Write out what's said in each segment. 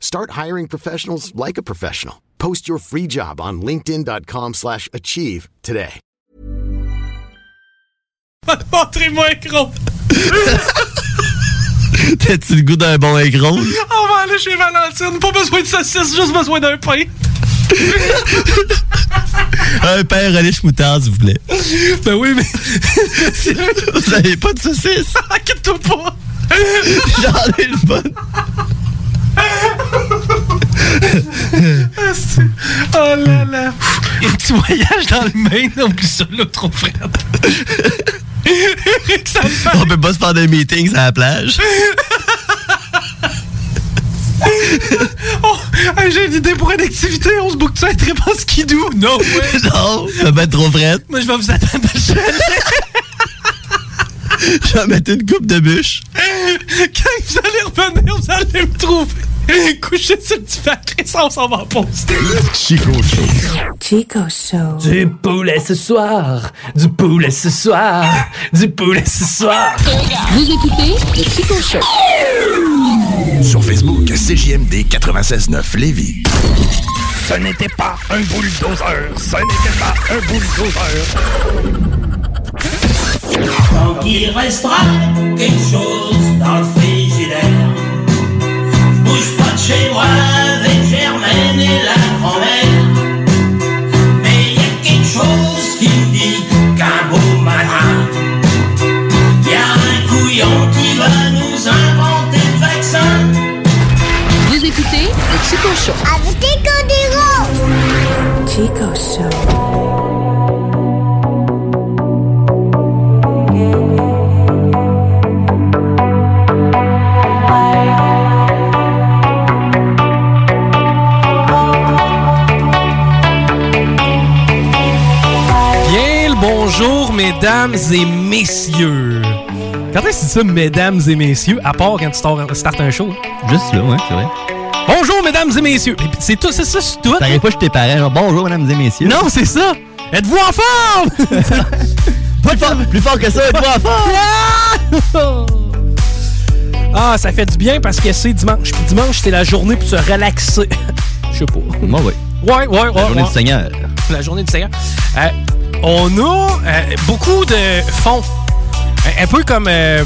Start hiring professionals like a professional. Post your free job on linkedin.com/achieve slash achieve today. Montrez-moi un gros. T'as-tu le goût d'un bon écran? On va aller chez Valentine. Pas besoin de saucisse, juste besoin d'un pain. un pain relish moutarde, s'il vous plaît. Ben oui, mais. Vous avez pas de saucisse? Inquiète-toi pas. J'en ai une bonne. Asti. Oh là là. Un petit voyage dans le Maine, oublie ça là, trop frère. ça me fait. On peut pas se faire des meetings à la plage. Oh, j'ai une idée pour une activité. On se boucle ça très pas skidoo. Non, ouais. non, ça va être trop frette. Moi, je vais vous attendre à le chalet. Je vais mettre une coupe de bûche. Quand vous allez revenir, vous allez me trouver. Couché sur le divan, ça, on s'en va en pause. Chico Show. Chico Show. Du poulet ce soir, du poulet ce soir, du poulet ce soir. Vous écoutez le Chico Show. Sur Facebook, CJMD 96.9 Lévis. Ce n'était pas un bulldozer, ce n'était pas un bulldozer. Tant qu'il restera quelque chose dans le frigidaire. Je bouge pas de chez moi avec Germaine et la grand-mère. Mais y a quelque chose qui me dit qu'un beau matin, y a un couillon qui va nous inventer le vaccin. Vous écoutez le Chico Show. Avec des Chico Show. Mesdames et messieurs. Quand est-ce que c'est ça, mesdames et messieurs, à part quand tu star- startes un show? Juste là, ouais, c'est vrai. Bonjour, mesdames et messieurs. Et puis, C'est tout, c'est ça, c'est tout. T'arrives pas tes parents, genre bonjour, mesdames et messieurs. Non, c'est ça. Êtes-vous en forme? plus, fort, plus fort que ça, êtes-vous en forme? ah, ça fait du bien parce que c'est dimanche. Puis dimanche, c'est la journée pour se relaxer. Je sais pas. Moi, oui. Ouais, ouais, ouais. La journée ouais. du Seigneur. La journée du Seigneur. Euh, on a euh, beaucoup de fonds. Un, un peu comme. euh,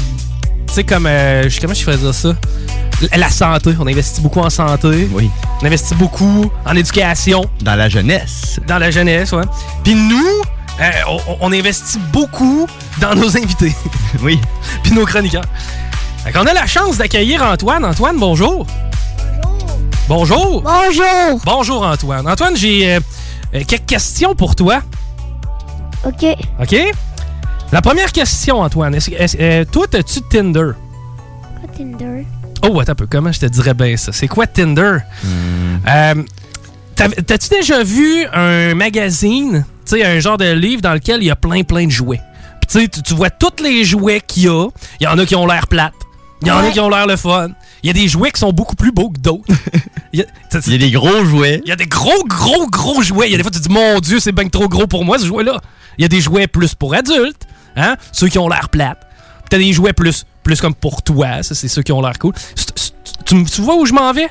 tu sais, comme. euh, je- comment je ferais dire ça? La- La santé. On investit beaucoup en santé. Oui. On investit beaucoup en éducation. Dans la jeunesse. Dans la jeunesse, ouais. Puis nous, euh, on, on investit beaucoup dans nos invités. Oui. Puis nos chroniqueurs. Fait qu'on a la chance d'accueillir Antoine. Antoine, bonjour. Bonjour. Bonjour. Bonjour, Antoine. Antoine, j'ai euh, quelques questions pour toi. Ok. OK? La première question, Antoine. Est-ce, est-ce- euh, toi, as-tu Tinder? Quoi, Tinder? Oh, attends un peu. Comment je te dirais bien ça? C'est quoi Tinder? Euh, t'as- T'as-tu déjà vu un magazine, tu sais, un genre de livre dans lequel il y a plein, plein de jouets? Puis tu sais, tu- tu vois tous les jouets qu'il y a. Il y en a qui ont l'air plates. Il y en a qui ont l'air le fun. Il y a des jouets qui sont beaucoup plus beaux que d'autres. Il y a- Il y a des gros jouets. il y a des gros, gros, gros jouets. Il y a des fois, tu te dis, mon Dieu, c'est bien trop gros pour moi, ce jouet-là. Il y a des jouets plus pour adultes, hein? Ceux qui ont l'air plates. Puis t'as des jouets plus, plus comme pour toi. Ça, c'est ceux qui ont l'air cool. Tu, vois où je m'en vais?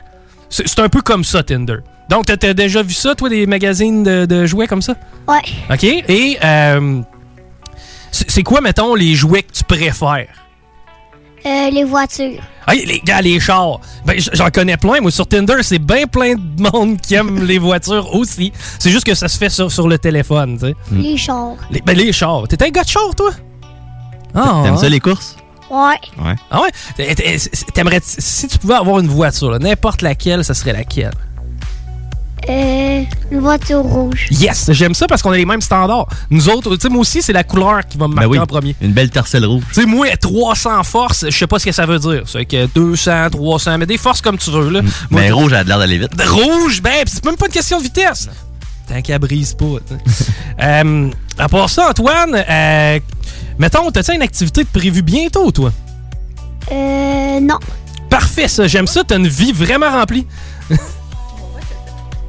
C'est un peu comme ça, Tinder. Donc, t'as déjà vu ça, toi, des magazines de, de jouets comme ça? Ouais. OK? Et, euh, c'est c'est quoi, mettons, les jouets que tu préfères? Euh, les voitures. Ah, les gars, les chars. Ben, j'en connais plein. Moi, sur Tinder, c'est bien plein de monde qui aime les voitures aussi. C'est juste que ça se fait sur, sur le téléphone, tu sais. Les chars. Les, ben, les chars. T'es un gars de char, toi? Ah, T'aimes ouais. ça, les courses? Ouais. Ouais. Ah ouais? T'aimerais, si tu pouvais avoir une voiture, là, n'importe laquelle, ça serait laquelle? Euh, une voiture rouge. Yes! J'aime ça parce qu'on a les mêmes standards. Nous autres, tu sais, moi aussi, c'est la couleur qui va me Ben marquer oui. en premier. Une belle tercelle rouge. Tu sais, moi, 300 forces, je sais pas ce que ça veut dire. C'est que 200, 300, mais des forces comme tu veux, là. Moi, Mais rouge, elle a l'air d'aller vite. de rouge, ben, pis c'est même pas une question de vitesse. Tant qu'elle brise pas. Euh, à part ça, Antoine, euh, mettons, t'as-tu une activité de prévue bientôt, toi? Euh, non. Parfait, ça. J'aime ça. T'as une vie vraiment remplie.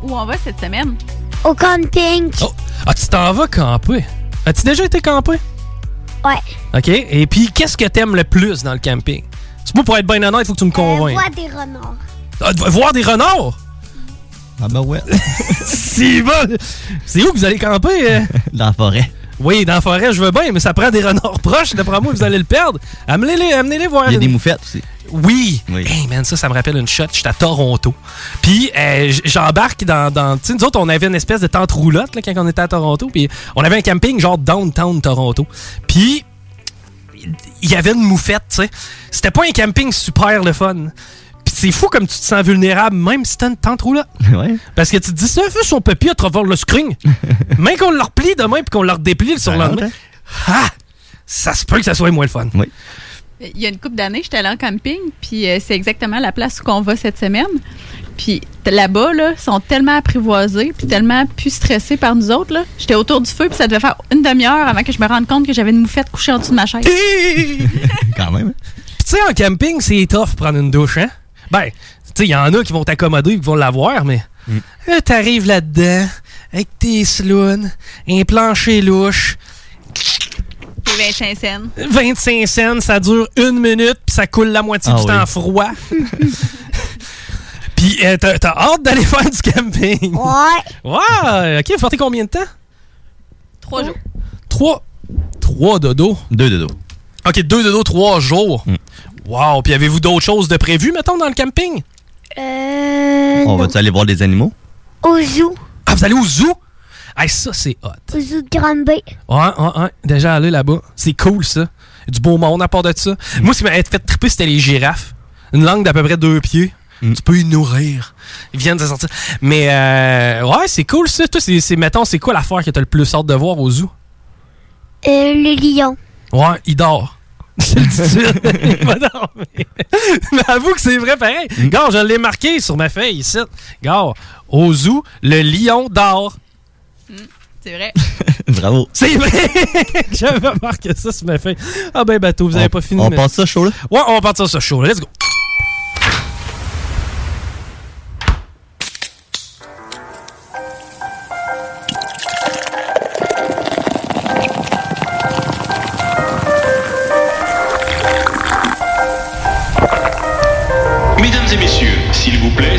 Où on va cette semaine? Au camping. Oh. Ah, tu t'en vas camper. As-tu déjà été camper? Ouais. OK. Et puis, qu'est-ce que t'aimes le plus dans le camping? C'est pas pour être bien honnête, faut que tu me Euh, convainques. voir des renards. Ah, voir des renards? Ah ben ouais. C'est bon. C'est où que vous allez camper? euh? Dans la forêt. Oui, dans la forêt, je veux bien, mais ça prend des renards proches. D'après moi, vous allez le perdre. Amenez-les, amenez-les voir. Il y a des moufettes aussi. Oui. Oui. Hey man, ça, ça me rappelle une shot. J'étais à Toronto. Puis euh, j'embarque dans. dans tu sais, nous autres, on avait une espèce de tente roulotte là, quand on était à Toronto. Puis on avait un camping genre downtown Toronto. Puis il y avait une moufette, tu sais. C'était pas un camping super le fun. Puis c'est fou comme tu te sens vulnérable, même si t'as une tente roulotte. ouais. Parce que tu te dis, ça fait son papier à travers le screen. Même qu'on le replie demain puis qu'on le redéplie sur le Ça lendemain. rentre, Ah! Ça se peut que ça soit moins le fun. Oui. Il y a une couple d'années, j'étais allée en camping, puis euh, c'est exactement la place où on va cette semaine. Puis là-bas, là, ils sont tellement apprivoisés, puis tellement plus stressés par nous autres. là. J'étais autour du feu, puis ça devait faire une demi-heure avant que je me rende compte que j'avais une moufette couchée en dessous de ma chaise. Puis Quand même. tu sais, en camping, c'est tough prendre une douche, hein? Ben, tu sais, il y en a qui vont t'accommoder et qui vont l'avoir, mais là, t'arrives là-dedans avec tes slounes, un plancher louche, C'est 25 cents. 25 cents, ça dure une minute, puis ça coule la moitié Ah du oui. temps froid. puis euh, t'as t'as hâte d'aller faire du camping? Ouais. Ouais, ok, vous partez combien de temps? Trois jours. Trois. Trois dodos. Deux de dos. Ok, deux dodos, trois jours. Wow, puis avez-vous d'autres choses de prévues, mettons, dans le camping? Euh, On va-tu aller voir des animaux? Au zoo. Ah, vous allez au zoo? Ah, ça, c'est hot. Au zoo de Grande-Bay. Ouais, ouais, ouais. Déjà allé là-bas. C'est cool, ça. Du beau monde à part de ça. Moi, ce qui m'avait fait triper, c'était les girafes. Une langue d'à peu près deux pieds. Tu peux y nourrir. Ils viennent de sortir. Mais, euh, ouais, c'est cool, ça. Toi, c'est, c'est- mettons, c'est quoi l'affaire que t'as le plus hâte de voir au zoo? Euh, le lion. Ouais, il dort. Je le dis tout de suite. Il va dormir. Mais avoue que c'est vrai pareil. Gars, je l'ai marqué sur ma feuille ici. Gars, au zoo, le lion dort. C'est vrai. Bravo. C'est vrai! J'avais marqué ça sur ma feuille. Ah ben bateau, vous avez On- pas fini. On mais- passe ça chaud là? Ouais, on va partir sur ce show. là. Let's go.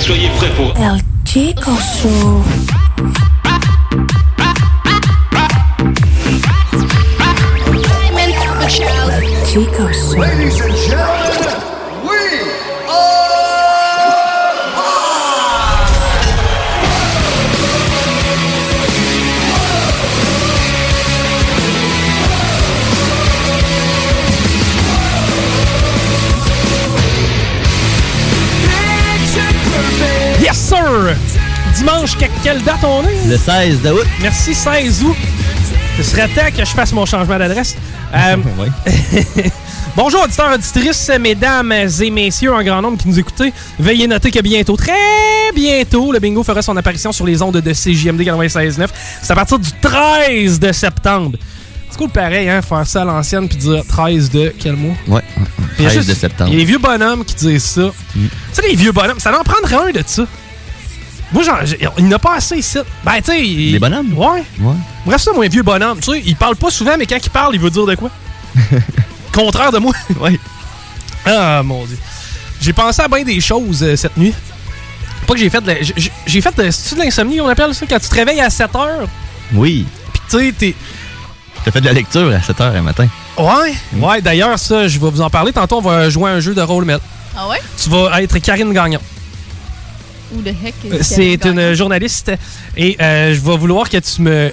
Soyez prêts pour El Chico Show. Chico Show. Yes, sir! Dimanche, que- quelle date on est? Le 16 d'août. Merci, 16 août. Ce serait temps que je fasse mon changement d'adresse. Euh, Oui. Bonjour, auditeurs, auditrices, mesdames et messieurs, en grand nombre qui nous écoutez. Veuillez noter que bientôt, très bientôt, le bingo fera son apparition sur les ondes de CJMD 96.9. C'est à partir du 13 de septembre. C'est cool pareil, hein, faire ça à l'ancienne puis dire 13 de quel mois? Ouais. Il y a 13 juste- de septembre. Il y a les vieux bonhommes qui disent ça. Tu sais, les vieux bonhommes, ça en prendrait un de ça. Moi, genre, il n'y en a pas assez ici. Ben, tu sais. il- Les bonhommes? Ouais. Ouais. Bref, ça, moi, un vieux bonhomme. Tu sais, il parle pas souvent, mais quand il parle, il veut dire de quoi? Contraire de moi. Ouais. Ah, mon Dieu. J'ai pensé à bien des choses euh, cette nuit. Pas que j'ai fait de la- j'ai- fait de. C'est-tu de l'insomnie qu'on appelle ça? Quand tu te réveilles à 7 heures, Oui. pis tu sais, t'es. T'as fait de la lecture à 7 h un matin. Ouais. Ouais, d'ailleurs, ça, je vais vous en parler. Tantôt, on va jouer à un jeu de rôle, mais Ah ouais? tu vas être Karine Gagnon. Ou de heck? C'est une journaliste et euh, je vais vouloir que tu me. euh,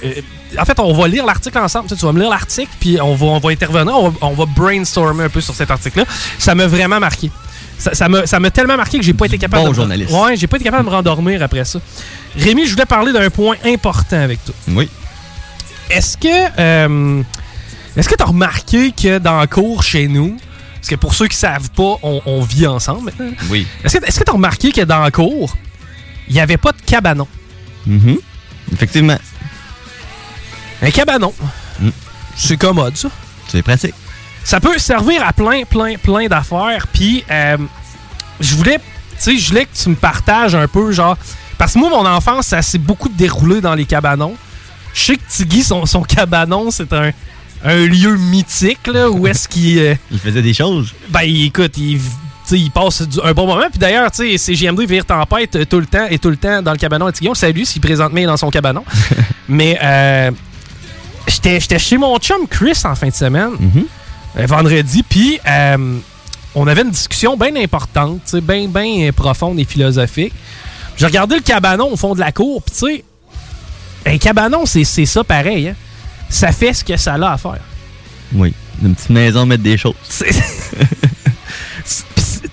en fait, on va lire l'article ensemble. Tu, sais, tu vas me lire l'article, puis on va, on va intervenir, on va, on va brainstormer un peu sur cet article-là. Ça m'a vraiment marqué. Ça, ça m'a ça m'a tellement marqué que j'ai pas été capable bon de me- journaliste. Ouais, j'ai pas été capable de me rendormir après ça. Rémi, je voulais parler d'un point important avec toi. Oui. Est-ce que euh, est-ce que tu as remarqué que dans le cours chez nous, parce que pour ceux qui savent pas, on, on vit ensemble maintenant. Oui. Est-ce que est-ce que tu as remarqué que dans le cours, il n'y avait pas de cabanon? Mhm. Effectivement. Un cabanon. Mm. C'est commode, ça. C'est pratique. Ça peut servir à plein, plein, plein d'affaires. Puis, euh, je voulais, tu sais, je voulais que tu me partages un peu, genre. Parce que moi, mon enfance, ça s'est beaucoup déroulé dans les cabanons. Je sais que Tiggy, son, son cabanon, c'est un, un lieu mythique, là, où est-ce qu'il. euh, Il faisait des choses. ben, écoute, il, il passe un bon moment. Puis d'ailleurs, tu sais, CGMD vire tempête euh, tout le temps et tout le temps dans le cabanon à. Salut, s'il présente bien dans son cabanon. Mais euh, j'étais chez mon chum Chris en fin de semaine, Mhm. euh, vendredi, puis euh, on avait une discussion bien importante, bien, bien euh, profonde et philosophique. J'ai regardé le cabanon au fond de la cour, puis tu sais, un cabanon, c'est c'est ça pareil. Hein? Ça fait ce que ça a à faire. Oui. Une petite maison, mettre des choses.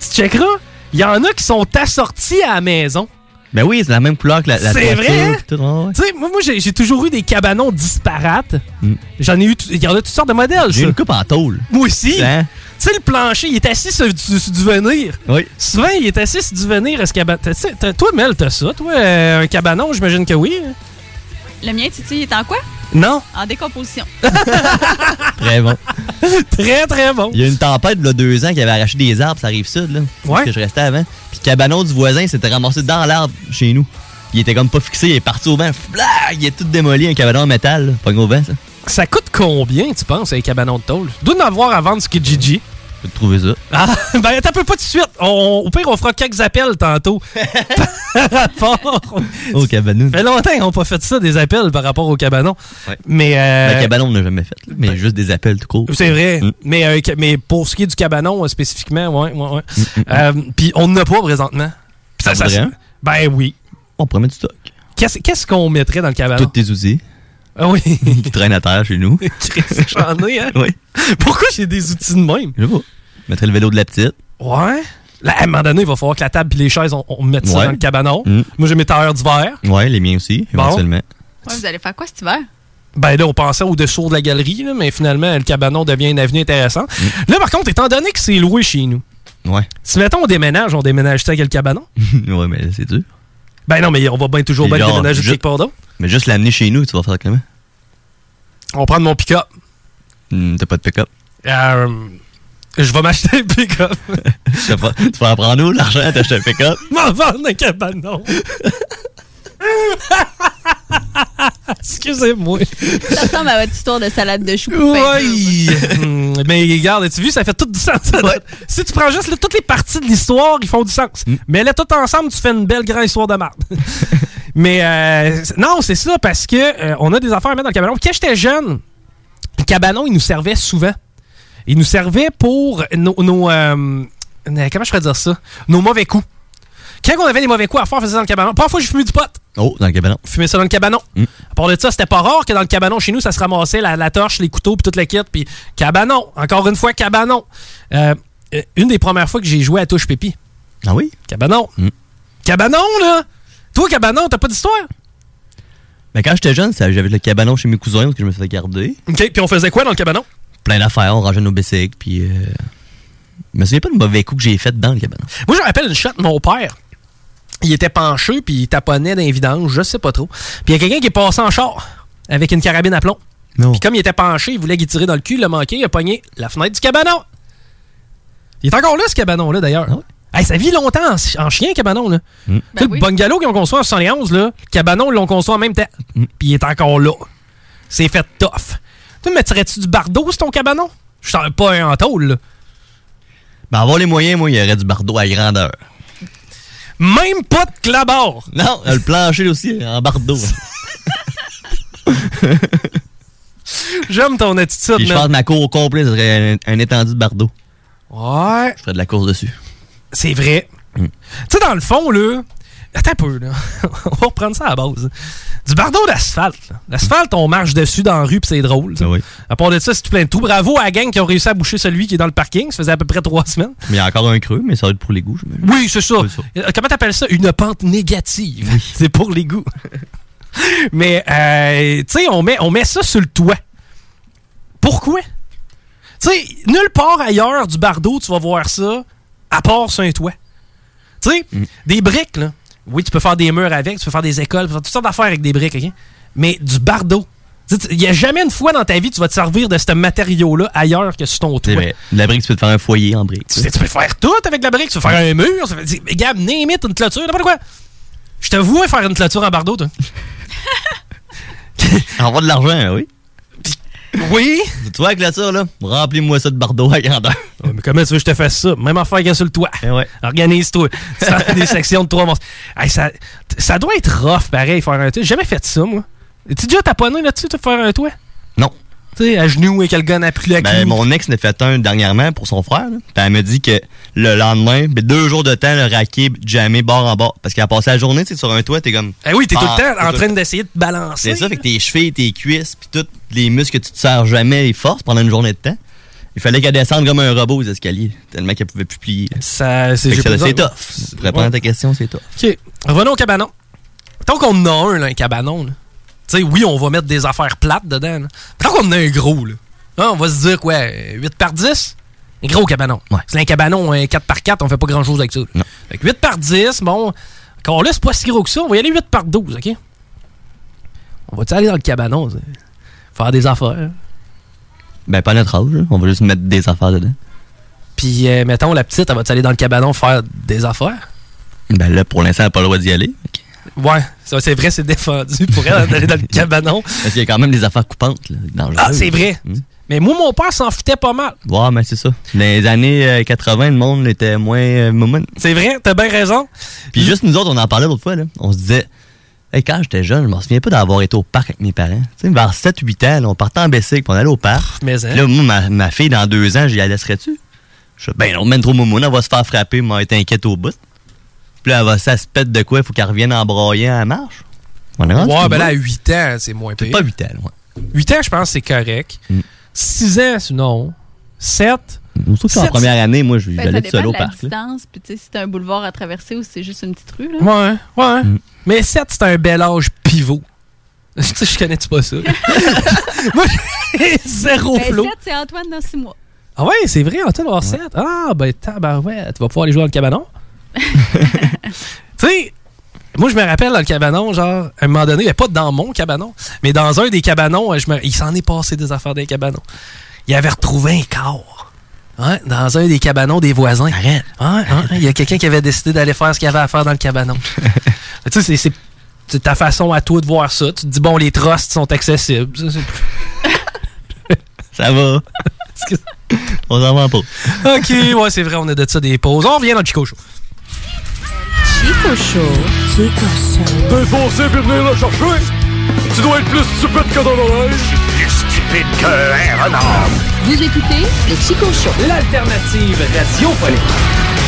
Tu checkeras, il y en a qui sont assortis à la maison. Ben oui, c'est la même couleur que la, la C'est vrai, hein? Ouais. Tu sais, moi, moi, j'ai j'ai toujours eu des cabanons disparates. Mm. J'en ai eu, il y en a toutes sortes de modèles, J'ai ça. une coupe en tôle. Moi aussi. Hein? Tu sais, le plancher, il est assis sur, du- sur du venir. Oui. Souvent, il est assis sur du venir, ce cabanon. Toi, Mel, t'as ça, toi, euh, un cabanon, j'imagine que oui. hein? Le mien, Titi, il est en quoi? Non? En décomposition. Très bon. Très, très bon. Il y a une tempête, là, deux ans, qui avait arraché des arbres, ça arrive sud, là. Ouais. est-ce que je restais avant. Puis le cabanon du voisin s'était ramassé dans l'arbre chez nous. Il était comme pas fixé, il est parti au vent. Flag! Il est tout démoli, un cabanon en métal. là. Pas au vent, ça. Ça coûte combien, tu penses, un cabanon de tôle? Dois en avoir à vendre ce qui est Gigi. Je peux te trouver ça. Ah, ben t'as peu pas tout de suite. On- au pire, on fera quelques appels tantôt. par rapport. Au cabanon. Ça fait longtemps qu'on n'a pas fait ça, des appels par rapport au cabanon. Ouais. Mais. euh, Le cabanon, on n'a jamais fait, là, mais juste des appels tout court. c'est vrai. Mm. Mais, euh, mais pour ce qui est du cabanon euh, spécifiquement, ouais, ouais, ouais. Mm, Euh, Puis on n'en a pas présentement. Puis Ça voudrait un? Ben oui. On pourrait mettre du stock. Qu'est-ce qu'est-ce qu'on mettrait dans le cabanon? Tous tes outils Ah oui. qui traînent à terre chez nous. J'en ai, hein? Oui. Pourquoi j'ai des outils de même? Je sais pas. Je mettrais le vélo de la petite. Ouais. Là, à un moment donné, il va falloir que la table et les chaises, on, on mette ça Ouais. dans le cabanon. Mm. Moi, j'ai mes tailleurs d'hiver. Ouais, les miens aussi, Bon. éventuellement. Ouais, vous allez faire quoi cet hiver? Ben là, on pensait au dessous de la galerie, là, mais finalement, le cabanon devient une avenue intéressante. Mm. Là, par contre, étant donné que c'est loué chez nous, Ouais. si mettons on déménage, on déménage ça avec le cabanon? ouais, mais c'est dur. Ben non, mais on va bien toujours bien déménager juste- quelque. Mais juste l'amener chez nous, tu vas faire comment? On va prendre mon pick-up. Hmm, T'as pas de pick-up? Euh, je vais m'acheter un pick-up. Tu vas en prendre où l'argent? T'achètes un pick-up? M'en vendre un cabanon. Excusez-moi. Ça ressemble à votre histoire de salade de choux. Oui. Hmm, mais regarde, as-tu vu, ça fait tout du sens. Ouais. Si tu prends juste là, toutes les parties de l'histoire, ils font du sens. Mm. Mais là, tout ensemble, tu fais une belle grande histoire de merde. mais euh, c'est- non, c'est ça, parce que euh, on a des affaires à mettre dans le cabanon. Quand j'étais jeune, le cabanon, il nous servait souvent. Il nous servait pour nos... nos, euh, comment je pourrais dire ça? Nos mauvais coups. Quand on avait des mauvais coups à faire, on faisait ça dans le cabanon. Pas fois, j'ai fumé du pot. Oh, dans le cabanon. Fumer ça dans le cabanon. Mm. À part de ça, c'était pas rare que dans le cabanon chez nous, ça se ramassait la, la torche, les couteaux, puis toute la kit, puis cabanon. Encore une fois, cabanon. Euh, euh, une des premières fois que j'ai joué à touche pépi. Ah oui? Cabanon. Mm. Cabanon, là! Toi, cabanon, t'as pas d'histoire? Mais quand j'étais jeune, j'avais le cabanon chez mes cousins parce que je me faisais garder. OK, puis on faisait quoi dans le cabanon? Plein d'affaires, on rangeait nos bicycles, puis... Euh... Je me souviens pas de mauvais coup que j'ai fait dans le cabanon. Moi, je me rappelle une shot de mon père. Il était penché, puis il taponnait dans les vidanges, je sais pas trop. Puis il y a quelqu'un qui est passé en char avec une carabine à plomb. Non. Puis comme il était penché, il voulait qu'il tirer dans le cul, il l'a manqué, il a pogné la fenêtre du cabanon. Il est encore là, ce cabanon-là, d'ailleurs. Ah? Hey, ça vit longtemps en, en chien, cabanon. Là. Mm. Tu sais, Ben oui. Le bungalow qu'ils ont construit en 71, là, le cabanon, ils l'ont construit en même temps. Mm. Puis il est encore là. C'est fait tough. Tu mettrais-tu du bardeau sur ton cabanon? Je suis pas un en tôle, là. Ben, avoir les moyens, moi, il y aurait du bardeau à grandeur. Même pas de clabard. Non, le plancher aussi, en bardeau. J'aime ton attitude, Puis je man. pense que ma cour au complet, ce serait un, un étendu de bardeau. Ouais. Je ferais de la course dessus. C'est vrai. Mm. Tu sais, dans le fond, là, Attends un peu, là. on va reprendre ça à la base. Du bardeau d'asphalte. là. L'asphalte, on marche dessus dans la rue, puis c'est drôle. ça. À part de ça, c'est tout plein de tout. Bravo à la gang qui ont réussi à boucher celui qui est dans le parking. Ça faisait à peu près trois semaines. Mais il y a encore un creux, mais ça va être pour les goûts. Oui, c'est ça. Euh, Comment t'appelles ça? Une pente négative. c'est pour les goûts. Mais, euh, tu sais, on met, on met ça sur le toit. Pourquoi? Tu sais, nulle part ailleurs du bardeau, tu vas voir ça, à part sur un toit. Tu sais, des briques, là. Oui, tu peux faire des murs avec, tu peux faire des écoles, tu peux faire toutes sortes d'affaires avec des briques, OK? Mais du bardeau. Il n'y a jamais une fois dans ta vie tu vas te servir de ce matériau-là ailleurs que sur ton toit. vrai. La brique, tu peux te faire un foyer en brique. Tu, peux faire tout avec la brique. Tu peux faire un mur. Tu peux, Gab, name it, une clôture, n'importe quoi. Je te vois faire une clôture en bardeau, toi. Avoir de l'argent, oui. Oui? Tu vois, la clôture, là, remplis-moi ça de bardeau à grandeur. Ouais, mais comment tu veux que je te fasse ça? Même affaire qu'il y a sur le toit. Organise-toi. Ça fait des sections de trois monstres. Hey, ça, ça doit être rough, pareil, faire un toit. J'ai jamais fait ça, moi. Tu déjà taponné là-dessus, de faire un toit? Non. Tu sais, à genoux et quelqu'un a pris la Ben, mon ex en a fait un dernièrement pour son frère. là. Puis elle me dit que le lendemain, ben, deux jours de temps, le raquet jamais bord en bord. Parce qu'elle a passé la journée sur un toit, t'es comme. Eh oui, t'es tout Ah, le temps en train d'essayer de balancer. C'est ça, fait que tes chevilles, tes cuisses, puis tous les muscles que tu te sers jamais les forces pendant une journée de temps. Il fallait qu'elle descende comme un robot aux escaliers, tellement qu'elle pouvait plus plier. Ça, c'est besoin- tough. Pour répondre à ta question, c'est tough. OK. Revenons au cabanon. Tant qu'on en a un, là, un cabanon, là. Sais, oui, on va mettre des affaires plates dedans. là. Tant qu'on a un gros, là. Là, on va se dire, quoi, 8 par 10? Un gros cabanon. C'est un cabanon un 4 par 4, on fait pas grand-chose avec ça. Fait que 8 par 10, bon, encore là, c'est pas si gros que ça. On va y aller 8 par 12, OK? On va-tu aller dans le cabanon, faire des affaires? Ben, pas notre âge, là. on va juste mettre des affaires dedans. Puis, euh, mettons, la petite, elle va-tu aller dans le cabanon faire des affaires? Ben là, pour l'instant, elle n'a pas le droit d'y aller. Ouais, ça, c'est vrai, c'est défendu pour elle d'aller dans le cabanon. Parce qu'il y a quand même des affaires coupantes, là, dangereuses. Ah, c'est vrai. Mais moi, mon père s'en foutait pas mal. Ouais, mais c'est ça. Dans les années euh, 80, le monde était moins euh, moumoune. C'est vrai, t'as bien raison. Puis juste nous autres, on en parlait l'autre fois, là. On se disait, hey, quand j'étais jeune, je m'en souviens pas d'avoir été au parc avec mes parents. Tu sais, vers 7-8 ans, là, on partait en bicycle, puis on allait au parc. mais hein. Là, moi, ma, ma fille, dans deux ans, j'y laisserais-tu? Je suis ben non, même trop moumoune, elle va se faire frapper, mais elle être inquiète au bout. Puis là, elle va s'aspecter de quoi, il faut qu'elle revienne en broyant à la marche. On est rendu Ouais, ben là, à bas. 8 ans, c'est moins pire. pas 8 ans, ouais. 8 ans, je pense que c'est correct. 6 ans, c'est non. 7. Surtout que en Sept- première année, moi, je- Ben, ça tout seul au de la parc. là. distance, puis tu sais, si c'est un boulevard à traverser ou si c'est juste une petite rue. Là. Ouais, ouais. Mais 7, c'est un bel âge pivot. tu sais, je connais-tu pas ça? Moi, j'ai zéro Ben, flow. sept, c'est Antoine dans six mois. Ah ouais, c'est vrai, Antoine va avoir 7. Ah, ben, tabarouette, tu vas pouvoir aller jouer dans le cabanon? Tu sais, moi, je me rappelle dans le cabanon, genre, à un moment donné, pas dans mon cabanon, mais dans un des cabanons, je me- il s'en est passé des affaires des cabanons. Il avait retrouvé un corps. Ouais, dans un des cabanons des voisins. Arrête. il y a quelqu'un qui avait décidé d'aller faire ce qu'il avait à faire dans le cabanon. tu sais, c'est- ta façon à toi de voir ça. Tu te dis, bon, les trusts sont accessibles. Ça va. on s'en va pas. OK, ouais, c'est vrai, on a de ça des pauses. On revient dans le Chico Show. Chico Show. Chico Show. Défoncé puis venir le chercher. Tu dois être plus stupide que dans l'oreille. Plus stupide qu'un renard. Vous écoutez le Chico Show. L'alternative radiophonique.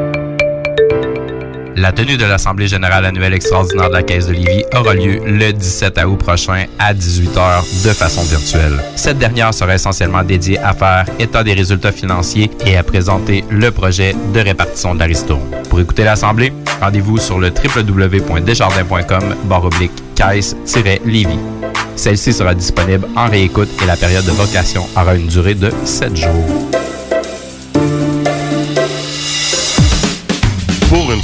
La tenue de l'Assemblée générale annuelle extraordinaire de la Caisse de Lévis aura lieu le 17 août prochain à 18h de façon virtuelle. Cette dernière sera essentiellement dédiée à faire état des résultats financiers et à présenter le projet de répartition ristourne. Pour écouter l'Assemblée, rendez-vous sur le www.desjardins.com barre oblique caisse-lévis. Celle-ci sera disponible en réécoute et la période de vocation aura une durée de 7 jours.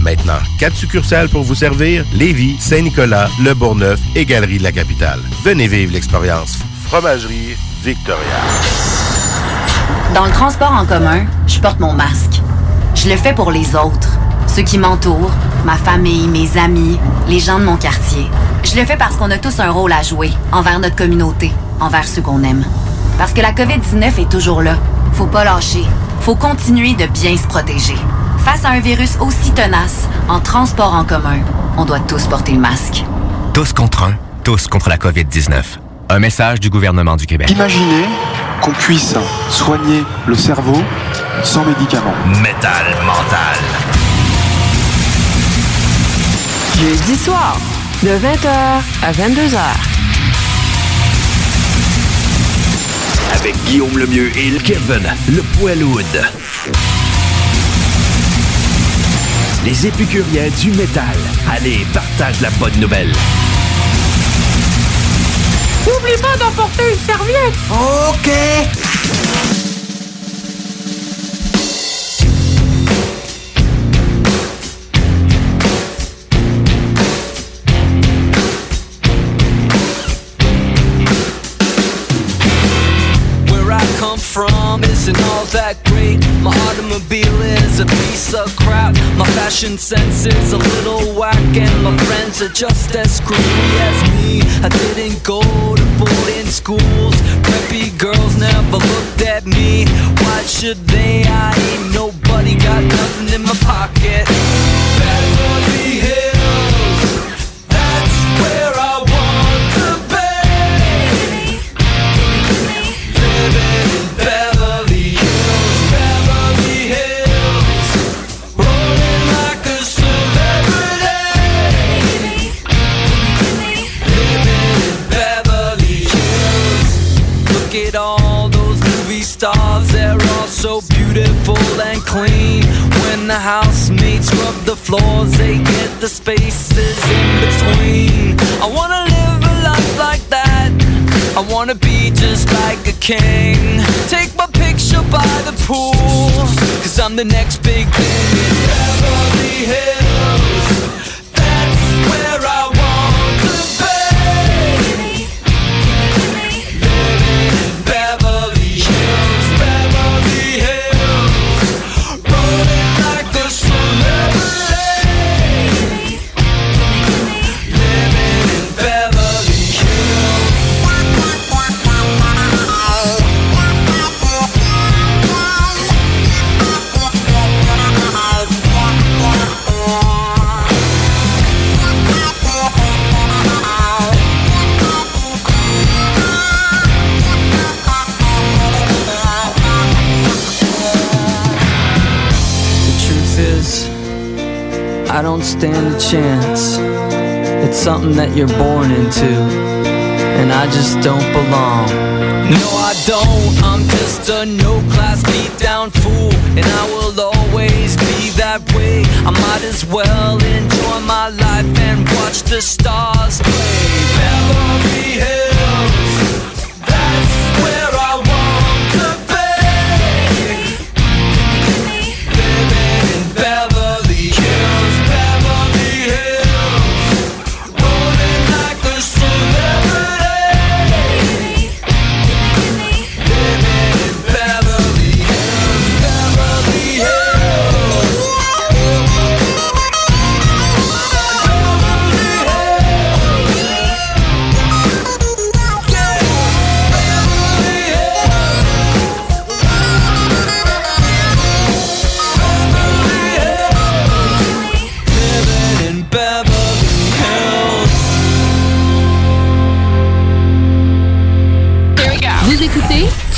Maintenant, quatre succursales pour vous servir Lévis, Saint-Nicolas, Le Bourgneuf et Galerie de la Capitale. Venez vivre l'expérience Fromagerie Victoria. Dans le transport en commun, je porte mon masque. Je le fais pour les autres, ceux qui m'entourent, ma famille, mes amis, les gens de mon quartier. Je le fais parce qu'on a tous un rôle à jouer envers notre communauté, envers ceux qu'on aime. Parce que la COVID-19 est toujours là. Faut pas lâcher. Faut continuer de bien se protéger. Face à un virus aussi tenace, en transport en commun, on doit tous porter le masque. Tous contre un, tous contre la COVID-19. Un message du gouvernement du Québec. Imaginez qu'on puisse soigner le cerveau sans médicaments. Métal mental. Jeudi soir, de 20h à 22h. Avec Guillaume Lemieux et Kevin, le Poiloud. Les épicuriens du métal. Allez, partage la bonne nouvelle. N'oublie pas d'emporter une serviette. OK. Where I come from isn't all that great. My automobile is a piece of crap. My fashion sense is a little whack, and my friends are just as screwy as me. I didn't go to boarding schools. Preppy girls never looked at me. Why should they? I ain't the spaces in between. I wanna live a life like that. I wanna be just like a king. Take my picture by the pool. Cause I'm the next big thing in. Chance. It's something that you're born into, and I just don't belong. No, I don't. I'm just a no class beat down fool, and I will always be that way. I might as well enjoy my life and watch the stars play.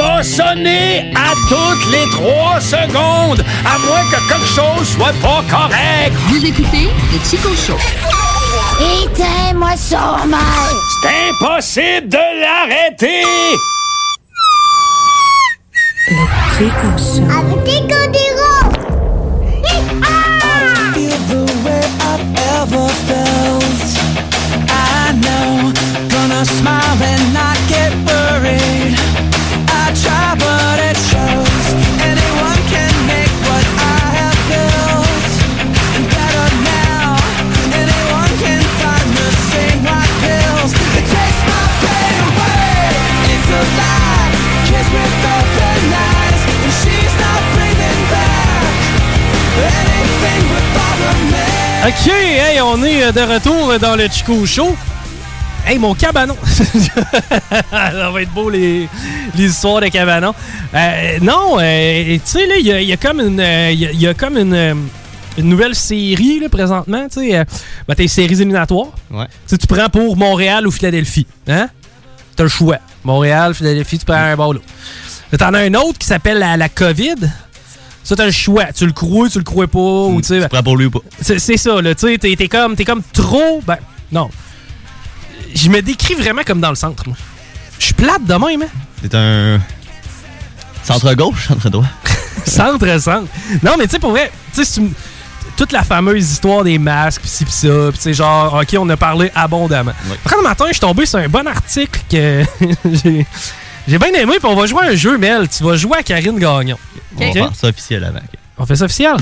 Va sonner à toutes les trois secondes, à moins que quelque chose soit pas correct. Vous écoutez le Chico Show. Éteins-moi ça, mal. C'est impossible de l'arrêter. Chico Show. Avec des codéros. ever felt. I know, gonna smile and not get worried. OK, hey, on est euh, de retour dans le Chico Show. Hey, mon cabanon! Ça va être beau, les, les histoires de cabanon. Euh, non, euh, tu sais, là, il y a, il y a comme une, il y a- il y a comme une, une nouvelle série, là, présentement. Tu sais, euh, ben, t'as les séries éliminatoires. Ouais. Tu prends pour Montréal ou Philadelphie. Hein? T'as le choix. Montréal, Philadelphie, tu prends un. Là, T'en as un autre qui s'appelle la, la COVID. Ça, t'as le choix. Tu le crois, tu le crois pas. ou tu sais, Tu prends pour lui ou pas. c'est c'est ça, là. Tu sais, t'es t'es comme, t'es comme trop. Ben, non. Je me décris vraiment comme dans le centre, moi. Je suis plate de même, hein. C'est un. Centre-gauche, centre-droit. Centre-centre. Non, mais tu sais, pour vrai, tu sais, c'est toute la fameuse histoire des masques, pis ci, pis ça, pis sais, genre, OK, on a parlé abondamment. Après, le matin, je suis tombé sur un bon article que j'ai j'ai bien aimé, puis on va jouer à un jeu, Mel. Tu vas jouer à Karine Gagnon. On va faire ça officiel avant. On fait ça officiel?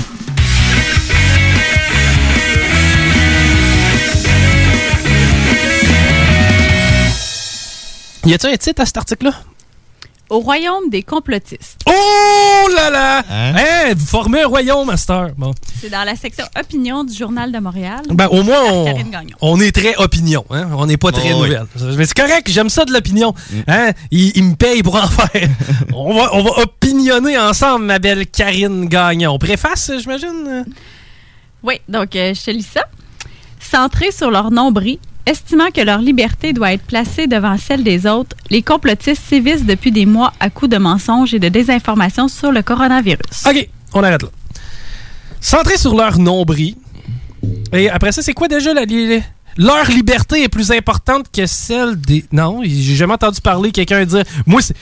Y a-tu un titre à cet article-là? Au royaume des complotistes. Oh là là! Hein? Vous formez un royaume, Master. Bon. C'est dans la section opinion du Journal de Montréal. Ben, au moins, on, on est très opinion. Hein? On n'est pas très Oh, oui. nouvelle. Mais c'est correct, j'aime ça de l'opinion. Hein? Il, il me paye pour en faire. on, va, on va opinionner ensemble, ma belle Karine Gagnon. Préface, j'imagine? Oui, donc euh, je te lis ça. Centrés sur leur nombril, estimant que leur liberté doit être placée devant celle des autres, les complotistes sévissent depuis des mois à coups de mensonges et de désinformation sur le coronavirus. OK, on arrête là. Centré sur leur nombril. Et après ça, c'est quoi déjà la leur liberté est plus importante que celle des. Non, j'ai jamais entendu parler quelqu'un dire. Moi, c'est.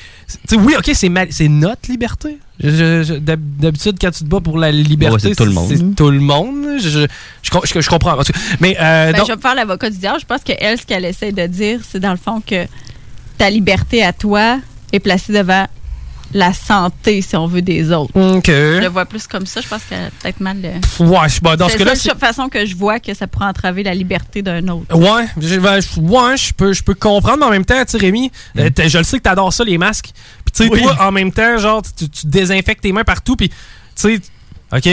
oui, ok, c'est ma- notre liberté. Je- je- je- d'hab- D'habitude, quand tu te bats pour la liberté, Ouais, c'est tout le monde. C'est tout le monde. Je, je, je, com- je- je comprends. Mais, euh, Ben, donc- je vais me faire l'avocat du diable. Je pense qu'elle, ce qu'elle essaie de dire, c'est dans le fond que ta liberté à toi est placée devant la santé, si on veut, des autres. OK. Je le vois plus comme ça. Je pense qu'elle a peut-être mal. de- Ouais, je- bon, dans ce c'est cas-là, la c'est- seule façon que je vois que ça pourrait entraver la liberté d'un autre. Ouais, je, ben, je- ouais, je peux, je peux comprendre, mais en même temps, tu sais, Rémi, euh, t'as- je le sais que t'adores ça, les masques. Puis, tu sais, Oui. toi, en même temps, genre, tu, tu désinfectes tes mains partout, puis, tu sais, OK,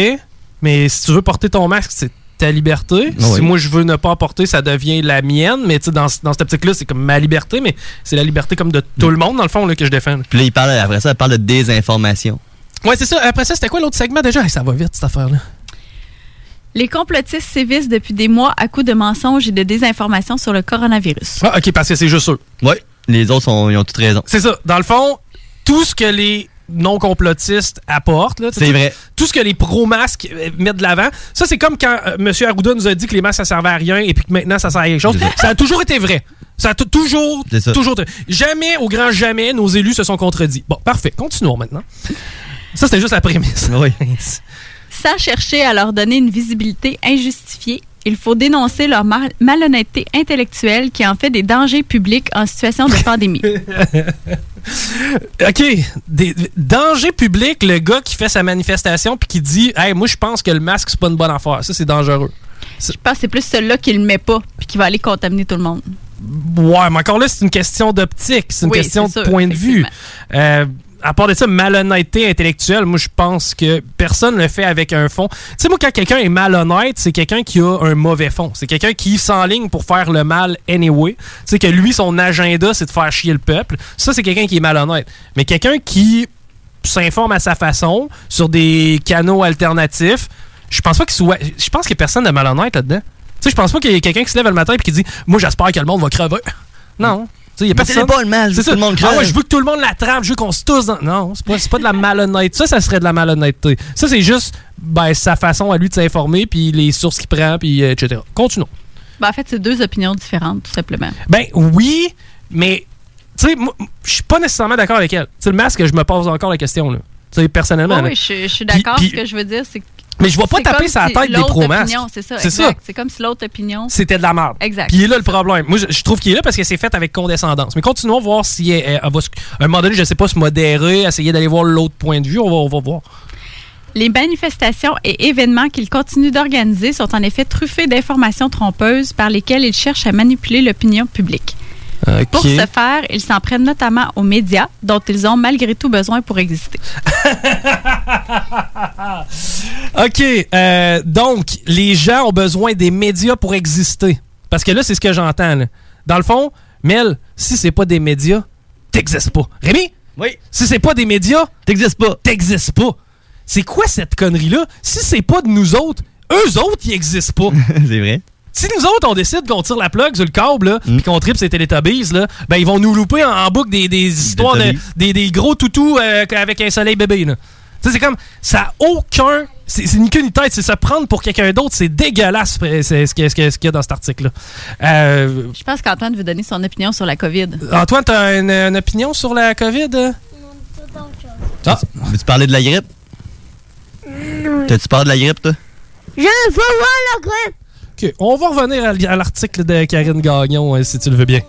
mais si tu veux porter ton masque, c'est ta liberté. Ah oui. Si moi, je veux ne pas porter, ça devient la mienne. Mais, tu sais, dans, dans cette optique-là, c'est comme ma liberté, mais c'est la liberté comme de tout le monde, dans le fond, là, que je défends. Puis là, il parle, après ça, il parle de désinformation. Ouais, c'est ça. Après ça, c'était quoi l'autre segment déjà? Hey, ça va vite, cette affaire-là. Les complotistes sévissent depuis des mois à coups de mensonges et de désinformation sur le coronavirus. Ah, OK, parce que c'est juste eux. Ouais. Les autres, sont, ils ont toutes raison. C'est ça. Dans le fond, tout ce que les non-complotistes apportent, là, C'est tout- vrai. Tout ce que les pro-masques euh, mettent de l'avant, ça, c'est comme quand euh, M. Arruda nous a dit que les masques, ça servait à rien et puis que maintenant, ça sert à quelque chose. Ça. Ça a toujours été vrai. Ça a toujours, ça. toujours. été- Jamais, au grand jamais, nos élus se sont contredits. Bon, parfait. Continuons maintenant. Ça, c'était juste la prémisse. Oui. Sans chercher à leur donner une visibilité injustifiée, il faut dénoncer leur mal- malhonnêteté intellectuelle qui en fait des dangers publics en situation de pandémie. OK. Des, danger public, le gars qui fait sa manifestation puis qui dit Hey, moi, je pense que le masque, c'est pas une bonne affaire. Ça, c'est dangereux. Je pense que c'est plus celui-là qui le met pas puis qui va aller contaminer tout le monde. Ouais, mais encore là, c'est une question d'optique, c'est une Oui, question de point de vue. Euh, à part de ça, malhonnêteté intellectuelle, moi, je pense que personne ne le fait avec un fond. Tu sais, moi, quand quelqu'un est malhonnête, c'est quelqu'un qui a un mauvais fond. C'est quelqu'un qui s'enligne pour faire le mal anyway. Tu sais, que lui, son agenda, c'est de faire chier le peuple. Ça, c'est quelqu'un qui est malhonnête. Mais quelqu'un qui s'informe à sa façon sur des canaux alternatifs, je pense pas qu'il soit. Je pense a personne de malhonnête là-dedans. Tu sais, je pense pas qu'il y ait quelqu'un qui se lève le matin et qui dit Moi, j'espère que le monde va crever. Non. Sais, il a personne. pas le mal, je veux C'est que tout le monde Ah ouais, je veux que tout le monde l'attrape, je veux qu'on se tousse dans. Non, c'est pas, c'est pas de la malhonnêteté. Ça, ça serait de la malhonnêteté. Ça, c'est juste ben, sa façon à lui de s'informer, puis les sources qu'il prend, puis euh, etc. Continuons. Ben, en fait, c'est deux opinions différentes, tout simplement. Ben oui, mais tu sais, moi, je suis pas nécessairement d'accord avec elle. Tu sais, le masque, je me pose encore la question, là. Tu sais, personnellement. Oui, là. oui, je, suis d'accord. Ce que je veux dire, c'est que. Mais je vais pas taper la si tête des opinion, C'est ça, C'est exact. ça. C'est comme si l'autre opinion. C'était de la merde. Exact. Puis il est là le problème. Moi, je, je trouve qu'il est là parce que c'est fait avec condescendance. Mais continuons à voir si elle, elle- elle va, à un moment donné, je sais pas, se modérer, essayer d'aller voir l'autre point de vue. On va, on va voir. Les manifestations et événements qu'il continue d'organiser sont en effet truffés d'informations trompeuses par lesquelles il cherche à manipuler l'opinion publique. Pour ce faire, ils s'en prennent notamment aux médias, dont ils ont malgré tout besoin pour exister. OK. euh, donc, les gens ont besoin des médias pour exister. Parce que là, c'est ce que j'entends. Dans le fond, Mel, si c'est pas des médias, t'existes pas. Rémi? Oui. Si c'est pas des médias, t'existes pas. T'existes pas. C'est quoi cette connerie-là? Si c'est pas de nous autres, eux autres, ils existent pas. c'est vrai. Si nous autres, on décide qu'on tire la plug sur le câble, là, Mm. puis qu'on tripe ces Teletubbies, là, ben, ils vont nous louper en, en boucle des, des histoires de, des, des gros toutous euh, avec un soleil bébé. là. Tu sais, c'est comme, ça a aucun. C'est c'est ni queue ni tête, c'est se prendre pour quelqu'un d'autre. C'est dégueulasse euh, c'est ce qu'il y, a- ce qu'il y a- ce qu'il y a dans cet article-là. Euh, Je pense qu'Antoine veut donner son opinion sur la COVID. Antoine, t'as une, une opinion sur la COVID? Ah. Veux-tu parler de la grippe? T'as-tu peur de la grippe, toi? Je veux voir la grippe. OK, on va revenir à, l'article de Karine Gagnon, euh, si tu le veux bien.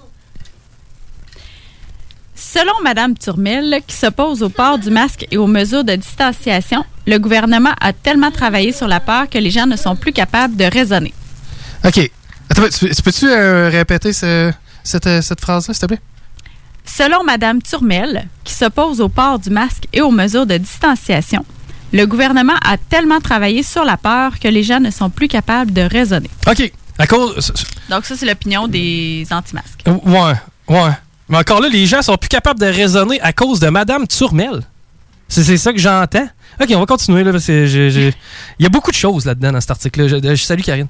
Selon Mme Turmel, qui s'oppose au port du masque et aux mesures de distanciation, le gouvernement a tellement travaillé sur la peur que les gens ne sont plus capables de raisonner. OK. Attends, tu, tu peux-tu euh, répéter ce- cette, euh, cette phrase-là, s'il te plaît? Selon Mme Turmel, qui s'oppose au port du masque et aux mesures de distanciation, le gouvernement a tellement travaillé sur la peur que les gens ne sont plus capables de raisonner. OK. À cause. Donc ça, c'est l'opinion des anti-masques. Ouais, ouais. Mais encore là, les gens sont plus capables de raisonner à cause de Madame Turmel. C'est c'est ça que j'entends. OK, on va continuer, là, parce que il y a beaucoup de choses là-dedans, dans cet article-là. Je, je salue Karine.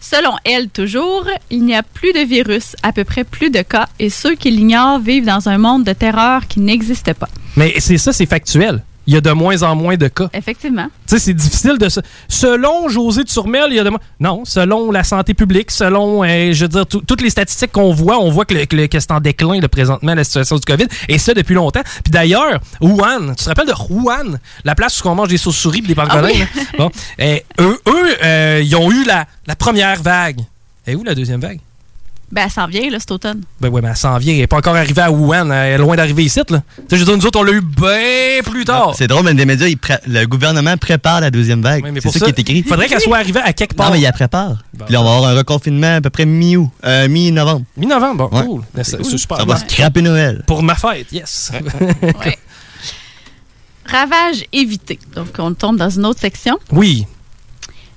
Selon elle, toujours, il n'y a plus de virus, à peu près plus de cas, et ceux qui l'ignorent vivent dans un monde de terreur qui n'existe pas. Mais c'est ça, c'est factuel. Il y a de moins en moins de cas. Effectivement. Tu sais, c'est difficile de se... Selon José Turmel, il y a de moins... Non, selon la santé publique, selon, euh, je veux dire, tout- toutes les statistiques qu'on voit, on voit que, le- que le- que c'est en déclin, là, présentement, la situation du COVID, et ça depuis longtemps. Puis d'ailleurs, Wuhan, tu te rappelles de Wuhan, la place où on mange des sauces-souris et des pangolins, Ah oui. Bon, euh, eux, eux euh, ils ont eu la, la première vague. Et où la deuxième vague? Ben, elle s'en vient, là, cet automne. Ben ouais, mais elle s'en vient. Elle n'est pas encore arrivée à Wuhan. Elle est loin d'arriver ici, là. Tu sais, je veux dire, nous autres, on l'a eu bien plus tard. C'est drôle, mais les médias, le gouvernement prépare la deuxième vague. mais c'est pour ça, ça, qui est écrit. faudrait qu'elle soit arrivée à quelque part. Non, mais il la prépare. Puis là, on va avoir un reconfinement à peu près mi-août, euh, mi-novembre. Mi-novembre, bon, Ouais. cool. C'est- c'est super. Ça va Ouais. scraper Noël. Pour ma fête, yes. Ravage évité. Donc, on tombe dans une autre section. oui.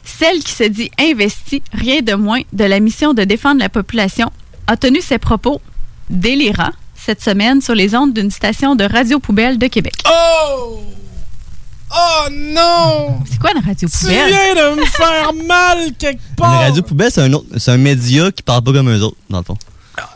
Celle qui se dit investie, rien de moins, de la mission de défendre la population, a tenu ses propos délirants cette semaine sur les ondes d'une station de radio poubelle de Québec. Oh! Oh non! C'est quoi une radio Tu poubelle? viens de me faire mal quelque Une part! radio poubelle, c'est un, autre- c'est un média qui parle pas comme eux autres, dans le fond.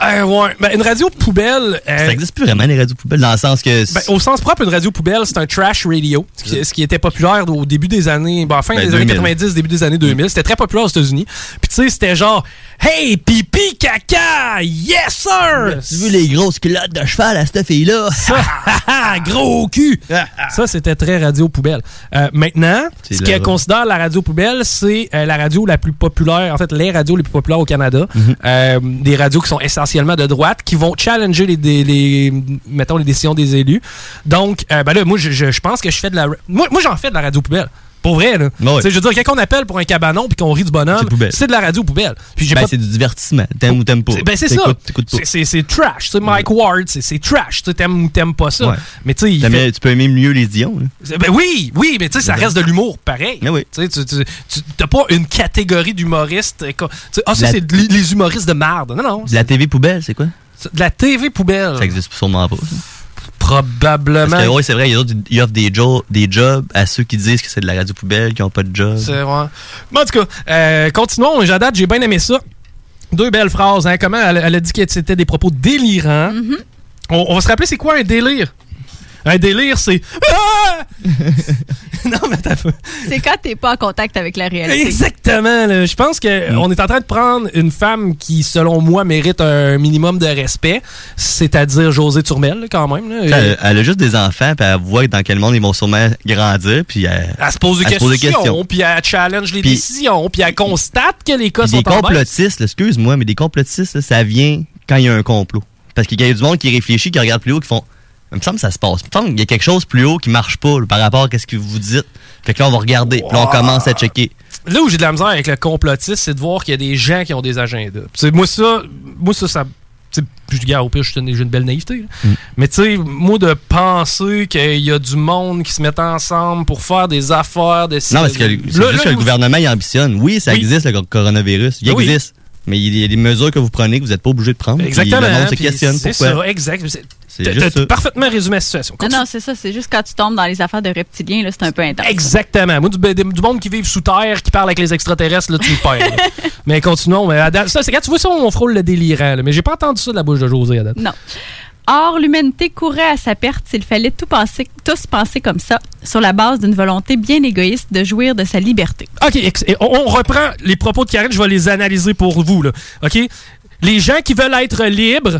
Euh, ouais. Ben, une radio poubelle. euh, Ça existe plus vraiment, les radios poubelles, dans le sens que. ben, au sens propre, une radio poubelle, c'est un trash radio. Ce qui, ce qui était populaire au début des années. Ben, fin Ben, des années 2000. 90, début des années 2000. C'était très populaire aux États-Unis. Puis, tu sais, c'était genre Hey, pipi, caca! Yes, sir! Tu vu les grosses culottes de cheval à cette fille-là? Gros cul! Ça, c'était très radio poubelle. Euh, maintenant, ce là. considère la radio poubelle, c'est la radio la plus populaire, en fait, les radios les plus populaires au Canada. Mhm. Des radios qui sont essentiellement de droite, qui vont challenger les, les, mettons, les décisions des élus. Donc, euh, ben là, moi, je, je- je pense que je fais de la... Moi, moi j'en fais de la radio poubelle. Pour vrai, là. Sais, Je veux dire, quand on appelle pour un cabanon puis qu'on rit du bonhomme, c'est de la radio poubelle. Puis Ben, pas- c'est du divertissement. T'aimes ou t'aimes pas. c'est- Ben, c'est ça. C'est- C'est c'est trash. Sais, Mike Ward, c'est c'est trash. T'aimes ou t'aimes pas ça. Ouais. Mais tu fait- Tu peux aimer mieux les Dion. là. c'est- Ben oui, oui, mais tu sais, ça Ben. reste de l'humour pareil. Ah oui. Tu sais, tu- t'as pas une catégorie d'humoristes. euh, Ah, ça, c'est les, humoristes de marde. Non, non. De la TV poubelle, c'est quoi? c'est De la TV poubelle. Ça existe sûrement pas. ça. Probablement. Parce que, oui, c'est vrai, ils, ils offrent des, jo- des jobs à ceux qui disent que c'est de la radio poubelle, qui n'ont pas de job. C'est vrai. Mais en tout cas, euh, continuons. Jadad, j'ai bien aimé ça. Deux belles phrases. Hein. Comment elle, elle a dit que c'était des propos délirants. on, on va se rappeler, c'est quoi un délire? Un délire, c'est. Ah! non, mais t'as peu. C'est quand t'es pas en contact avec la réalité. Exactement. là. Je pense que Mm. on est en train de prendre une femme qui, selon moi, mérite un minimum de respect, c'est-à-dire José Turmel, là, quand même. là. Elle, elle a juste des enfants, puis elle voit dans quel monde ils vont sûrement grandir, puis elle, Elle se pose des elle se pose questions, puis elle challenge les Puis- décisions, puis elle constate que les cas sont des complotistes, excuse-moi, mais des complotistes, là, ça vient quand il y a un complot. Parce qu'il y a du monde qui réfléchit, qui regarde plus haut, qui font. Il me semble que ça se passe. Il me semble qu'il y a quelque chose plus haut qui marche pas là, par rapport à ce que vous dites. Fait que là, on va regarder. Puis là, on commence à checker. Là où j'ai de la misère avec le complotiste, c'est de voir qu'il y a des gens qui ont des agendas. Moi, ça, moi, ça, ça. je dis, gars, au pire, une, j'ai une belle naïveté. là. Mm. Mais tu sais, moi, de penser qu'il y a du monde qui se met ensemble pour faire des affaires, de Non, parce que c'est juste que le gouvernement, il ambitionne. Oui, ça Oui. existe, le coronavirus. Il oui. existe. Mais il y a des mesures que vous prenez que vous n'êtes pas obligé de prendre. puis Exactement. Le monde se puis questionne C'est pourquoi. ça, exact. T'as ça. parfaitement résumé la situation. Non, non, c'est ça. C'est juste quand tu tombes dans les affaires de reptiliens, là, c'est un peu intense. Exactement. Moi, du, du- du monde qui vit sous terre, qui parle avec les extraterrestres, là, tu me perds. mais continuons. Mais ça, c'est quand tu vois ça, on frôle le délirant. là. Mais j'ai pas entendu ça de la bouche de José à date. Non. Or, l'humanité courait à sa perte s'il fallait tout penser, tous penser comme ça, sur la base d'une volonté bien égoïste de jouir de sa liberté. OK, et on, reprend les propos de Karine, je vais les analyser pour vous. Là. OK? Les gens qui veulent être libres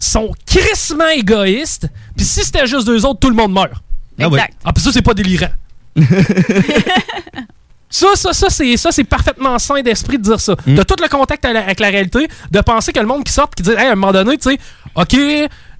sont crissement égoïstes, puis si c'était juste deux autres, tout le monde meurt. Ah oui. Exact. Ah, puis ça, c'est pas délirant. Ça, ça, ça, c'est, ça, c'est parfaitement sain d'esprit de dire ça. De tout le contact la- avec la réalité, de penser que le monde qui sort qui dit, hey, à un moment donné, tu sais, OK,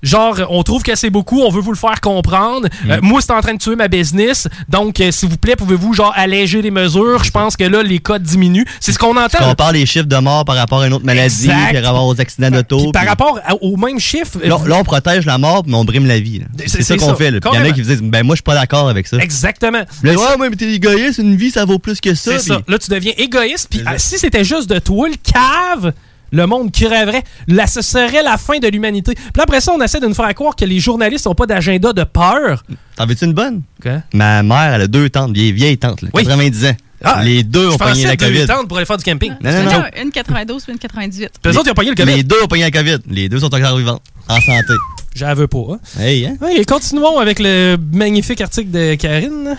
genre, on trouve que c'est beaucoup, on veut vous le faire comprendre. Euh, moi, c'est en train de tuer ma business. Donc, euh, s'il vous plaît, pouvez-vous, genre, alléger les mesures? Je pense que là, les cas diminuent. C'est ce qu'on entend. Tu compares les chiffres de mort par rapport à une autre maladie, Exact. par rapport aux accidents d'auto. Par puis- rapport à- au même chiffre. Là, là, on protège la mort, mais on brime la vie. C'est- ça qu'on fait. Il y en a qui disent Ben, moi, je suis pas d'accord avec ça. Exactement. Là, ouais, mais t'es égoïste, une vie, ça vaut plus que ça. C'est ça. Là, tu deviens égoïste. Puis ah, si c'était juste de toi, le cave, le monde crèverait. Là, ce serait la fin de l'humanité. Puis après ça, on essaie de nous faire croire que les journalistes n'ont pas d'agenda de peur. T'en veux-tu une bonne? Quoi? Ma mère, elle a deux tantes, vieilles, vieilles tantes, là, Oui. 90 ans. Ah, les deux ont pogné la deux COVID. tentes pour aller faire du camping. Non, Une 92 puis une 98. Puis eux autres, ils ont pogné le COVID. Les deux ont pogné la COVID. Les deux sont encore vivants. En santé. J'en veux pas. hein. Hey, hein? Oui, continuons avec le magnifique article de Karine.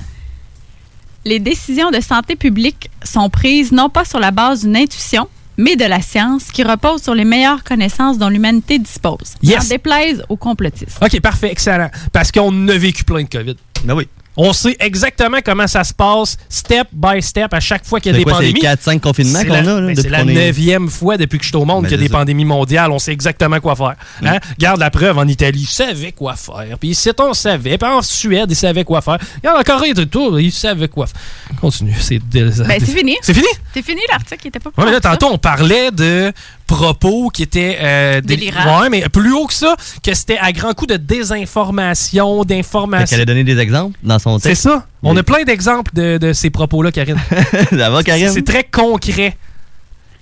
Les décisions de santé publique sont prises non pas sur la base d'une intuition, mais de la science qui repose sur les meilleures connaissances dont l'humanité dispose. Yes. En déplaise aux complotistes. OK, parfait, excellent. Parce qu'on a vécu plein de COVID. Ben oui. On sait exactement comment ça se passe, step by step, à chaque fois qu'il y a C'est des quoi, c'est pandémies. 4-5 confinements C'est qu'on la- a, là, ben, C'est la est- neuvième fois depuis que je suis au monde Ben, qu'il y a c'est des ça. pandémies mondiales. On sait exactement quoi faire. Hein? Garde la preuve, en Italie, ils savaient quoi faire. Puis ici, on savait. Puis en Suède, ils savaient quoi faire. Regarde, en Corée, tout, tout, ils savaient quoi faire. Continue. C'est Ben, c'est fini. C'est fini? C'est fini l'article qui était pas Ouais, mais là, tantôt, on parlait de propos qui étaient euh, dé- Délirants. Ouais, mais plus haut que ça, que c'était à grand coup de désinformation, d'information. qu'elle a donné des exemples dans son C'est texte. ça. On a plein d'exemples de, de ces propos-là, Karine. Ça va, Karine? C'est très concret.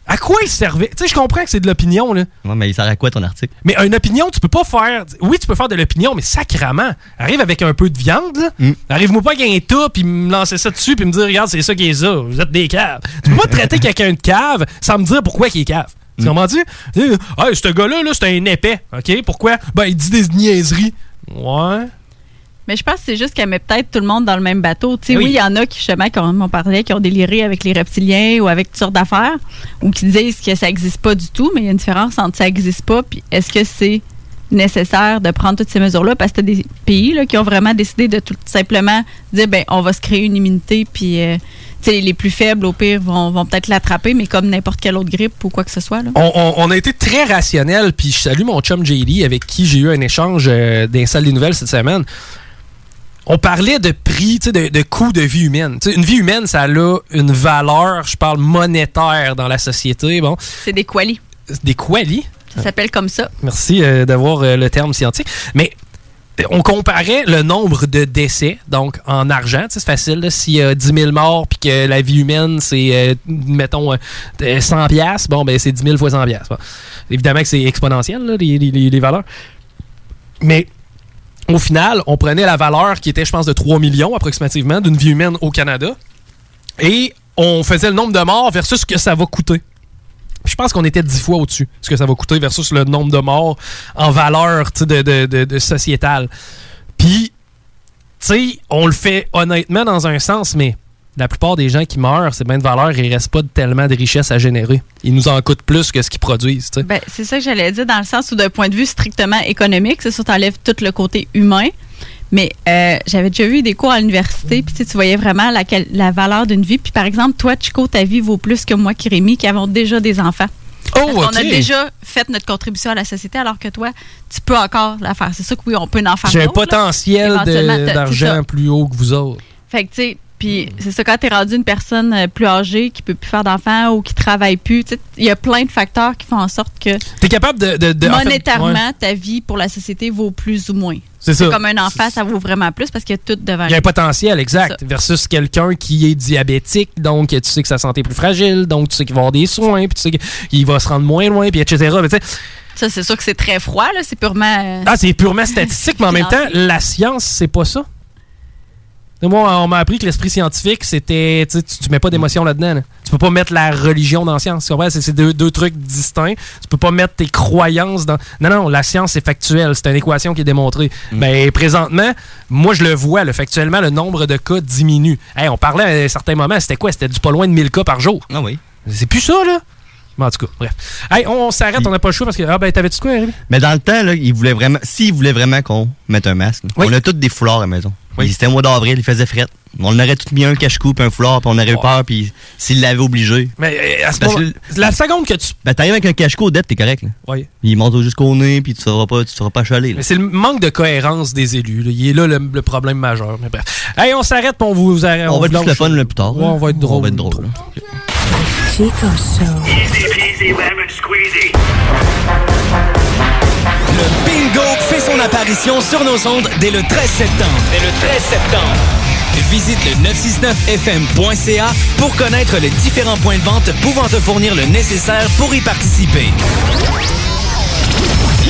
À quoi il servait? Tu sais, je comprends que c'est de l'opinion, là. Ouais, mais il sert à quoi ton article? Mais une opinion, tu peux pas faire. Oui, tu peux faire de l'opinion, mais sacrament. Arrive avec un peu de viande, là. Mm. Arrive-moi pas avec un tas, puis me lancer ça dessus, puis me dire, regarde, c'est ça qui est ça. Vous êtes des caves. Tu peux pas traiter quelqu'un de cave sans me dire pourquoi il est cave. Tu comprends-tu? Tu Hey, ce gars-là, là, c'est un épais. OK? Pourquoi? Ben, il dit des niaiseries. Ouais. Mais je pense que c'est juste qu'elle met peut-être tout le monde dans le même bateau. Tu sais, Ah oui. oui, il y en a qui, justement, comme on parlait, qui ont déliré avec les reptiliens ou avec toutes sortes d'affaires, ou qui disent que ça n'existe pas du tout, mais il y a une différence entre ça n'existe pas, puis est-ce que c'est nécessaire de prendre toutes ces mesures-là, parce que t'as des pays là, qui ont vraiment décidé de tout simplement dire, ben, on va se créer une immunité, puis euh, tu les plus faibles, au pire, vont, vont peut-être l'attraper, mais comme n'importe quelle autre grippe ou quoi que ce soit. Là. On, on- on a été très rationnel, puis je salue mon chum JD avec qui j'ai eu un échange euh, dans les salles des nouvelles cette semaine. on parlait de prix, de, de coût de vie humaine. Une vie humaine, ça a une valeur, je parle monétaire dans la société. Bon, C'est des qualis. des qualis? Ça s'appelle comme ça. Merci euh, d'avoir euh, le terme scientifique. Mais on comparait le nombre de décès, donc en argent, c'est facile. S'il y a 10 000 morts puis que la vie humaine, c'est, euh, mettons, euh, 100 piastres, bon, ben c'est 10 000 fois 100 piastres. Bon. Évidemment que c'est exponentiel, les- les valeurs. Mais au final, on prenait la valeur qui était, je pense, de 3 millions approximativement d'une vie humaine au Canada et on faisait le nombre de morts versus ce que ça va coûter. Je pense qu'on était 10 fois au-dessus, ce que ça va coûter versus le nombre de morts en valeur tu de, de, de, sociétale. Puis, tu sais, on le fait honnêtement dans un sens, mais la plupart des gens qui meurent, c'est bien de valeur, il reste pas tellement de richesse à générer. Ils nous en coûtent plus que ce qu'ils produisent. tu. Ben, c'est ça que j'allais dire dans le sens où d'un point de vue strictement économique, c'est sûr t'enlèves tout le côté humain. Mais euh, j'avais déjà vu des cours à l'université, puis tu sais, tu voyais vraiment la, la valeur d'une vie. Puis par exemple, toi, Chico, ta vie vaut plus que moi, Kérémy, qui avons déjà des enfants. Oh, Parce qu'on a déjà fait notre contribution à la société, alors que toi, tu peux encore la faire. C'est sûr que oui, on peut en faire J'ai un potentiel d'argent plus haut que vous autres. Fait que, tu sais, puis c'est ça, quand t'es rendu une personne euh, plus âgée qui peut plus faire d'enfants ou qui travaille plus, tu il y a plein de facteurs qui font en sorte que capable de. de- de- en fait, monétairement, ouais. ta vie pour la société vaut plus ou moins. C'est ça. comme un enfant, ça vaut vraiment plus parce qu'il y a tout devant Il y a un lui. potentiel, exact. Versus quelqu'un qui est diabétique, donc tu sais que sa santé est plus fragile, donc tu sais qu'il va avoir des soins, puis tu sais qu'il va se rendre moins loin, puis etc. Mais tu Ça, c'est sûr que c'est très froid, là. C'est purement. euh, ah, c'est purement statistique, mais en même temps, la science, c'est pas ça. Moi, on m'a appris que l'esprit scientifique, c'était. Tu, tu mets pas d'émotion là-dedans. là. Tu peux pas mettre la religion dans la science. C'est deux, deux trucs distincts. Tu peux pas mettre tes croyances dans. Non, non, la science, c'est factuel. C'est une équation qui est démontrée. Mais présentement, moi, je le vois. factuellement, le nombre de cas diminue. Hey, on parlait à un certain moment, c'était quoi? C'était du pas loin de 1000 cas par jour. Ah oui. C'est plus ça, là. Mais en tout cas, bref. Hey, on s'arrête, on n'a pas le choix parce que. Ah, ben, t'avais-tu quoi, Rémi? Mais dans le temps, là, il voulait vraiment, s'il voulait vraiment qu'on mette un masque, on a tous des foulards à la maison. C'était au mois d'avril, il faisait fret. On aurait tout mis un cache-cou puis un foulard, puis on aurait eu peur, puis s'il l'avait obligé. Mais euh, à ce moment- que- la seconde que tu. Ben, t'arrives avec un cache-cou au dep, t'es correct. Là. Oui. Il monte jusqu'au nez, puis tu seras pas, tu seras pas chalé. Mais c'est le manque de cohérence des élus. là. Il est là le, le problème majeur. Mais bref. Hey, on s'arrête, puis on vous arrête. On va être plus le fun là, plus tard. Ouais, on va être drôle. On va être drôle. Chico Show. Le bingo fait son apparition sur nos ondes dès le 13 septembre. Dès le 13 septembre. Visite le 969fm.ca pour connaître les différents points de vente pouvant te fournir le nécessaire pour y participer.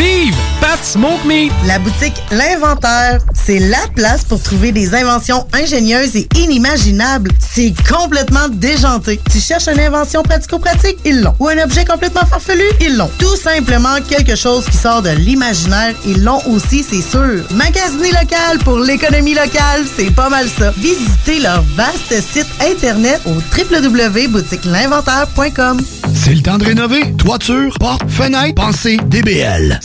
Vive Pat Smoke Meat! La boutique L'Inventaire, c'est la place pour trouver des inventions ingénieuses et inimaginables. C'est complètement déjanté. Tu cherches une invention pratico-pratique? Ils l'ont. Ou un objet complètement farfelu? Ils l'ont. Tout simplement quelque chose qui sort de l'imaginaire? Ils l'ont aussi, c'est sûr. Magasiner local pour l'économie locale, c'est pas mal ça. Visitez leur vaste site internet au www.boutiquelinventaire.com. C'est le temps de rénover. Toiture, porte, fenêtre, pensez DBL.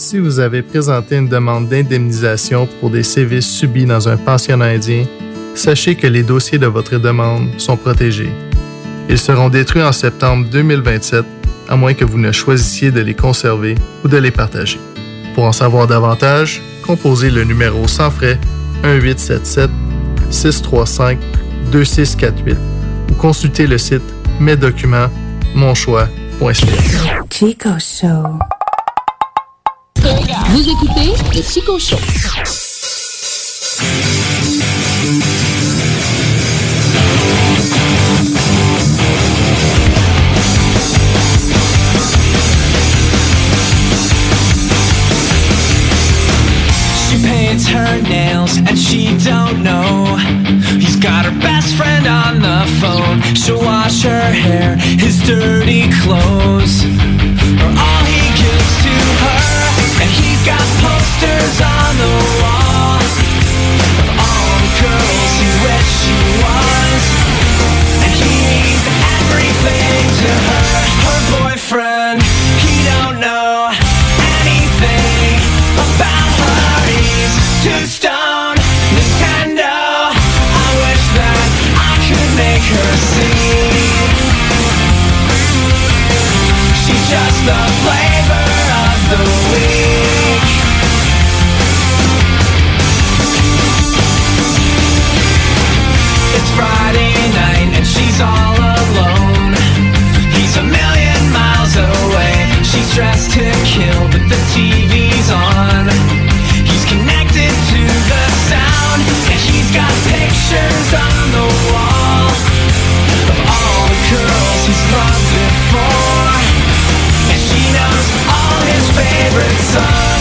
Si vous avez présenté une demande d'indemnisation pour des sévices subis dans un pensionnat indien, sachez que les dossiers de votre demande sont protégés. Ils seront détruits en septembre 2027, à moins que vous ne choisissiez de les conserver ou de les partager. Pour en savoir davantage, composez le numéro sans frais 1877 635 2648 ou consultez le site mes documents monchoix.ca. Chico Show. Vous écoutez le Chico Show. She paints her nails and she don't know. He's got her best friend on the phone. She'll wash her hair, his dirty clothes. Are all he gives to her Got posters on the TV's on. He's connected to the sound And he's got pictures on the wall Of all the girls he's loved before. And she knows all his favorite songs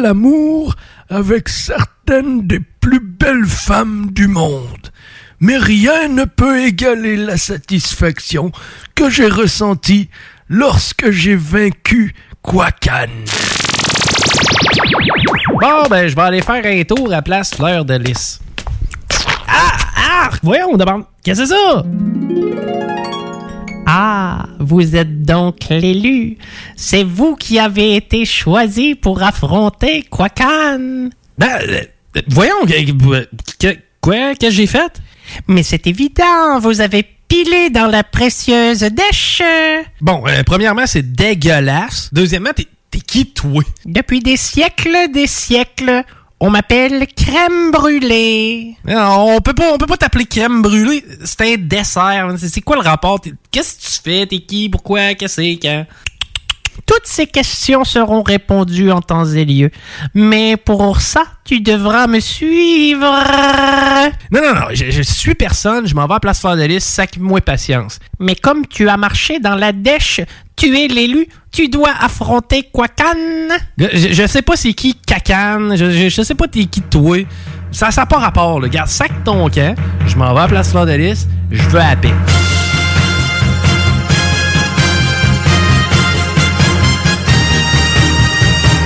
l'amour avec certaines des plus belles femmes du monde, mais rien ne peut égaler la satisfaction que j'ai ressentie lorsque j'ai vaincu Kwakan. Bon, ben, je vais aller faire un tour à place Fleur de Lys. Ah! Ah! Voyons, d'abord. Qu'est-ce que c'est ça? Ah, vous êtes donc l'élu. C'est vous qui avez été choisi pour affronter Kwakan. Ben, euh, voyons, que- quoi? Qu'est-ce que j'ai fait? Mais c'est évident, vous avez pilé dans la précieuse dèche. Bon, euh, premièrement, c'est dégueulasse. Deuxièmement, t'es qui, toi? Depuis des siècles, des siècles, on m'appelle crème brûlée. Non, on peut pas, on peut pas t'appeler crème brûlée. C'est un dessert. C'est quoi le rapport? Qu'est-ce que tu fais? T'es qui? Pourquoi? Qu'est-ce que c'est? Quand? Toutes ces questions seront répondues en temps et lieu. Mais pour ça, tu devras me suivre. Non, non, non, je, je suis personne, je m'en vais à Place Fleur de Lys, sac-moi patience. Mais comme tu as marché dans la dèche, tu es l'élu, tu dois affronter Quacan. Je, sais pas c'est qui Cacane, je, sais pas t'es qui toi. Ça n'a pas rapport, là. Garde, sac ton camp, je m'en vais à Place de je veux à la.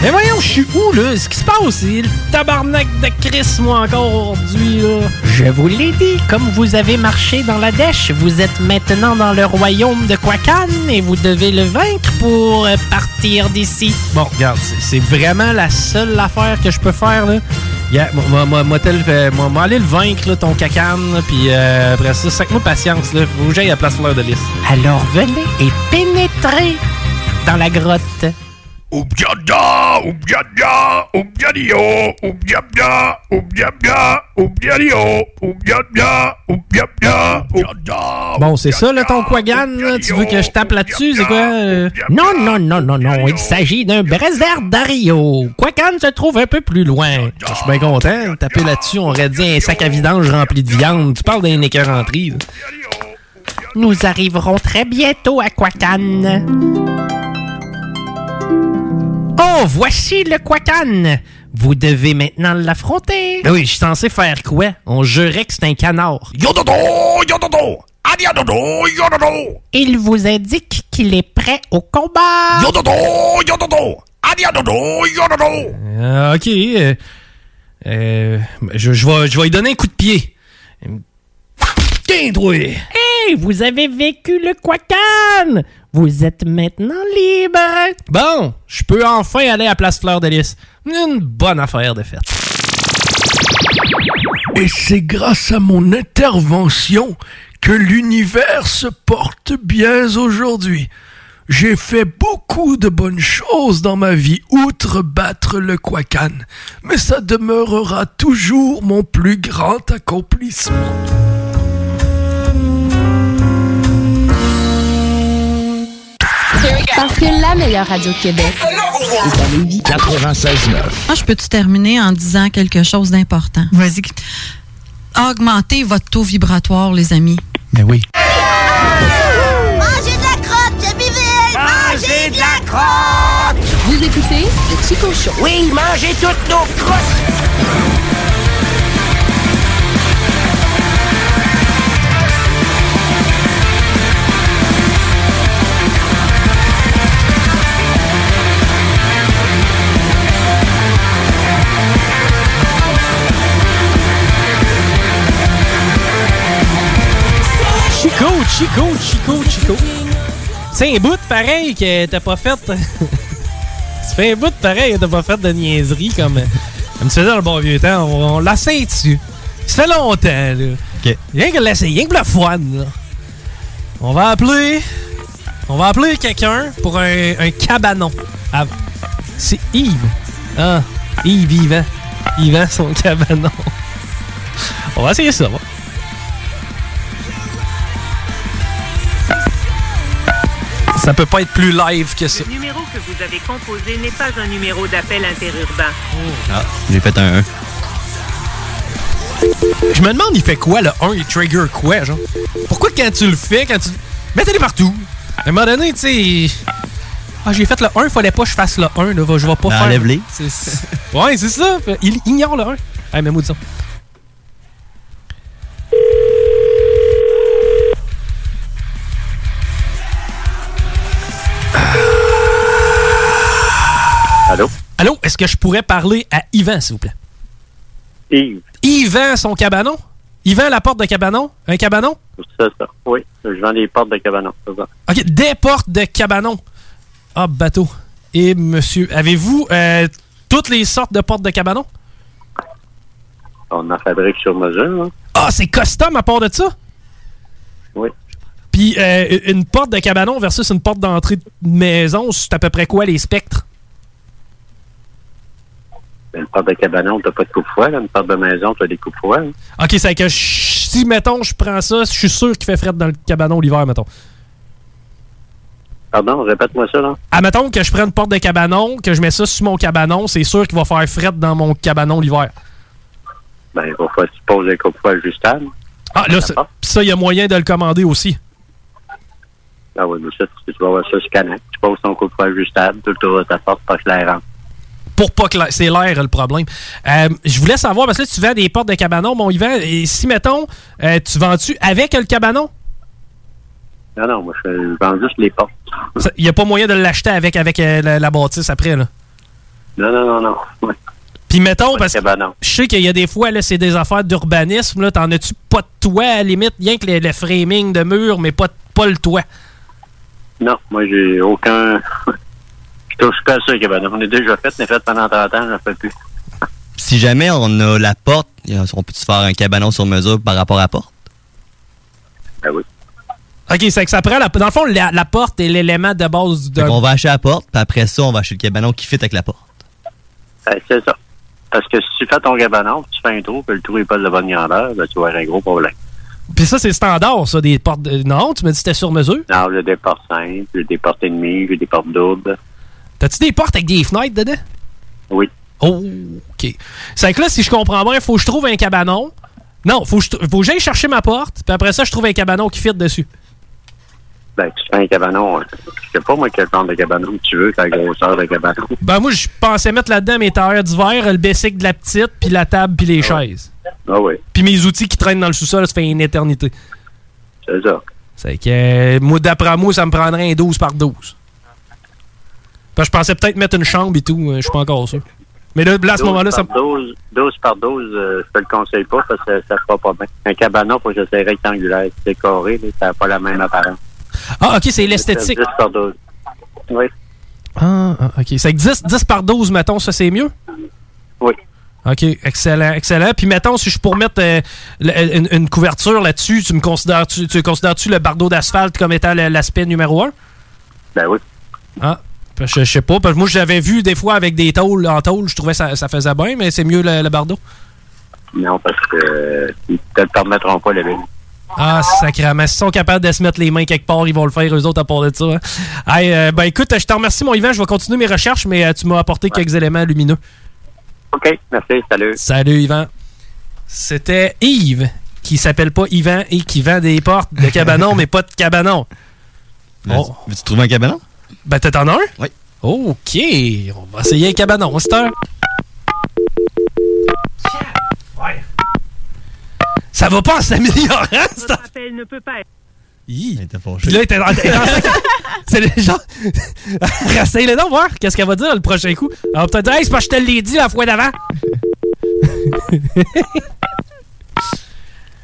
Mais voyons, je suis où, là? Ce qui se passe, c'est le tabarnak de Chris, moi, encore aujourd'hui, là. Je vous l'ai dit, comme vous avez marché dans la dèche, vous êtes maintenant dans le royaume de Quacan et vous devez le vaincre pour partir d'ici. Bon, regarde, c'est- vraiment la seule affaire que je peux faire, là. Yeah, moi, moi, moi, moi, moi, aller le vaincre, là, ton cacane, puis euh, après ça, sac-moi patience, là. Faut que j'aille à Place Fleur de Lys. Alors venez et pénétrez dans la grotte. Bon, c'est ça, là, ton Quagan? Tu veux que je tape là-dessus? C'est quoi? Non, non, non, non, non, il s'agit d'un Brésil d'Ario. Quacan se trouve un peu plus loin. Je suis bien content. Taper là-dessus, on aurait dit un sac à vidange rempli de viande. Tu parles d'un écœuranterie. Nous arriverons très bientôt à Quacan. Oh, voici le Quacan. Vous devez maintenant l'affronter. Ben oui, je suis censé faire quoi? On jurait que c'est un canard. Yododo, yododo, adiadodo, yododo. Il vous indique qu'il est prêt au combat. Yododo, yododo, adiadodo, yododo. Euh, ok. euh, euh, je, je vais, je vais lui donner un coup de pied. Tiens, toi! Hey, vous avez vécu le Quacan. Vous êtes maintenant libre. Bon, je peux enfin aller à Place Fleur de Lys. Une bonne affaire de fête. Et c'est grâce à mon intervention que l'univers se porte bien aujourd'hui. J'ai fait beaucoup de bonnes choses dans ma vie, outre battre le Quacan, mais ça demeurera toujours mon plus grand accomplissement. Parce que la meilleure radio de Québec est à Lévis. 96.9. Moi, je peux-tu terminer en disant quelque chose d'important? Vas-y. Augmentez votre taux vibratoire, les amis. Ben oui. Mangez de la crotte, je vivais! Mangez de la crotte! Vous écoutez le Chico Show. Oui, mangez toutes nos crottes! Chico, Chico, Chico, Chico. C'est un bout pareil que t'as pas fait. Ça fait un bout pareil que t'as pas fait de niaiserie comme, comme tu faisais dans le bon vieux temps. On, on l'essaie dessus. Ça fait longtemps, là. OK. Rien que l'essayer, rien que le fun, là. On va appeler. On va appeler quelqu'un pour un, un cabanon. Ah, c'est Yves. Ah, Yves Yvan. Yvan, son cabanon. On va essayer ça, va. Ça peut pas être plus live que ça. Le numéro que vous avez composé n'est pas un numéro d'appel interurbain. Ah, j'ai fait un 1. Je me demande, il fait quoi le 1 Il trigger quoi, genre? Pourquoi quand tu le fais, quand tu. Mettez-les partout? À un moment donné, tu sais. Ah, j'ai fait le 1, fallait pas que je fasse le 1, là. Je vais pas Ben, faire. enlève-les. Ouais, c'est ça. Il ignore le 1. Hey, mais moi, Allô? Est-ce que je pourrais parler à Yvan, s'il vous plaît? Yves, Yvan, son cabanon? Yvan, la porte de cabanon? Un cabanon? c'est ça. Oui, je vends des portes de cabanon, ça. OK, des portes de cabanon. Ah, bateau. Et monsieur, avez-vous euh, toutes les sortes de portes de cabanon? On en fabrique sur mesure. hein. Ah, c'est custom à part de ça? Oui. Puis euh, une porte de cabanon versus une porte d'entrée de maison, c'est à peu près quoi les spectres? Une porte de cabanon, t'as pas de coupe-fouet. là. Une porte de maison, t'as des coupe-fouet. hein. OK, c'est que je- si, mettons, je prends ça, je suis sûr qu'il fait fret dans le cabanon l'hiver, mettons. Pardon, répète-moi ça, là. Admettons que je prends une porte de cabanon, que je mets ça sur mon cabanon, c'est sûr qu'il va faire fret dans mon cabanon l'hiver. Ben, il va falloir que tu poses un coupe ajustable. Ah, là, ça, ça, il y a moyen de le commander aussi. Ah oui, mais ça, tu, vas voir ça sur Canac. Tu poses ton coupe ajustable, tu le tour de ta porte, pas que l'air rentre. Pour pas que c'est l'air le problème. Euh, je voulais savoir, parce que là, tu vends des portes de cabanon, mon Yvan, et si, mettons, euh, tu vends-tu avec le cabanon? Non, non, moi, je, je vends juste les portes. Il n'y a pas moyen de l'acheter avec, avec euh, la, la bâtisse après, là? Non, non, non, non. Ouais. Puis mettons, parce que cabanon. je sais qu'il y a des fois, là, c'est des affaires d'urbanisme, là, t'en as-tu pas de toit, à la limite, rien que le, le framing de mur, mais pas, pas le toit? Non, moi, j'ai aucun. Je touche pas à ça, cabanon. On est déjà fait, on est fait pendant 30 ans, j'en fais plus. Si jamais on a la porte, on peut-tu faire un cabanon sur mesure par rapport à la porte? Ben oui. OK, c'est que ça prend, la, dans le fond, la, la porte est l'élément de base d'un... on va acheter la porte, puis après ça, on va acheter le cabanon qui fit avec la porte. Ben, c'est ça. Parce que si tu fais ton cabanon, puis tu fais un trou, puis le trou n'est pas de la bonne grandeur, ben, tu vas avoir un gros problème. Puis ça, c'est standard, ça, des portes... de- Non, tu me dis que c'était sur mesure? Non, j'ai des portes simples, j'ai des portes et demie, j'ai des portes doubles. T'as-tu des portes avec des fenêtres dedans? Oui. Oh, OK. C'est que là, si je comprends bien, il faut que je trouve un cabanon. Non, faut que, faut que j'aille chercher ma porte, puis après ça, je trouve un cabanon qui fit dessus. Ben, tu fais un cabanon. hein. Je sais pas, moi, quel genre de cabanon tu veux, ta grosseur de cabanon. Ben moi, je pensais mettre là-dedans mes tailleurs d'hiver, le basic de la petite, puis la table, puis les chaises. Ah oui, Puis mes outils qui traînent dans le sous-sol, ça fait une éternité. c'est ça. C'est que, euh, moi, d'après moi, ça me prendrait un 12 par 12. Parce que je pensais peut-être mettre une chambre et tout, euh, je suis pas encore sûr. Mais là, à ce 12 moment-là, ça me... par 12, 12 par 12, euh, je te le conseille pas parce que ça fera pas bien. Un cabanon, faut que c'est rectangulaire. C'est carré, là, ça n'a pas la même apparence. Ah, OK, c'est l'esthétique. 10 par 12. Oui. Ah, ah, OK. C'est que 10, 10 par 12, mettons, ça, c'est mieux? Oui. OK, excellent, excellent. Puis mettons, si je pour mettre euh, le- une, une couverture là-dessus, tu me considères-tu tu considères-tu le bardeau d'asphalte comme étant l'aspect numéro un? Ben oui. Ah, je, je sais pas. Parce que moi, je l'avais vu des fois avec des tôles en tôle, je trouvais que ça, ça faisait bien, mais c'est mieux le, le bardeau. Non, parce que euh, ils te le permettront pas, les billes. Ah, sacrément. S'ils sont capables de se mettre les mains quelque part, ils vont le faire, eux autres, à part de ça. hein. Hey, euh, ben écoute, je te remercie, mon Yvan. Je vais continuer mes recherches, mais euh, tu m'as apporté quelques éléments lumineux. OK, merci, salut. Salut, Yvan. C'était Yves, qui s'appelle pas Yvan et qui vend des portes de cabanon, mais pas de cabanon. Oh. Veux-tu trouver un cabanon? Ben, t'en as un? Oui. OK. On va essayer un cabanon, c'est heure. Ça va pas en s'améliorant, c'est Votre appel ne peut pas être. Hi. Puis là, t'es dans, t'es dans C'est le genre. Rasseye-le donc, voir qu'est-ce qu'elle va dire le prochain coup. Elle va peut-être dire, hey, c'est parce que je te l'ai dit la fois d'avant.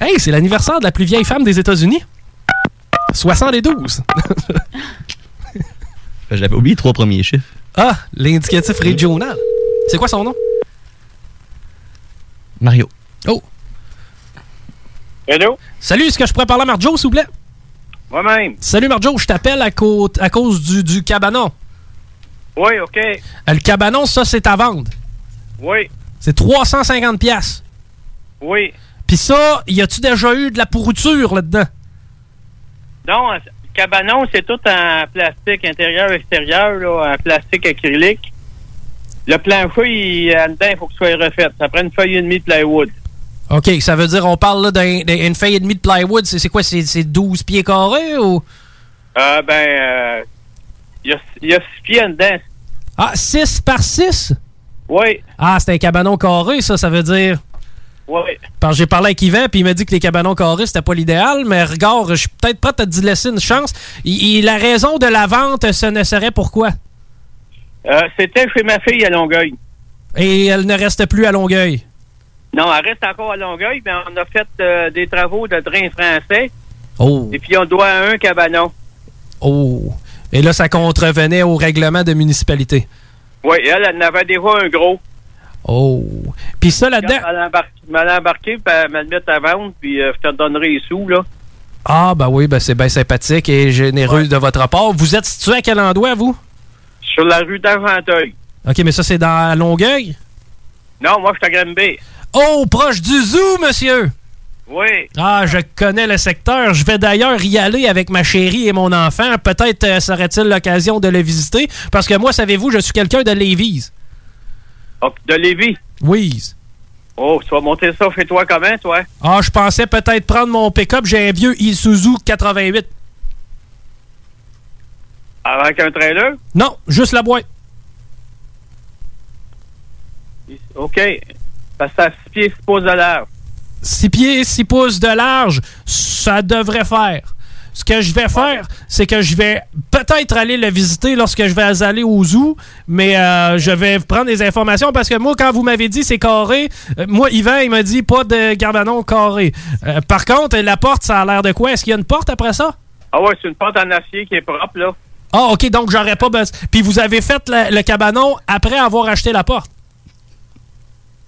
hey, c'est l'anniversaire de la plus vieille femme des États-Unis. 72. J'avais oublié les trois premiers chiffres. ah, l'indicatif régional. C'est quoi son nom? Mario. Oh. Hello? Salut, est-ce que je pourrais parler à Marjo, s'il vous plaît? Moi-même. Salut Marjo, je t'appelle à, à cause du, du cabanon. Oui, OK. Euh, Le cabanon, ça, c'est à vendre. Oui, C'est 350 pièces. oui. Puis ça, y a-tu déjà eu de la pourriture là-dedans? Non, cabanon, c'est tout en plastique intérieur-extérieur, là, en plastique acrylique. Le plancher, il, en dedans, il faut que ce soit refait. Ça prend une feuille et demie de plywood. OK, ça veut dire on parle d'une feuille et demie de plywood. C'est quoi? C'est c'est 12 pieds carrés ou... Euh, ben, euh, il y, a, y a six pieds en dedans. Ah, 6 par 6? Oui, Ah, c'est un cabanon carré, ça, ça veut dire... oui. Parce que j'ai parlé avec Yvan, puis il m'a dit que les cabanons carrés, c'était pas l'idéal, mais regarde, je suis peut-être prêt à te laisser une chance. Il- la raison de la vente, ce ne serait pourquoi? Euh, C'était chez ma fille à Longueuil. Et elle ne reste plus à Longueuil? Non, elle reste encore à Longueuil, mais on a fait euh, des travaux de drain français. Oh. Et puis, on doit un cabanon. Oh. Et là, ça contrevenait au règlement de municipalité. Oui, elle, elle en avait déjà un gros. Oh. Puis ça, là-dedans... Elle m'a embarqué, m'a embarqué, puis mettre à vendre, puis euh, je te donnerai les sous, là. Ah, bah oui, ben c'est bien sympathique et généreux de votre part. Vous êtes situé à quel endroit, vous? Sur la rue d'Argenteuil. OK, mais ça, c'est dans Longueuil? Non, moi, je suis à Granby. Oh, proche du zoo, monsieur! Oui. Ah, je connais le secteur. Je vais d'ailleurs y aller avec ma chérie et mon enfant. Peut-être euh, serait-il l'occasion de le visiter. Parce que moi, savez-vous, je suis quelqu'un de Lévis. Oh, de Lévis. Oui. Oh, tu vas monter ça chez toi comment, toi? Ah, je pensais peut-être prendre mon pick-up. J'ai un vieux Isuzu 88. Avec un trailer? Non, juste la boîte. OK. Parce que ça a 6 pieds 6 pouces de large. 6 pieds, 6 pouces de large, ça devrait faire. Ce que je vais faire, c'est que je vais peut-être aller le visiter lorsque je vais aller au zoo, mais euh, je vais prendre des informations parce que moi, quand vous m'avez dit c'est carré, euh, moi, Yvan, il m'a dit pas de garbanon carré. Euh, par contre, la porte, ça a l'air de quoi? Est-ce qu'il y a une porte après ça? Ah ouais, c'est une porte en acier qui est propre, là. Ah, OK, donc j'aurais pas besoin. Puis vous avez fait le, le cabanon après avoir acheté la porte?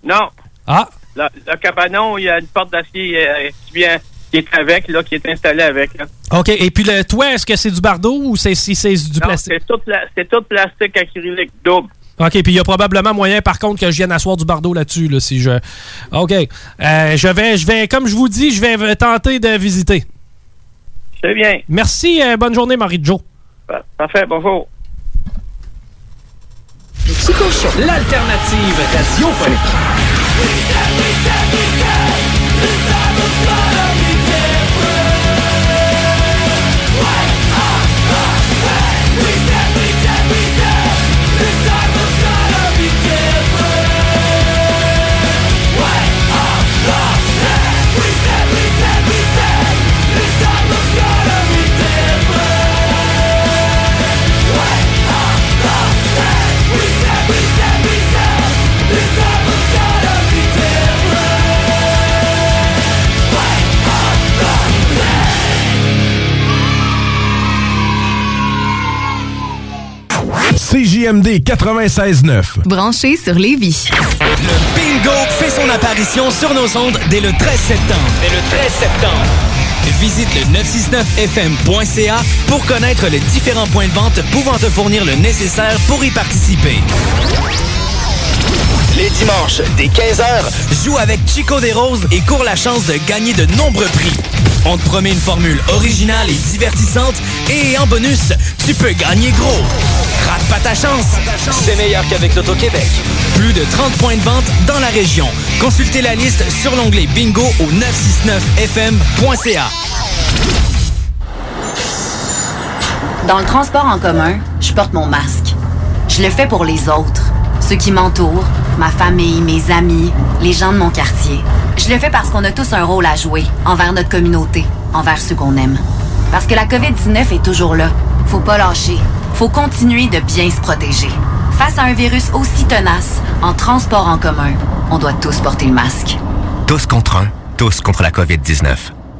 Non. Ah. Le, le cabanon, il y a une porte d'acier qui, vient- qui est avec, là, qui est installée avec. Là. OK, et puis le toit, est-ce que c'est du bardeau ou c'est si c'est du Non, plastique? c'est tout, pla- c'est tout plastique acrylique double. OK, puis il y a probablement moyen, par contre, que je vienne asseoir du bardeau là-dessus, là, si je... OK. Euh, je vais, je vais, comme je vous dis, je vais tenter de visiter. C'est bien. Merci, euh, bonne journée, Marie-Jo. Pa- Parfait, bonjour. L'alternative radiophonique. CJMD 96.9. Branché sur Lévis. Le bingo fait son apparition sur nos ondes dès le 13 septembre. Dès le 13 septembre. Visite le 969fm.ca pour connaître les différents points de vente pouvant te fournir le nécessaire pour y participer. Les dimanches, dès 15h, joue avec Chico des Roses et cours la chance de gagner de nombreux prix. On te promet une formule originale et divertissante et en bonus, tu peux gagner gros. Rate pas ta chance. C'est meilleur qu'avec l'Auto-Québec. Plus de 30 points de vente dans la région. Consultez la liste sur l'onglet bingo au 969fm.ca. Dans le transport en commun, je porte mon masque. Je le fais pour les autres, ceux qui m'entourent, ma famille, mes amis, les gens de mon quartier. Je le fais parce qu'on a tous un rôle à jouer envers notre communauté, envers ceux qu'on aime. Parce que la COVID-19 est toujours là. Faut pas lâcher. Faut continuer de bien se protéger. Face à un virus aussi tenace, en transport en commun, on doit tous porter le masque. Tous contre un, tous contre la COVID-19.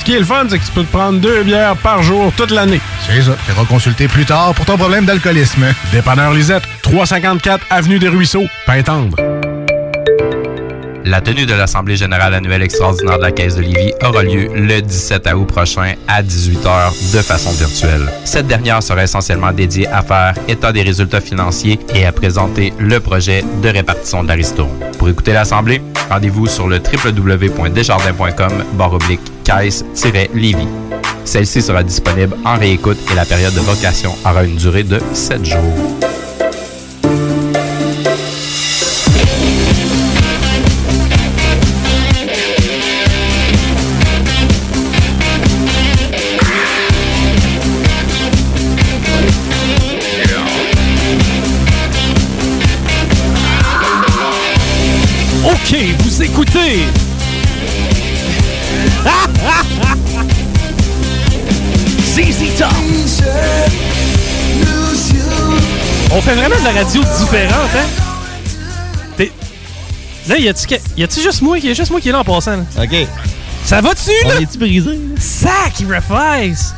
Ce qui est le fun, c'est que tu peux te prendre deux bières par jour toute l'année. C'est ça. Tu consulter plus tard pour ton problème d'alcoolisme. Dépanneur Lisette, 354 Avenue des Ruisseaux, Pintendre. La tenue de l'Assemblée générale annuelle extraordinaire de la Caisse de Lévis aura lieu le 17 août prochain à 18h de façon virtuelle. Cette dernière sera essentiellement dédiée à faire état des résultats financiers et à présenter le projet de répartition de la ristourne. Pour écouter l'Assemblée, rendez-vous sur le www.desjardins.com barre oblique Celle-ci sera disponible en réécoute et la période de vocation aura une durée de 7 jours. OK, vous écoutez. On fait vraiment de la radio différente, hein? T'es- Là, y a-tu que- juste moi qui a juste moi qui est là en passant? là? OK. Ça va-tu, là? On est-tu brisé? Sacrifice!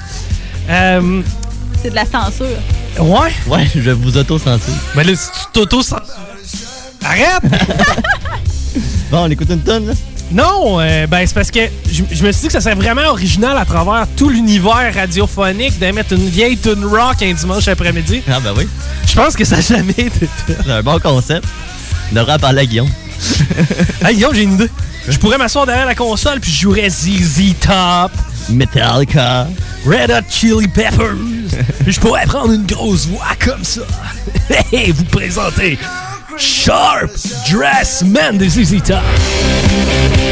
Euh, C'est de la censure. ouais? Ouais, je vais vous auto-sentir. Mais là, si tu t'auto Arrête! Bon, on écoute une tonne, là? Non, euh, ben c'est parce que je je me suis dit que ça serait vraiment original à travers tout l'univers radiophonique d'émettre une vieille tune rock un dimanche après-midi. Ah, ben oui. Je pense que ça n'a jamais été fait. C'est un bon concept. On devrait en parler à Guillaume. hey Guillaume, j'ai une idée. Je pourrais m'asseoir derrière la console puis je jouerais ZZ Top, Metallica. Red Hot Chili Peppers. Je pourrais prendre une grosse voix comme ça. Et vous présenter Sharp Dress Man de ZZ Top.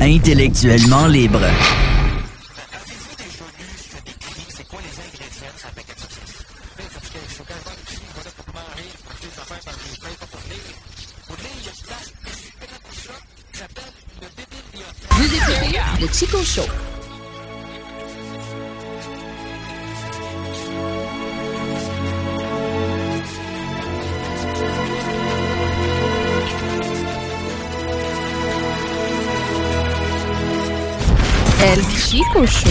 Intellectuellement libre. Vous écoutez le Chico Show. Chico Show.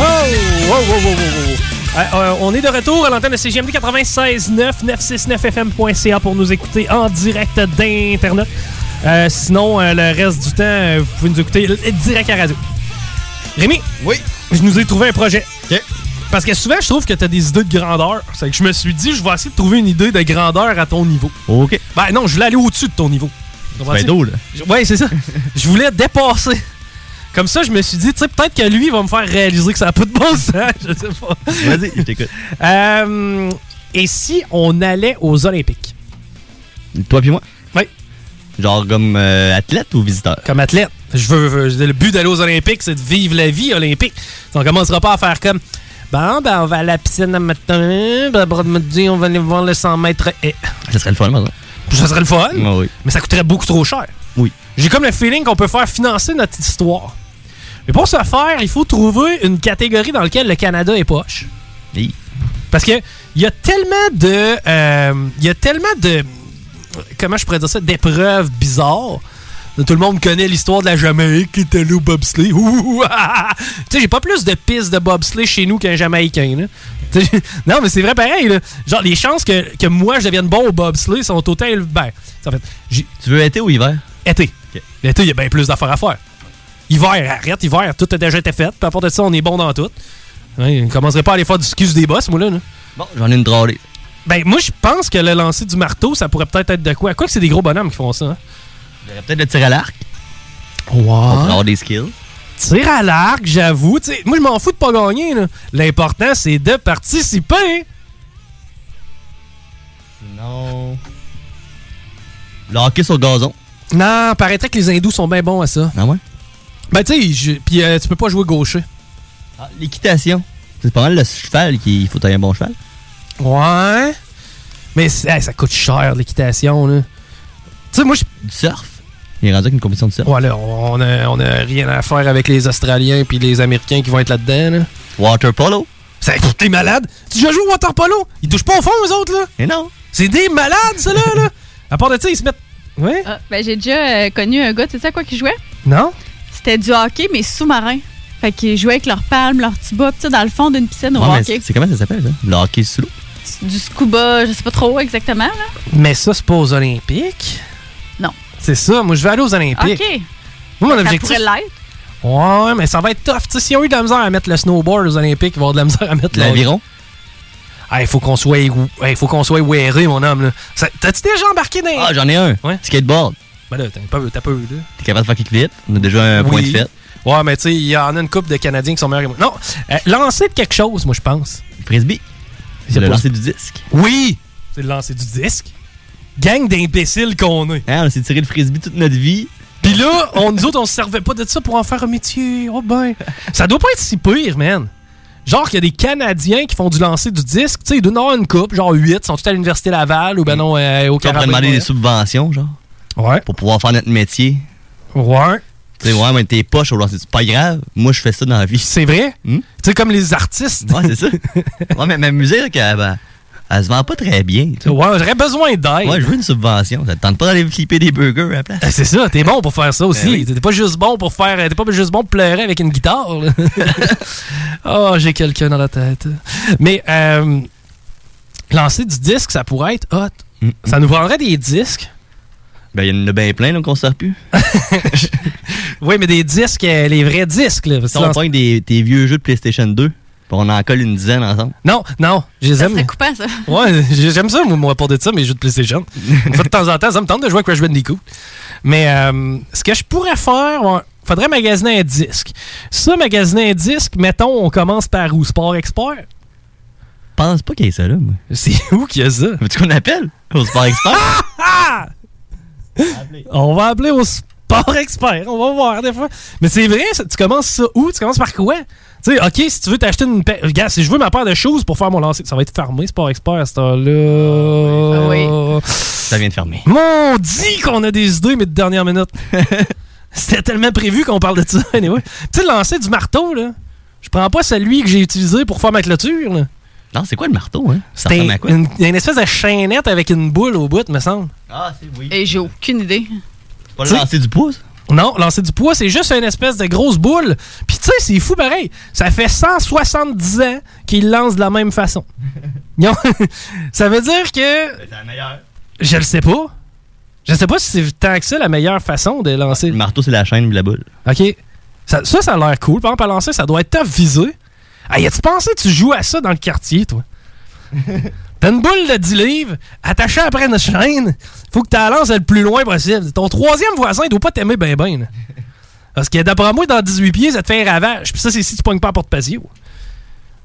Oh! Wow, wow, wow, wow, wow. Euh, euh, on est de retour à l'antenne de CGMD 96.9, 969fm.ca pour nous écouter en direct d'Internet. Euh, sinon, euh, le reste du temps, euh, vous pouvez nous écouter direct à radio. Rémi? Oui? Je nous ai trouvé un projet. Parce que souvent, je trouve que tu as des idées de grandeur. C'est que je me suis dit, je vais essayer de trouver une idée de grandeur à ton niveau. OK. Ben non, je voulais aller au-dessus de ton niveau. pas d'eau, là? Ouais, c'est ça. je voulais dépasser. Comme ça, je me suis dit, tu sais, peut-être que lui va me faire réaliser que ça n'a pas de bon sens. Je sais pas. Vas-y, je t'écoute. Euh, et si on allait aux Olympiques? Toi puis moi? Oui. Genre comme euh, athlète ou visiteur? Comme athlète. Je veux, veux- le but d'aller aux Olympiques, c'est de vivre la vie olympique. On commencera pas à faire comme. Bon, ben, on va à la piscine le matin. Ben, après-midi, on va aller voir le 100 mètres. Et... Ça serait le fun, maintenant. Ça serait le fun? Oui. Mais ça coûterait beaucoup trop cher. Oui. J'ai comme le feeling qu'on peut faire financer notre histoire. Mais pour ce faire, il faut trouver une catégorie dans laquelle le Canada est poche. Oui. Parce que il y a tellement de. euh, Il y a tellement de. Comment je pourrais dire ça? D'épreuves bizarres. Tout le monde connaît l'histoire de la Jamaïque qui était allé au bobsleigh. Ouh, ah, ah. tu sais, j'ai pas plus de pistes de bobsleigh chez nous qu'un Jamaïcain. là. Non, mais c'est vrai pareil. là. Genre, les chances que, que moi je devienne bon au bobsleigh sont autant élevées. Ben, en fait, Tu veux été ou hiver? été. L'été, il y a bien plus d'affaires à faire. Hiver, arrête, hiver, tout a déjà été fait. Puis à part de ça, on est bon dans tout. Ouais, on commencerait pas à aller faire du ski des boss, moi, là. là. Bon, j'en ai une drôlée. Ben, moi, je pense que le lancer du marteau, ça pourrait peut-être être de quoi. Quoi que c'est des gros bonhommes qui font ça. hein? Peut-être le tir à l'arc. Ouais. On pourrait avoir des skills. Tir à l'arc, j'avoue. Moi, je m'en fous de pas gagner. là. L'important, c'est de participer. Non. Le hockey sur gazon. Non, paraîtrait que les hindous sont bien bons à ça. Ah ouais? Ben, tu sais, puis euh, tu peux pas jouer gaucher. Ah, L'équitation. C'est pas mal le cheval qu'il faut tailler un bon cheval. Ouais. Mais hey, ça coûte cher, l'équitation, là. Tu sais, moi, je. Du surf? Il est rendu avec une compétition de surf. Ouais, là, on a, on a rien à faire avec les Australiens puis les Américains qui vont être là-dedans, là. Water polo. Ça, t'es malade? Tu déjà joué au water polo? Ils touchent pas au fond, eux autres, là? Et non. C'est des malades, ça, là, là. À part de ça, ils se mettent. Ouais? Ah, ben, j'ai déjà euh, connu un gars, tu sais à quoi qu'il jouait? Non? C'était du hockey, mais sous-marin. Fait qu'ils jouaient avec leurs palmes, leurs tuba, pis ça, dans le fond d'une piscine au Ouais, hockey. c'est c'est comment ça s'appelle, ça? Le hockey sous l'eau? Du scuba, je sais pas trop exactement, là. Mais ça, c'est pas aux Olympiques. C'est ça, moi, je vais aller aux Olympiques. OK. Moi, mon ça objectif. pourrait l'être. Ouais, mais ça va être tough. Tu sais, s'ils ont eu de la misère à mettre le snowboard aux Olympiques, ils vont avoir de la misère à mettre le- L'aviron? Ah, il faut qu'on soit, il faut qu'on soit wearé, mon homme. là. Ça- T'as-tu déjà embarqué dans. Ah, j'en ai un. Ouais. Skateboard. Ben là, t'as pas, t'as pas eu, là. T'es capable de faire kick vite. On a déjà un point de fête. Ouais, mais tu sais, il y en a une couple de Canadiens qui sont meilleurs que moi. Non, euh, lancer de quelque chose, moi, je pense. Frisbee. C'est le pas- lancer du disque. Oui! C'est le lancer du disque. Gang d'imbéciles qu'on est. Hein, on s'est tiré le frisbee toute notre vie. Pis là, on, nous autres, on se servait pas de ça pour en faire un métier. Oh ben. Ça doit pas être si pire, man. Genre qu'il y a des Canadiens qui font du lancer du disque. Tu sais, ils avoir une coupe, genre 8, sont tous à l'Université Laval ou ben non, euh, au On pourrait Carabin. demander des subventions, genre. Ouais. Pour pouvoir faire notre métier. Ouais. Tu sais, ouais, mais t'es poche au lancer. C'est pas grave. Moi, je fais ça dans la vie. C'est vrai? Hmm? Tu sais, comme les artistes. Ouais, c'est ça. ouais, mais ma musique, elle, ben, elle se vend pas très bien. tu sais. Ouais, j'aurais besoin d'aide. Ouais, je veux une subvention. Ça te tente pas d'aller flipper des burgers à la place? Ah, C'est ça, t'es bon pour faire ça aussi. Ben oui. T'es pas juste bon pour faire. T'es pas juste bon pour pleurer avec une guitare. oh, j'ai quelqu'un dans la tête. Mais euh, lancer du disque, ça pourrait être hot. Mm. Ça nous prendrait des disques. Ben, il y en a bien plein, là, qu'on sort plus. Oui, mais des disques, euh, les vrais disques. Là, Si on lance- des, tes vieux jeux de PlayStation 2, puis on en colle une dizaine ensemble. Non, non, je les Ça aime. coupant, ça. Ouais, j'aime ça, moi, pour dire ça, mes jeux de PlayStation. Une fois de temps en temps, ça me tente de jouer à Crash Bandicoot. Mais euh, ce que je pourrais faire, ouais, faudrait magasiner un disque. Ça, magasiner un disque, mettons, on commence par où? Sport Expert? pense pas qu'il y ait ça là, moi. C'est où qu'il y a ça? Veux-tu qu'on appelle? Au Sport Expert? Ah! On va appeler au Sport Expert, on va voir des fois. Mais c'est vrai, ça- tu commences ça où? Tu commences par quoi? Tu sais, OK, si tu veux t'acheter une paire... Regarde, si je veux ma paire de choses pour faire mon lancer, ça va être fermé, Sport Expert, à cette heure-là. Ça vient de fermer. Mon dit qu'on a des idées, mais de dernière minute. C'était tellement prévu qu'on parle de ça. Anyway. Tu sais, le lancer du marteau, là. Je prends pas celui que j'ai utilisé pour faire ma clôture, là. Non, c'est quoi le marteau, hein? Ça ressemble à quoi? une, une espèce de chaînette avec une boule au bout, me semble. Ah, c'est oui. Et j'ai aucune idée. Pas le lancer du poids, ça? Non, lancer du poids, c'est juste une espèce de grosse boule. Puis tu sais, c'est fou pareil. Ça fait 170 ans qu'ils lancent de la même façon. Ça veut dire que... C'est la meilleure. Je le sais pas. Je sais pas si c'est tant que ça la meilleure façon de lancer. Le marteau, c'est la chaîne la boule. OK. Ça, ça, ça a l'air cool. Par exemple, à lancer, ça doit être tough visé. Hey, as-tu pensé que tu joues à ça dans le quartier, toi? T'as une boule de 10 livres, attachée après une chaîne, faut que tu la lances le plus loin possible. Ton troisième voisin, il doit pas t'aimer ben ben. là. Parce que d'après moi, dans 18 pieds, ça te fait un ravage. Puis ça, c'est si tu pognes pas à porte-patio.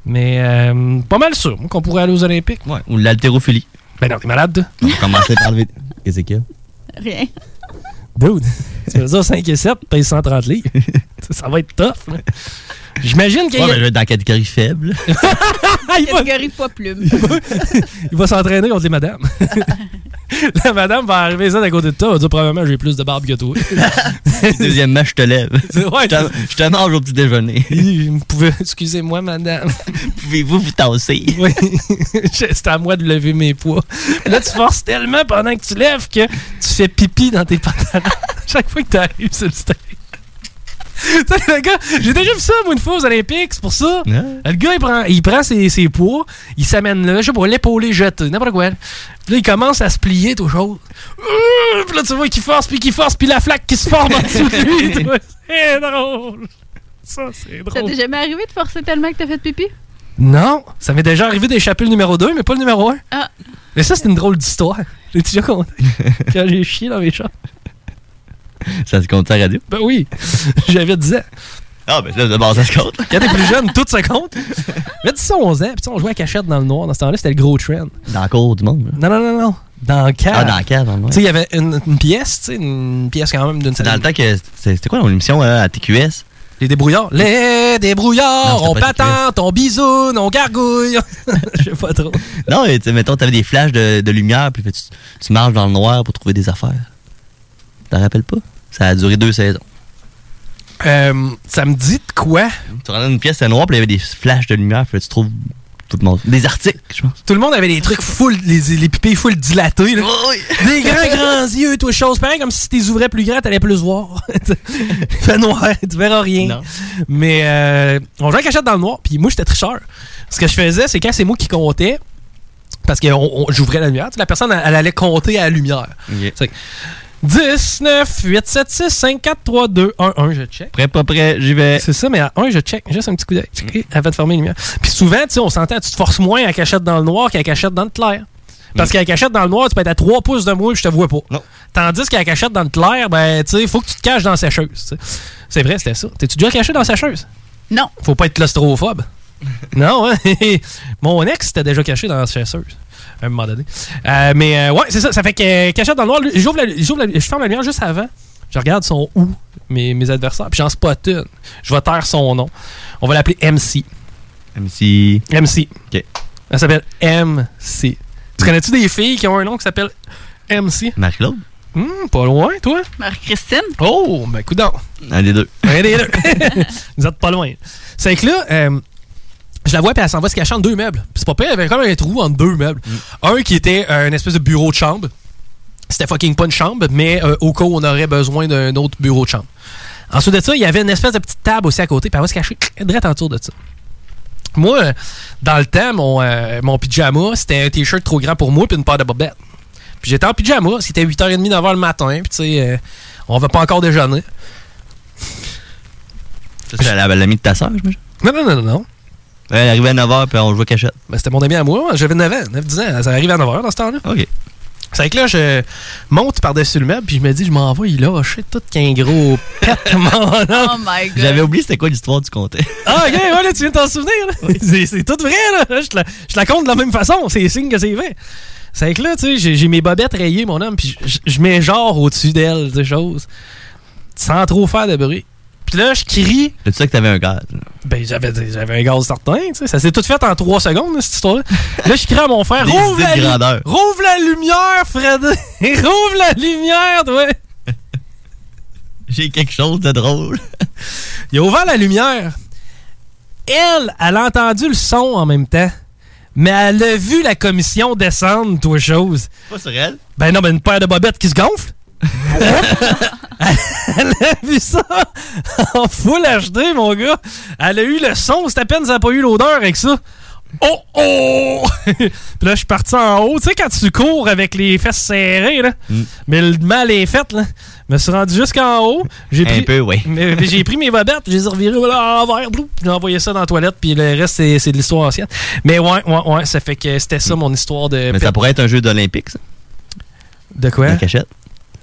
Mais euh, pas mal sûr qu'on pourrait aller aux Olympiques. Ouais, ou l'haltérophilie. Ben non, t'es malade, toi. On va commencer par le... Qu'est-ce qu'il y a? Rien. Dude, tu fais ça 5 et 7, payes 130 livres. ça, ça va être tough. là. J'imagine qu'il y Ouais, a- mais là, dans la catégorie faible. Catégorie pas plume. il va s'entraîner contre les madames. La madame va arriver ça à côté de toi, elle va dire probablement j'ai plus de barbe que toi. Deuxièmement, je te lève. Ouais, je, te, je te mange au petit déjeuner. Excusez-moi, madame. Pouvez-vous vous tasser? Oui. C'est à moi de lever mes poids. Là, tu forces tellement pendant que tu lèves que tu fais pipi dans tes pantalons. Chaque fois que tu arrives sur le stage. Tu sais, le gars, j'ai déjà vu ça, moi, une fois aux Olympiques, c'est pour ça. Le gars, il prend, il prend ses, ses poids, il s'amène là, je sais pas, l'épaulé jeté, n'importe quoi. Puis là, il commence à se plier, chose. Euh, Puis là, tu vois qu'il force, puis qu'il force, puis la flaque qui se forme en dessous de lui. C'est drôle. Ça, c'est Ça drôle. t'est jamais arrivé de forcer tellement que t'as fait pipi? Non, ça m'est déjà arrivé d'échapper le numéro 2, mais pas le numéro 1. Ah. Mais ça, c'est une drôle d'histoire. J'ai déjà compté. Quand j'ai chié dans mes chambres. Ça se compte la radio? Ben oui, j'avais 10 ans. Ah, ben là, d'abord, ça se compte. Quand t'es plus jeune, tout se compte. Mais 10 11 ans, puis on jouait à cachette dans le noir. Dans ce temps-là, c'était le gros trend. Dans la cour du monde. là. Non, non, non, non. Dans le cave. Ah, dans la cave, dans le noir. Tu sais, il y avait une, une pièce, tu sais, une pièce quand même d'une C'est dans le temps que. C'était quoi dans l'émission là, à TQS? Les débrouillards. Les débrouillards, Non, on patente, on bisoune, on gargouille. Je sais pas trop. Non, mais tu sais, mettons, t'avais des flashs de, de lumière, puis tu, tu marches dans le noir pour trouver des affaires. T'en rappelles pas? Ça a duré deux saisons. Euh, ça me dit de quoi? Tu rentres dans une pièce, c'est noir, puis il y avait des flashs de lumière, puis là, tu trouves tout le monde. Des articles, je pense. Tout le monde avait des trucs full, les, les full dilatés. là. Des grands, grands yeux, tout chose. Pareil, comme si tu les ouvrais plus grand, t'allais plus voir. Fait noir, tu verras rien. Mais euh, on jouait à cachette dans le noir, puis moi, j'étais tricheur. Ce que je faisais, c'est quand c'est moi qui comptais, parce que j'ouvrais la lumière, la personne, elle, elle allait compter à la lumière. 10, 9, 8, 7, 6, 5, 4, 3, 2, 1, 1, je check. Prêt, pas prêt, j'y vais. C'est ça, mais à 1, je check. Juste un petit coup d'œil. Checker avant de fermer les lumières. Puis souvent, tu sais, on s'entend, tu te forces moins à cachette dans le noir qu'à cachette dans le clair. Parce qu'à cachette dans le noir, tu peux être à 3 pouces de moi et je te vois pas. Tandis qu'à cachette dans le clair, ben, tu sais, faut que tu te caches dans la sécheuse. C'est vrai, c'était ça. T'es-tu déjà caché dans la sécheuse? Non. Faut pas être claustrophobe. non, hein? Mon ex était déjà caché dans la sécheuse. À un moment donné. Euh, mais euh, ouais, c'est ça. Ça fait que euh, cachette dans le noir, j'ouvre la- j'ouvre la- je ferme la lumière juste avant. Je regarde son où, mes, mes adversaires, puis j'en spot une. Je vais taire son nom. On va l'appeler MC. MC. MC. OK. Elle s'appelle MC. Tu connais-tu des filles qui ont un nom qui s'appelle MC? Marie-Claude? Hmm, pas loin, toi? Marie-Christine? Oh, ben coudonc. Un des deux. Un des deux. Vous êtes pas loin. C'est que là, euh, je la vois, puis elle s'en va se cacher entre deux meubles. Puis c'est pas pire, il y avait comme un trou entre deux meubles. Un qui était euh, une espèce de bureau de chambre. C'était fucking pas une chambre, mais euh, au cas où on aurait besoin d'un autre bureau de chambre. Ensuite de ça, il y avait une espèce de petite table aussi à côté, puis elle va se cacher direct autour de ça. Moi, euh, dans le temps, mon, euh, mon pyjama, c'était un t-shirt trop grand pour moi, puis une paire de bobettes. Puis j'étais en pyjama, c'était 8h30, 9h le matin, puis tu sais, on va pas encore déjeuner. Ça, c'est la- l'ami de ta soeur, j'imagine? Non, non, non, non. Elle arrivait à 9h, puis on jouait cachette. Ben, c'était mon ami à moi. J'avais 9 ans, 9-10 ans. Ça arrive à 9h dans ce temps-là. OK. C'est que là, je monte par-dessus le meuble, puis je me dis, je m'en vais, il lâche tout qu'un gros pète, mon homme. Oh my god. J'avais oublié c'était quoi l'histoire du comté. Ah, ok, ouais, là, tu viens de t'en souvenir. là. C'est, tout vrai, là. Je te, la, je te la compte de la même façon. C'est signe que c'est vrai. C'est que là, tu sais, j'ai, j'ai mes bobettes rayées, mon homme, puis je, je mets genre au-dessus d'elle, des choses, sans trop faire de bruit. Puis là, je crie. Tu sais que t'avais un gaz. Ben, j'avais, j'avais un gaz certain, tu sais. Ça s'est tout fait en trois secondes, cette histoire-là. Là, je crie à mon frère, rouvre la, grandeur. rouvre la lumière, Fred. rouvre la lumière, toi. J'ai quelque chose de drôle. Il a ouvert la lumière. Elle, elle a entendu le son en même temps. Mais elle a vu la commission descendre, toi, chose. Pas sur elle? Ben non, ben une paire de bobettes qui se gonfle. Elle a vu ça en full HD, mon gars. Elle a eu le son, c'est à peine ça n'a pas eu l'odeur avec ça. Oh oh! Puis là, je suis parti en haut. Tu sais, quand tu cours avec les fesses serrées, là, mais le mal est fait, là. Je me suis rendu jusqu'en haut. J'ai Un pris, peu, oui. J'ai pris mes bobettes, je les ai revirées voilà, en blou, J'ai envoyé ça dans la toilette, puis le reste, c'est de l'histoire ancienne. Mais ouais, ouais, ouais, ça fait que c'était ça mon histoire de. Mais ça pourrait être un jeu d'Olympique, ça. De quoi? La cachette.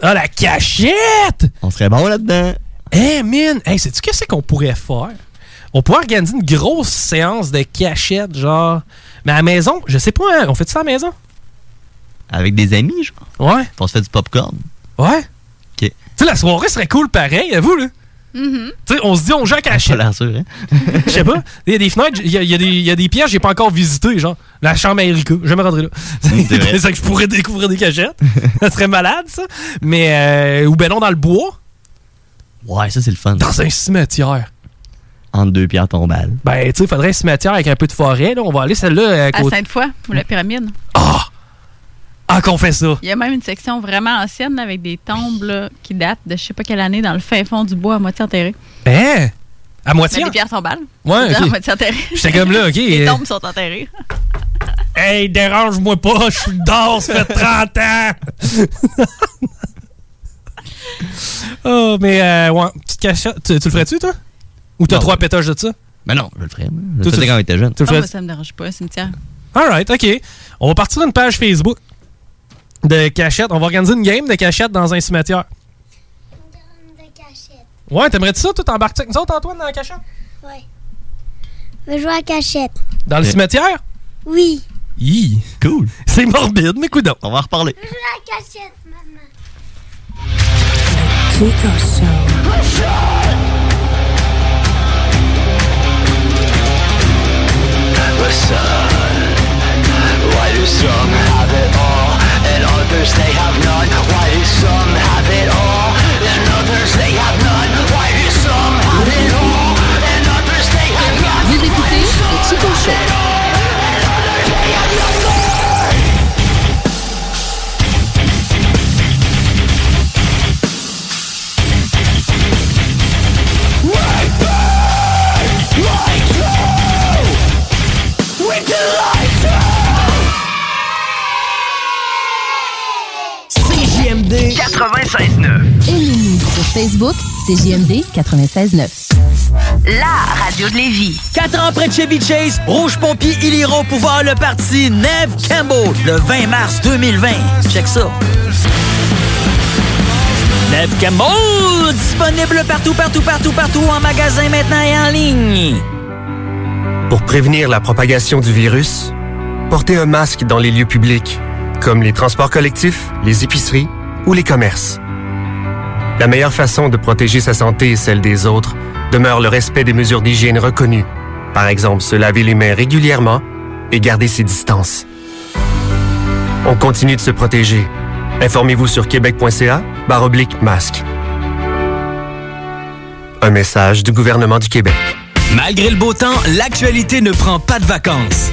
Ah, la cachette! On serait bon là-dedans. Eh, mine! Hey, sais-tu qu'est-ce qu'on pourrait faire? On pourrait organiser une grosse séance de cachette, genre. Mais à la maison, je sais pas, hein, on fait ça à la maison? Avec des amis, genre. Ouais. On se fait du popcorn. Ouais. OK. Tu sais, la soirée serait cool pareil, à vous, là. Tu sais, on se dit, on joue à hein? Je sais pas. Il y a des fenêtres, il y a, y a des, il y a des pièges que j'ai pas encore visités, genre la chambre à Erika. Je me rendrai là. c'est ça que je pourrais découvrir des cachettes. ça serait malade, ça. Mais, euh, ou ben non, dans le bois, Ouais, ça, c'est le fun. dans un cimetière. Entre deux pierres tombales. Ben, tu sais, il faudrait un cimetière avec un peu de forêt. Là. On va aller celle-là à À côté. Sainte-Foy, ou la pyramide. Ah, qu'on fait ça. Il y a même une section vraiment ancienne avec des tombes là, qui datent de je sais pas quelle année dans le fin fond du bois à moitié enterré. Hein? À moitié? Mais des pierres tombales. Ouais. À moitié enterrées. J'étais comme là, ok. Les tombes sont enterrées. Hey, dérange-moi pas, je suis dehors, ça fait 30 ans. oh, mais euh, ouais, petite cachette. Tu, tu le ferais-tu, toi? Ou t'as trois pétages de ça? Ben non, je le ferais. Je le faisais quand on était jeune. Tu le Non, moi, ferais? ça me dérange pas, cimetière. Alright, ok. On va partir d'une page Facebook de cachette. On va organiser une game de cachette dans un cimetière. Ouais, t'aimerais-tu ça? Toi, t'embarques avec nous autres, Antoine, dans la cachette? Ouais. Je veux jouer à cachette. Dans le Ouais. cimetière? Oui. Hi. Cool. C'est morbide, mais coudons. On va en reparler. Je veux jouer à cachette, maman. Why do some have it all? Others they have none? Why do some have it all and others they have none? Why do some have it all and others they have none? Vous écoutez le Chico Show. 96.9 Aimez-nous sur Facebook, c'est JMD 96.9. La radio de Lévis. 4 ans après Chevy Chase, Rouge Pompier, ils iront pouvoir le parti Neve Campbell le 20 mars 2020. Check ça. Neve Campbell, disponible partout, partout, partout, partout, en magasin maintenant et en ligne. Pour prévenir la propagation du virus, portez un masque dans les lieux publics, comme les transports collectifs, les épiceries ou les commerces. La meilleure façon de protéger sa santé et celle des autres demeure le respect des mesures d'hygiène reconnues. Par exemple, se laver les mains régulièrement et garder ses distances. On continue de se protéger. Informez-vous sur québec.ca barre oblique masque. Un message du gouvernement du Québec. Malgré le beau temps, l'actualité ne prend pas de vacances.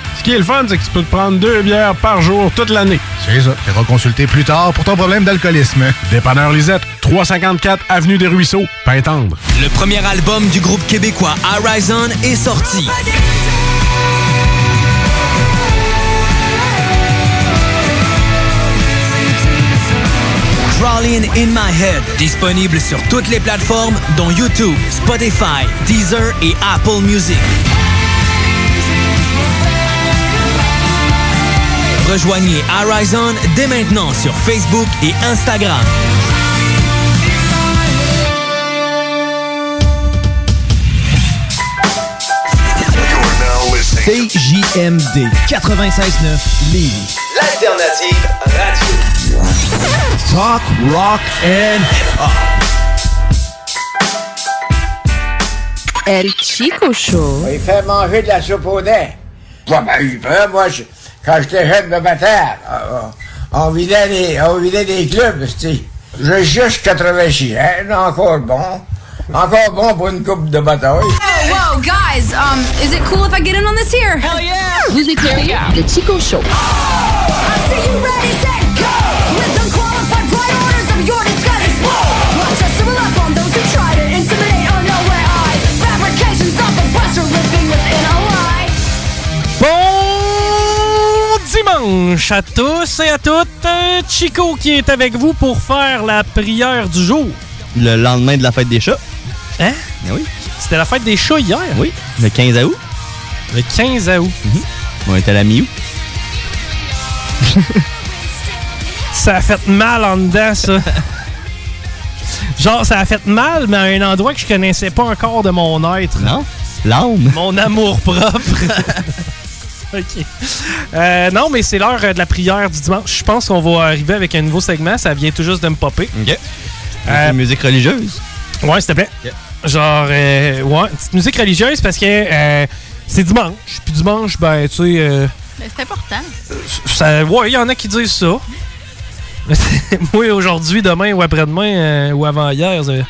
Ce qui est le fun, c'est que tu peux te prendre deux bières par jour toute l'année. C'est ça. Tu consulter plus tard pour ton problème d'alcoolisme. Dépanneur Lisette, 354 Avenue des Ruisseaux, Pintendre. Le premier album du groupe québécois Horizon est sorti. Crawling in My Head, disponible sur toutes les plateformes dont YouTube, Spotify, Deezer et Apple Music. Rejoignez Horizon dès maintenant sur Facebook et Instagram. CJMD 96.9 Lévis. L'alternative radio. Talk, rock and hip-hop. El Chico Show. Il fait manger de la soupe au mal eu peur, moi, je- quand j'étais jeune de bataille, on, on vidait des, on vidait des clubs, c'ti. J'ai juste 86 ans, encore bon. Encore bon pour une coupe de bataille. Oh, whoa, guys, um, is it cool if I get in on this here? Hell yeah! Vous écoutez le Chico Show. Bon dimanche à tous et à toutes. Chico qui est avec vous pour faire la prière du jour. Le lendemain de la fête des chats. Hein? Ben oui. C'était la fête des chats hier. Oui, le 15 août. Le 15 août. On était à la mi-août. Ça a fait mal en dedans, ça. Genre, ça a fait mal, mais à un endroit que je connaissais pas encore de mon être. Non? L'âme? Mon amour propre. OK. Euh, non, mais c'est l'heure euh, de la prière du dimanche. Je pense qu'on va arriver avec un nouveau segment. Ça vient tout juste de me popper. OK. Euh, musique religieuse. Ouais, s'il te plaît. Genre, euh, ouais, une petite musique religieuse parce que euh, c'est dimanche. Puis dimanche, ben, tu sais, euh, Mais c'est important. ça, ouais, il y en a qui disent ça. Moi, aujourd'hui, demain ou après-demain euh, ou avant-hier, c'est-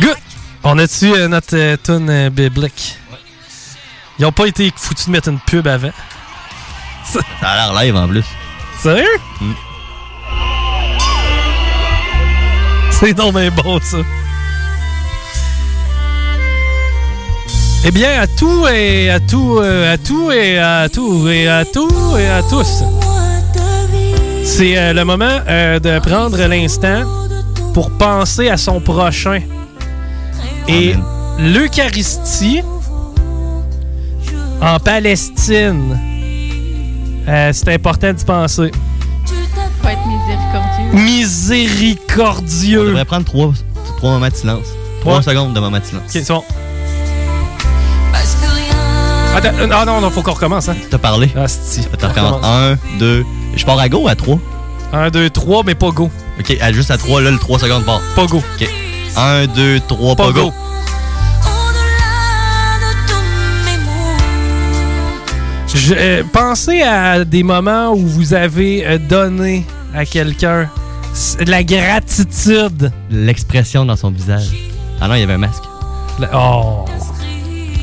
Good. On a-tu euh, notre euh, tune euh, biblique? Ils ont pas été foutus de mettre une pub avant. Ça a l'air live en plus. Sérieux? Mm. C'est donc bien bon, ça. Eh bien, à tout et à tout, euh, à tout et à tout et à tout et à tous. C'est euh, le moment euh, de prendre l'instant pour penser à son prochain. Et l'Eucharistie en Palestine, euh, c'est important d'y penser. Faut être miséricordieux. Miséricordieux. On devrait prendre trois, trois moments de silence. Trois secondes de moment de silence. Ok, c'est bon. Attends, euh, ah non, non, faut qu'on recommence, hein. T'as parlé? Ah, si. Attends, recommence. Un, deux. Je pars à go ou à trois? Un, deux, trois, mais pas go. Ok, à- juste à trois, là, le trois secondes part. Pas go. Ok. Un, deux, trois, Pas pas, go. go. Je- euh, pensez à des moments où vous avez euh, donné à quelqu'un la gratitude. L'expression dans son visage. Ah non, il y avait un masque. Oh,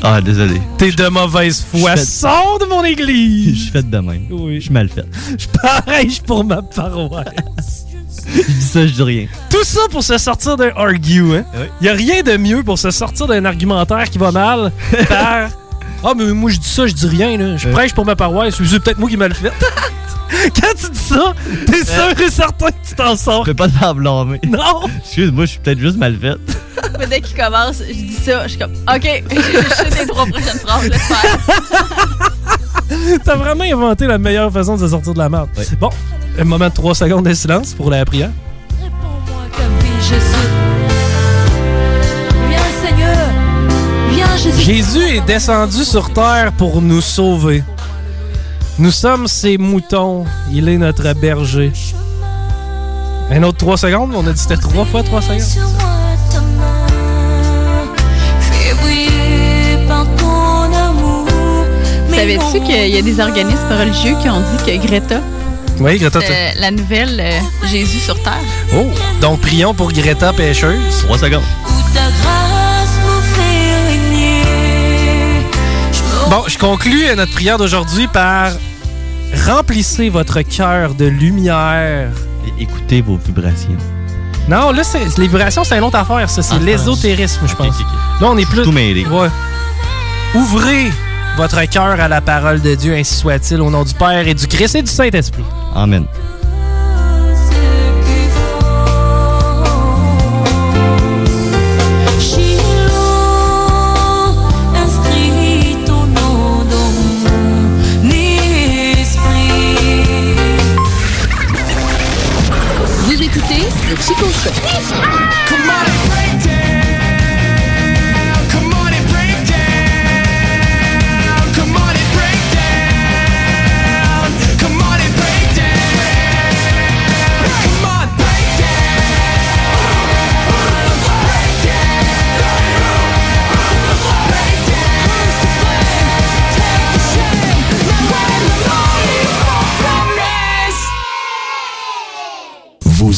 Ah, désolé. t'es de mauvaise foi. Je fais- Sors de mon Je église. suis fait de même. Oui. Je suis mal fait. Je pareil pour ma paroisse? Je dis ça, je dis rien. Tout ça pour se sortir d'un argue, hein? Y a rien de mieux pour se sortir d'un argumentaire qui va mal par Ah, mais moi je dis ça, je dis rien, là. Je prêche pour ma paroisse, c'est peut-être moi qui m'a le fait. Quand tu dis ça, t'es sûr et certain que tu t'en sors. Je peux pas te faire blâmer. Non! Excuse-moi, je suis peut-être juste mal fait. Mais dès qu'il commence, je dis ça, je suis comme, OK, je sais les trois prochaines phrases, laisse faire. T'as vraiment inventé la meilleure façon de se sortir de la merde. Bon, un moment de 3 secondes de silence pour la prière. Jésus. Est descendu sur terre pour nous sauver. Nous sommes ses moutons. Il est notre berger. Un autre 3 secondes? On a dit que c'était 3 fois 3 secondes. Savais-tu qu'il y a des organismes religieux qui ont dit que Greta, Oui, Greta. c'est la nouvelle euh, Jésus sur Terre? Oh, donc prions pour Greta pêcheuse. 3 secondes. Bon, je conclus euh, notre prière d'aujourd'hui par remplissez votre cœur de lumière. Et écoutez vos vibrations. Non, là, c'est, les vibrations, c'est une autre affaire. Ça, c'est Ah, l'ésotérisme, je pense. ok, ok. Là, on est plus. Tout mêlé. Ouais. Ouvrez votre cœur à la parole de Dieu, ainsi soit-il, au nom du Père et du Christ et du Saint-Esprit. Amen. Le Chico Show.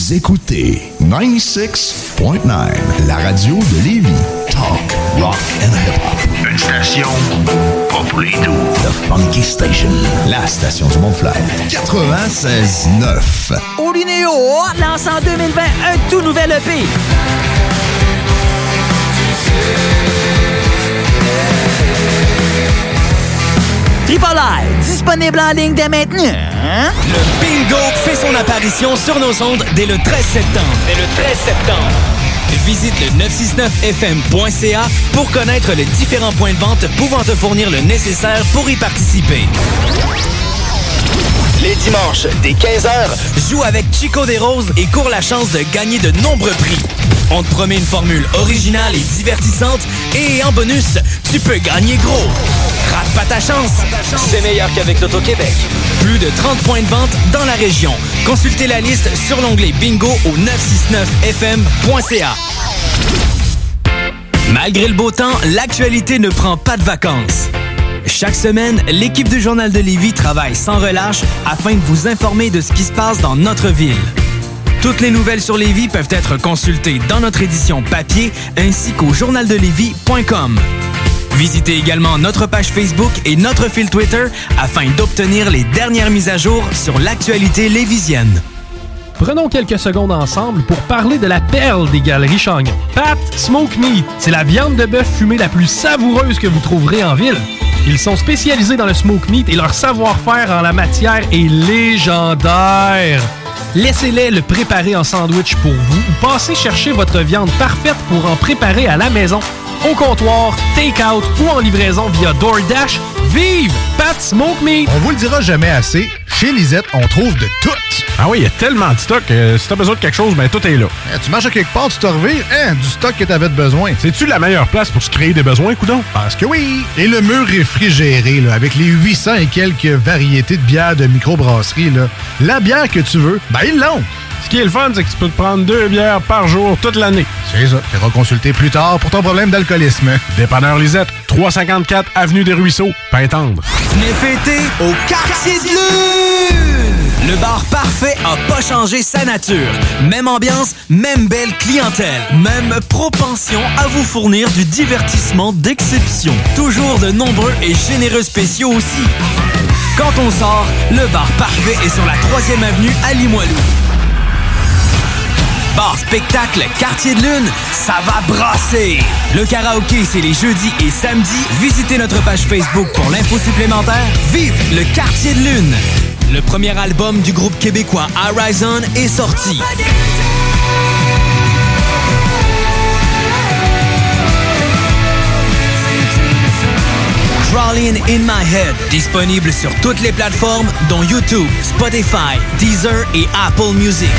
Vous écoutez 96.9, la radio de Lévis. Talk, rock and hip-hop. Une station pas pour les doux. The Funky Station, la station du Mont-Flair. 96.9. Olinéo lance en 2020 un tout nouvel EP. Disponible en ligne dès maintenant. hein? Le bingo fait son apparition sur nos ondes dès le 13 septembre. Dès le 13 septembre. Visite le 969fm.ca pour connaître les différents points de vente pouvant te fournir le nécessaire pour y participer. Les dimanches, dès 15h, joue avec Chico des Roses et cours la chance de gagner de nombreux prix. On te promet une formule originale et divertissante et en bonus, tu peux gagner gros. Rate pas ta chance. C'est meilleur qu'avec l'Auto-Québec. Plus de 30 points de vente dans la région. Consultez la liste sur l'onglet bingo au 969fm.ca. Malgré le beau temps, l'actualité ne prend pas de vacances. Chaque semaine, l'équipe du Journal de Lévis travaille sans relâche afin de vous informer de ce qui se passe dans notre ville. Toutes les nouvelles sur Lévis peuvent être consultées dans notre édition papier ainsi qu'au journaldelevis.com. Visitez également notre page Facebook et notre fil Twitter afin d'obtenir les dernières mises à jour sur l'actualité lévisienne. Prenons quelques secondes ensemble pour parler de la perle des galeries Chagnon. Pat Smoke Meat, c'est la viande de bœuf fumée la plus savoureuse que vous trouverez en ville. Ils sont spécialisés dans le smoke meat et leur savoir-faire en la matière est légendaire. Laissez-les le préparer en sandwich pour vous ou passez chercher votre viande parfaite pour en préparer à la maison, au comptoir, take-out ou en livraison via DoorDash. Vive Pat Smoke Meat! On vous le dira jamais assez, chez Lisette, on trouve de tout. Ah oui, il y a tellement de stock. euh, si t'as besoin de quelque chose, ben tout est là. Eh, tu marches à quelque part, tu te revires, hein, du stock que t'avais de besoin. C'est-tu la meilleure place pour se créer des besoins, coudon? Parce que oui! Et le mur réfrigéré, là, avec les 800 et quelques variétés de bières de microbrasserie, là, la bière que tu veux, ben ils l'ont! Ce qui est le fun, c'est que tu peux te prendre deux bières par jour toute l'année. C'est ça. Tu consulter plus tard pour ton problème d'alcoolisme. Dépanneur Lisette, 354 Avenue des Ruisseaux, Pintendre. Venez fêter au quartier de lune! Le bar parfait a pas changé sa nature. Même ambiance, même belle clientèle, même propension à vous fournir du divertissement d'exception. Toujours de nombreux et généreux spéciaux aussi. Quand on sort, le bar parfait est sur la 3e avenue à Limoilou. Bar spectacle Quartier de Lune, ça va brasser! Le karaoké, c'est les jeudis et samedis. Visitez notre page Facebook pour l'info supplémentaire. Vive le Quartier de Lune! Le premier album du groupe québécois Horizon est sorti. Crawling in My Head, disponible sur toutes les plateformes dont YouTube, Spotify, Deezer et Apple Music.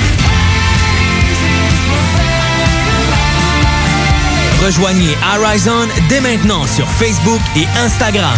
Rejoignez Horizon dès maintenant sur Facebook et Instagram.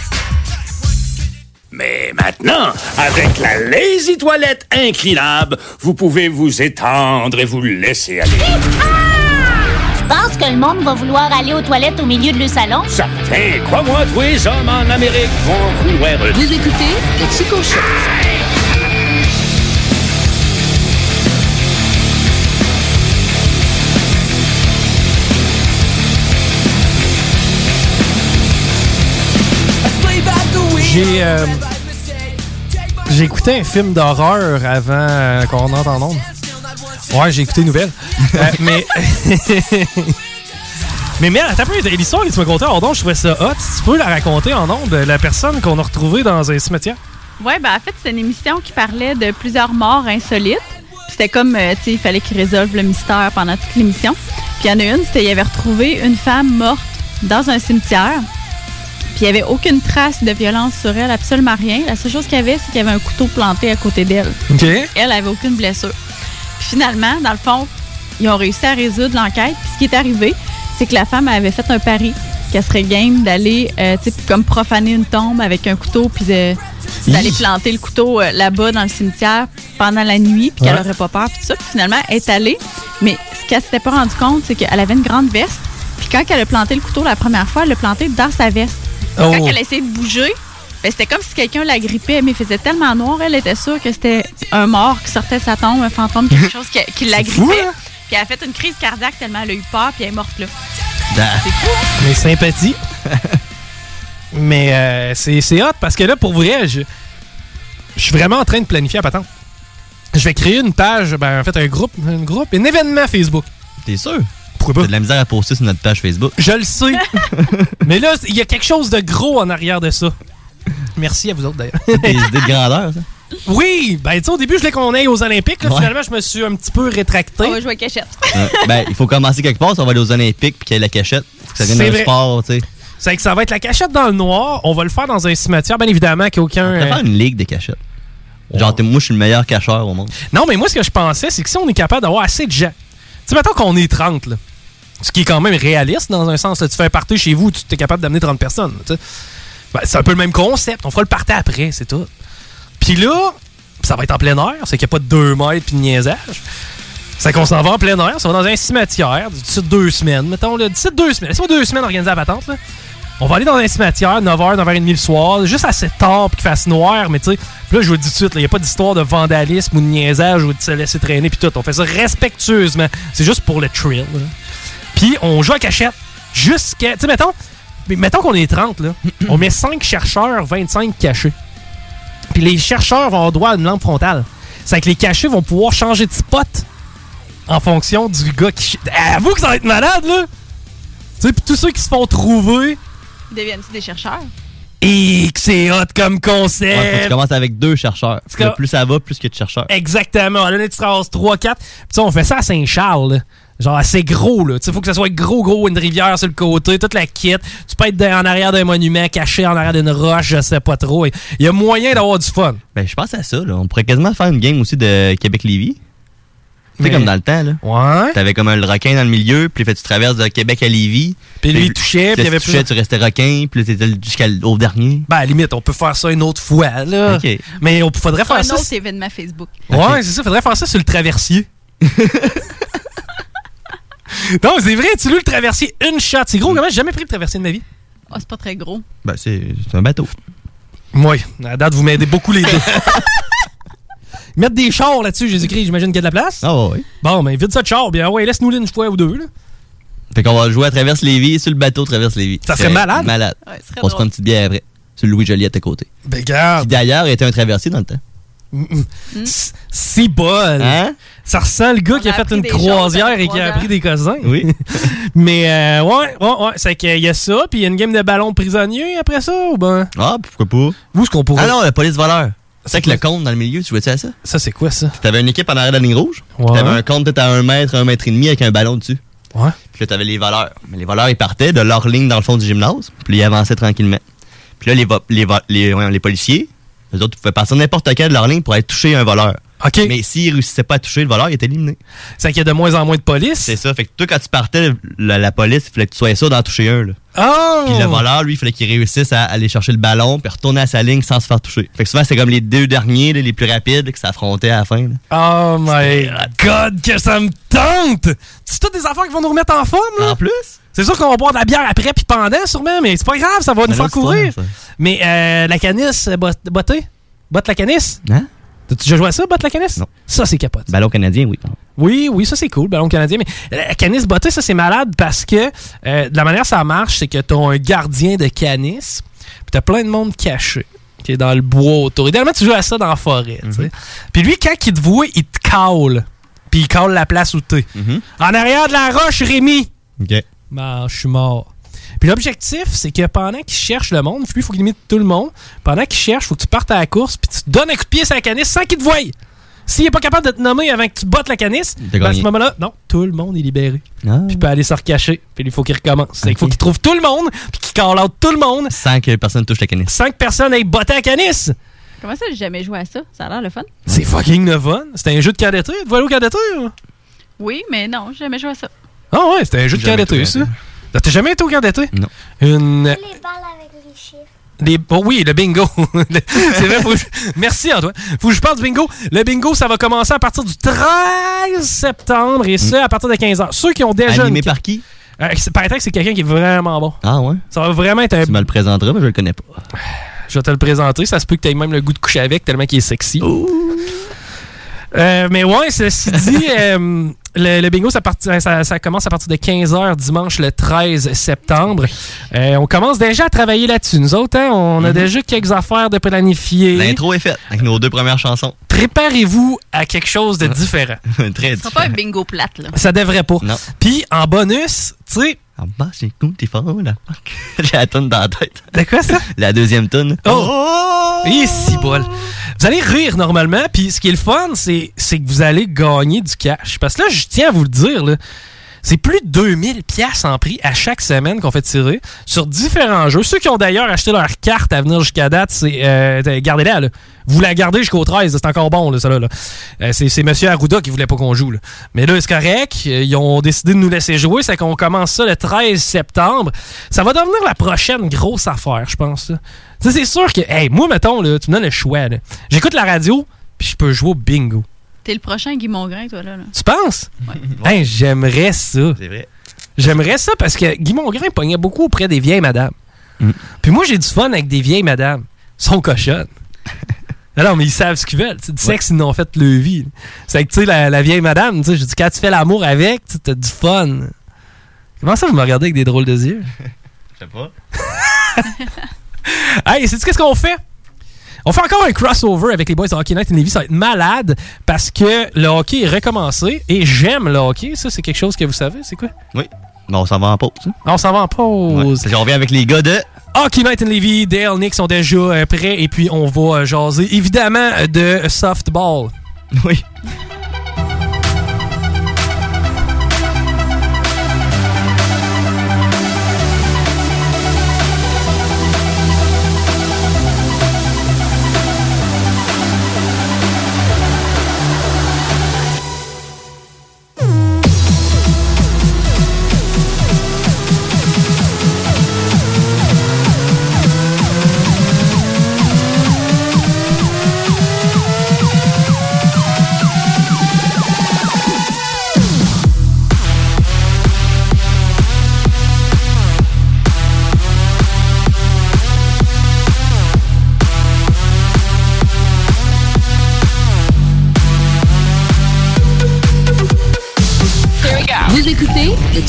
Mais maintenant, avec la Lazy Toilette inclinable, vous pouvez vous étendre et vous laisser aller. Tu penses que le monde va vouloir aller aux toilettes au milieu de le salon? Certains, crois-moi, tous les hommes en Amérique vont vouloir... Vous écoutez Chico Show. J'ai euh, j'ai écouté un film d'horreur avant euh, qu'on rentre en onde. Ouais, j'ai écouté une nouvelle. Euh, mais mais merde, t'as l'histoire que tu m'as contée en onde, je trouvais ça hot. Tu peux la raconter en onde, la personne qu'on a retrouvée dans un cimetière? Ouais, ben en fait, c'est une émission qui parlait de plusieurs morts insolites. Puis C'était comme, euh, tu sais, il fallait qu'ils résolvent le mystère pendant toute l'émission. Puis il y en a une, c'était, il avait retrouvé une femme morte dans un cimetière. Puis il n'y avait aucune trace de violence sur elle, absolument rien. La seule chose qu'il y avait, c'est qu'il y avait un couteau planté à côté d'elle. OK. Elle avait aucune blessure. Puis finalement, dans le fond, ils ont réussi à résoudre l'enquête. Puis ce qui est arrivé, c'est que la femme avait fait un pari qu'elle serait game d'aller, euh, tu sais, comme profaner une tombe avec un couteau, puis de- d'aller planter le couteau euh, là-bas dans le cimetière pendant la nuit, puis qu'elle Ouais. aurait pas peur, puis tout ça. Puis finalement, elle est allée. Mais ce qu'elle s'était pas rendu compte, c'est qu'elle avait une grande veste. Puis quand elle a planté le couteau la première fois, elle l'a planté dans sa veste. Oh. Quand elle a essayé de bouger, ben, c'était comme si quelqu'un la grippait, mais il faisait tellement noir, elle était sûre que c'était un mort qui sortait de sa tombe, un fantôme, quelque chose qui, qui la fou, grippait. hein? Puis elle a fait une crise cardiaque tellement elle a eu peur, puis elle est morte là. C'est fou, hein? Mes sympathies. Mais euh, c'est c'est hot parce que là, pour vrai, je, je suis vraiment en train de planifier à patente. Je vais créer une page, ben, en fait, un groupe, un groupe, un événement Facebook. T'es sûr? Pourquoi pas? De la misère à poster sur notre page Facebook. Je le sais. Mais là, il y a quelque chose de gros en arrière de ça. Merci à vous autres d'ailleurs. Des idées de grandeur, ça. Oui, ben tu sais, au début, je voulais qu'on aille aux Olympiques. là. Ouais. Finalement, je me suis un petit peu rétracté. On va jouer à cachette. Ouais. ben, il faut commencer quelque part. Si on va aller aux Olympiques puis qu'il y ait la cachette, faut que ça C'est devienne un vrai. sport, tu sais. C'est que ça va être la cachette dans le noir. On va le faire dans un cimetière, bien évidemment, qu'il n'y a aucun. On euh, faire une ligue de cachettes. Genre, t'es- moi, je suis le meilleur cacheur au monde. Non, mais moi, ce que je pensais, c'est que si on est capable d'avoir assez de gens. Tu sais, mettons qu'on est 30, là. Ce qui est quand même réaliste dans un sens. là. Tu fais un party chez vous, tu es capable d'amener 30 personnes. Ben, c'est un peu le même concept. On fera le party après, c'est tout. Puis là, ça va être en plein air. C'est qu'il n'y a pas de 2 mètres puis de niaisage. C'est qu'on s'en va en plein air. Ça va dans un cimetière d'ici deux semaines. Mettons, d'ici deux semaines. Laisse-moi deux semaines organiser la patente, là. On va aller dans un cimetière, 9h, 9h30 le soir, juste assez tard pour qu'il fasse noir, mais tu sais, là, je vous le dis tout de suite, il n'y a pas d'histoire de vandalisme ou de niaisage ou de se laisser traîner, puis tout. On fait ça respectueusement. C'est juste pour le thrill. là. Puis on joue à cachette jusqu'à. Tu sais, mettons, mais mettons qu'on est 30, là. on met 5 chercheurs, 25 cachés. Puis les chercheurs vont avoir droit à une lampe frontale. C'est que les cachés vont pouvoir changer de spot en fonction du gars qui. Avoue que ça va être malade, là! Tu sais, puis tous ceux qui se font trouver. Deviennent-ils des chercheurs? Et que c'est hot comme Ouais, faut que concept! tu commences avec deux chercheurs. Parce que com- plus ça va, plus qu'il y a de chercheurs. Exactement. Là, tu traces 3, 4. Puis tu sais, on fait ça à Saint-Charles. Genre assez gros, là. Tu sais, faut que ça soit gros, gros, une rivière sur le côté, toute la kit. Tu peux être dans- en arrière d'un monument, caché en arrière d'une roche, je sais pas trop. Il y a moyen d'avoir du fun. Ben, je pense à ça, là. On pourrait quasiment faire une game aussi de Québec-Lévis. Tu sais, Mais- comme dans le temps, là. Ouais. T'avais comme un le requin dans le milieu, puis fait, tu traverses de Québec à Lévis. Puis lui, il touchait, puis il y avait tu touchais, plus- tu restais requin, puis là, t'étais jusqu'au dernier. Ben, à la limite, on peut faire ça une autre fois, là. Ok. Mais on faudrait faire un ça. autre événement Facebook. Ouais, c'est ça. Faudrait faire ça sur le traversier. non, c'est vrai, tu loues le traversier une shot. C'est gros, comment j'ai jamais pris le traversier de ma vie? Oh, c'est pas très gros. Ben, c'est c'est un bateau. Oui, à date, vous m'aidez beaucoup les deux. Mettre des chars là-dessus, Jésus-Christ, j'imagine qu'il y a de la place. Ah oui. Bon, ben vide ça de char, bien ouais, laisse-nous une fois ou deux. Là. Fait qu'on va jouer à Traverse Lévis, sur le bateau Traverse Lévis. Ça serait C'est malade. Malade. Ouais, ce serait on se drôle. prend une petite bière après. Sur le Louis Joliette à côté. Ben, garde. Qui d'ailleurs était un traversier dans le temps. C'est bol. Hein? Ça ressent le gars qui a, a fait une croisière et qui a appris des cousins. Oui. Mais euh, ouais, ouais, ouais. C'est qu'il y a ça, puis il y a une game de ballon prisonnier après ça, ou ben? Ah, pourquoi pas? Où est-ce qu'on pourrait. Ah non, le police voleur. C'est quoi? le compte dans le milieu, tu vois-tu à ça? Ça, c'est quoi ça? T'avais une équipe en arrière de la ligne rouge. Ouais. T'avais un compte peut-être à un mètre, un mètre et demi avec un ballon dessus. Ouais. Puis là, t'avais les voleurs. Mais les voleurs, ils partaient de leur ligne dans le fond du gymnase, puis ils avançaient tranquillement. Puis là, les, vo- les, vo- les, les policiers, eux autres, pouvaient partir n'importe quel de leur ligne pour aller toucher un voleur. OK. Mais s'ils réussissaient pas à toucher le voleur, il était éliminé. C'est qu'il y a de moins en moins de police? C'est ça. Fait que toi, quand tu partais, la, la police, il fallait que tu sois sûr d'en toucher un. Là. Oh! Puis le voleur, lui, il fallait qu'il réussisse à aller chercher le ballon puis retourner à sa ligne sans se faire toucher. Fait que souvent, c'est comme les deux derniers, les plus rapides, qui s'affrontaient à la fin. là. Oh my god, que ça me tente! C'est toutes des affaires qui vont nous remettre en forme, là? En plus? C'est sûr qu'on va boire de la bière après puis pendant, sûrement, mais c'est pas grave, ça va nous faire courir. Mais euh, la canisse, euh, bot- botter? Botte la canisse? Hein? T'as-tu déjà joué à ça, botte la canisse? Non. Ça, c'est capote. Ballon canadien, oui. Oui, oui, ça c'est cool, ballon canadien. Mais la canisse bottée, ça c'est malade parce que euh, de la manière que ça marche, c'est que t'as un gardien de canisse, puis t'as plein de monde caché qui est dans le bois autour. Idéalement, tu joues à ça dans la forêt. sais. Puis lui, quand il te voit, il te cale. Puis il cale la place où t'es. En arrière de la roche, Rémi! OK. Ben, je suis mort. Puis l'objectif, c'est que pendant qu'il cherche le monde, lui, il faut qu'il imite tout le monde. Pendant qu'il cherche, il faut que tu partes à la course, puis tu donnes un coup de pied sur la canisse sans qu'il te voie. S'il n'est pas capable de te nommer avant que tu bottes la canisse, ben, à ce moment-là, non, tout le monde est libéré. Ah. Puis il peut aller se recacher. Puis il faut qu'il recommence. Il faut qu'il trouve tout le monde, puis qu'il call out tout le monde, Sans que personne touche la canisse. sans que personne aille botter la canisse. Comment ça, j'ai jamais joué à ça? Ça a l'air le fun. C'est fucking le fun. C'est un jeu de vas aller au cadetteur? Oui, mais non, j'ai jamais joué à ça. Ah ouais, c'était un jeu de camp d'été, été ça. T'as jamais été au camp d'été? Non. Une. Les balles avec les chiffres. Des... Oh oui, le bingo. c'est vrai, faut que je- Merci Antoine. Faut que je parle du bingo. Le bingo, ça va commencer à partir du 13 septembre et ce, à partir de 15h. Ceux qui ont déjà. Animé une- par qui? Euh, c'est- paraît que c'est quelqu'un qui est vraiment bon. Ah ouais? Ça va vraiment être un. Tu me le présenteras, mais je le connais pas. Je vais te le présenter. Ça se peut que tu aies même le goût de coucher avec tellement qu'il est sexy. Euh, mais ouais, ceci dit, euh, le, le bingo, ça, parti- ça, ça commence à partir de 15h dimanche le 13 septembre. Euh, on commence déjà à travailler là-dessus. Nous autres, hein, on a déjà quelques affaires de planifier. L'intro est faite avec nos deux premières chansons. Préparez-vous à quelque chose de différent. Très Ce sera pas un bingo plate, là. Ça devrait pas. Non. Puis, en bonus, tu sais... En bas, c'est cool, t'es fort, là. J'ai la tonne dans la tête. De quoi, ça? La deuxième tonne. Oh! Et si bol. Vous allez rire normalement, puis ce qui est le fun, c'est c'est que vous allez gagner du cash. Parce que là, je tiens à vous le dire, là, c'est plus de 2000 pièces en prix à chaque semaine qu'on fait tirer sur différents jeux. Ceux qui ont d'ailleurs acheté leur carte à venir jusqu'à date, c'est euh, gardez-la. là. Vous la gardez jusqu'au 13, c'est encore bon, là, ça là. là. Euh, c'est c'est Monsieur Arruda qui voulait pas qu'on joue. Mais là, c'est correct. Ils ont décidé de nous laisser jouer. C'est qu'on commence ça le 13 septembre. Ça va devenir la prochaine grosse affaire, je pense. c'est sûr que, hey, moi, mettons, là, tu me donnes le choix. J'écoute la radio, puis je peux jouer au bingo. T'es le prochain Guy Mongrain, toi, là. là. Tu penses? Hey, j'aimerais ça. C'est vrai. J'aimerais ça parce que Guy Mongrain pognait beaucoup auprès des vieilles madames. Puis moi, j'ai du fun avec des vieilles madames. Ils sont cochonnes. non, non, mais ils savent ce qu'ils veulent. C'est du sexe, ils n'ont fait le vie. C'est que, tu sais, la, la vieille madame, tu sais, je dis, quand tu fais l'amour avec, tu as du fun. Comment ça, vous me regardez avec des drôles de yeux? Je sais pas. Hey, c'est qu'est-ce qu'on fait? On fait encore un crossover avec les boys de Hockey Night in Lévis. Ça va être malade parce que le hockey est recommencé et j'aime le hockey. Ça, c'est quelque chose que vous savez. C'est quoi? Oui. Bon, on s'en va en pause. hein? On s'en va en pause. Ouais. Je reviens avec les gars de. Hockey Night in Levy, Dale, Nick sont déjà euh, prêts et puis on va euh, jaser évidemment de softball. Oui.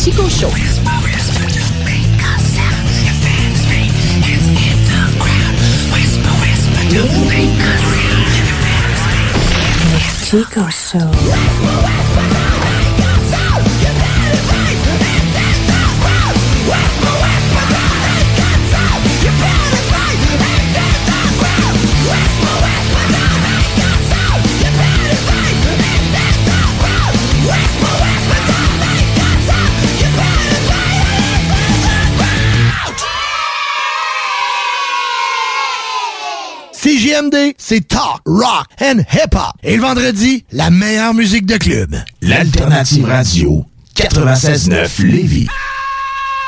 Chico Show. Chico Show. CJMD, c'est talk, rock and hip-hop. Et le vendredi, la meilleure musique de club. L'Alternative Radio 96.9 Lévis.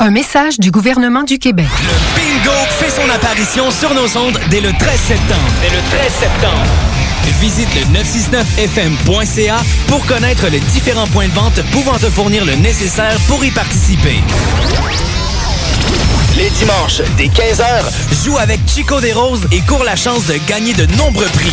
Un message du gouvernement du Québec. Bingo fait son apparition sur nos ondes dès le 13 septembre. Dès le 13 septembre. Visite le 969fm.ca pour connaître les différents points de vente pouvant te fournir le nécessaire pour y participer. Les dimanches, dès 15h, joue avec Chico des Roses et cours la chance de gagner de nombreux prix.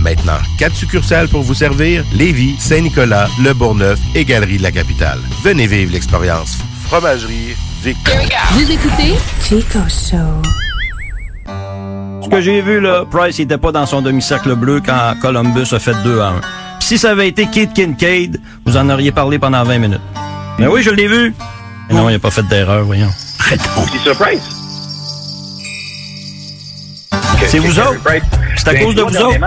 Maintenant, quatre succursales pour vous servir Lévis, Saint-Nicolas, Le Bourgneuf et Galerie de la Capitale. Venez vivre l'expérience. Fromagerie Victoria. Vous écoutez Chico Show. Ce que j'ai vu, là, Price n'était pas dans son demi-cercle bleu quand Columbus a fait 2 à 1. Puis si ça avait été Kate Kincaid, vous en auriez parlé pendant 20 minutes. Mais oui, je l'ai vu. Mais non, il n'a pas fait d'erreur, voyons. C'est surprise. C'est vous autres? C'est à cause de vous autres.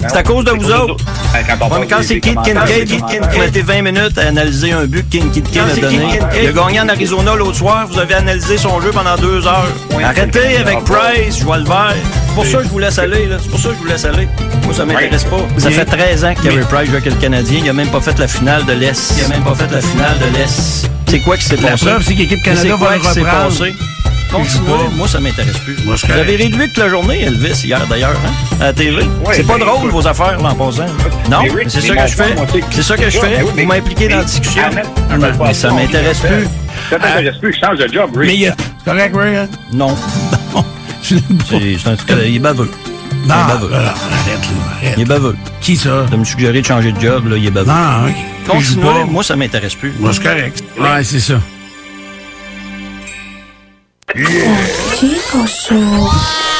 C'est à cause de vous autres. Mais quand c'est Kid Kincaid, Kid Kincaid a été 20 minutes à analyser un but que Kid Kincaid a donné. Il a gagné en Arizona l'autre soir. Vous avez analysé son jeu pendant deux heures. Arrêtez avec Price, je vois le vert. C'est pour ça que je vous laisse aller. là. C'est pour ça que je vous laisse aller. Moi, ça m'intéresse pas. Ça fait 13 ans que Carey Price joue avec le Canadien. Il a même pas fait la finale de l'Est. Il a même pas fait la finale de l'Est. C'est quoi qui s'est La passé? preuve, c'est que l'équipe Canada va le qui s'est reprendre? Continuez. Moi, ça m'intéresse plus. Moi, Vous avez réduit toute la journée, Elvis, hier, d'ailleurs, hein, à la TV. c'est pas ben, drôle, vos affaires, là, en passant. Non, c'est ça que je fais. c'est- ça que je fais. Vous m'impliquez dans la discussion. Mais ça m'intéresse plus. Ça t'intéresse plus, je change de job, Rick. Mais il y a- c'est correct, Ray? hein? Non. C'est c'est un truc. Il est baveux. Il Non, est baveux. alors, arrête, là, arrête. Il est baveux. Qui ça? De me suggérer de changer de job, là, il est baveux. Non, ok. Continuez, pas. moi, ça m'intéresse plus. Moi, c'est correct. Ouais, c'est ça. Chico Show. All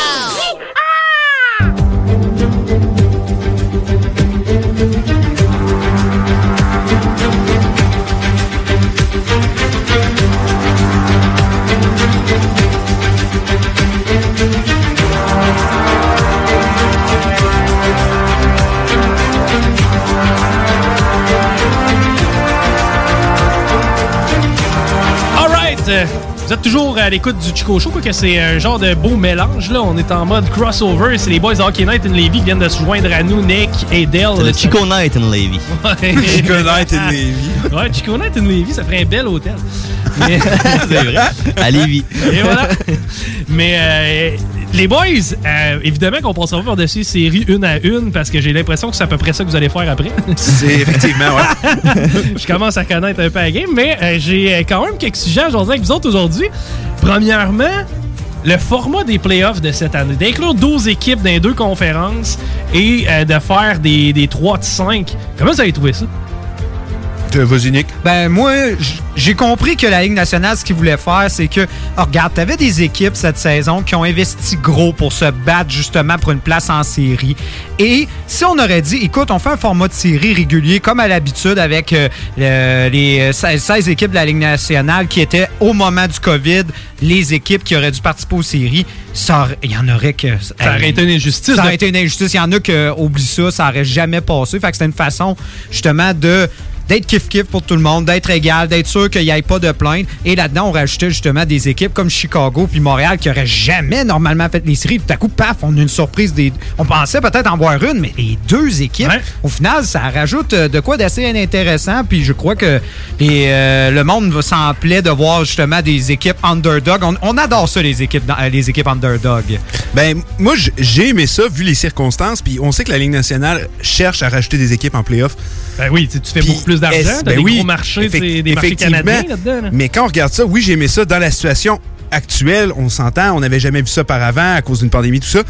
Vous êtes toujours à l'écoute du Chico Show, quoi que c'est un genre de beau mélange. Là. On est en mode crossover. C'est les boys de Hockey Night in Levy qui viennent de se joindre à nous, Nick et Dale. C'est le Chico Night in Levy. Ouais. Chico Night in Levy. Ouais, Chico Night in Levy, ça ferait un bel hôtel. Mais- C'est vrai. À Lévis. Et voilà. Mais euh, les boys, euh, évidemment qu'on passera pas par-dessus les séries une à une parce que j'ai l'impression que c'est à peu près ça que vous allez faire après. C'est effectivement, ouais. Je commence à connaître un peu la game, mais euh, j'ai euh, quand même quelques sujets à jaser avec vous autres aujourd'hui. Premièrement, le format des playoffs de cette année. D'inclure 12 équipes dans les deux conférences et euh, de faire des, des 3 de 5. Comment vous avez trouvé ça? Vas-y, Nick. Ben, moi, j'ai compris que la Ligue nationale, ce qu'ils voulaient faire, c'est que, oh, regarde, t'avais des équipes cette saison qui ont investi gros pour se battre justement pour une place en série. Et si on aurait dit, écoute, on fait un format de série régulier comme à l'habitude avec euh, le- les 16, 16 équipes de la Ligue nationale qui étaient au moment du COVID les équipes qui auraient dû participer aux séries, ça aurait- il y en aurait que. Ça aurait été une injustice, Ça aurait été une injustice. Il y en a qui oublient ça, ça aurait jamais passé. Fait que c'était une façon, justement, de d'être kiff-kiff pour tout le monde, d'être égal, d'être sûr qu'il n'y ait pas de plainte. Et là-dedans, on rajoutait justement des équipes comme Chicago puis Montréal qui auraient jamais normalement fait les séries. Puis tout à coup, paf, on a une surprise. Des... On pensait peut-être en voir une, mais les deux équipes, au final, ça rajoute euh, de quoi d'assez intéressant. Puis je crois que les, euh, le monde va s'en plaît de voir justement des équipes underdog. On, on adore ça, les équipes, dans- les équipes underdog. Ben, moi, j'ai aimé ça, vu les circonstances. Puis on sait que la Ligue nationale cherche à rajouter des équipes en playoff. Ben oui, tu tu fais beaucoup plus d'argent, ben des oui, gros marchés, des marchés canadiens là-dedans. là. Mais quand on regarde ça, oui, j'ai aimé ça. Dans la situation actuelle, on s'entend, on n'avait jamais vu ça par avant à cause d'une pandémie, tout ça.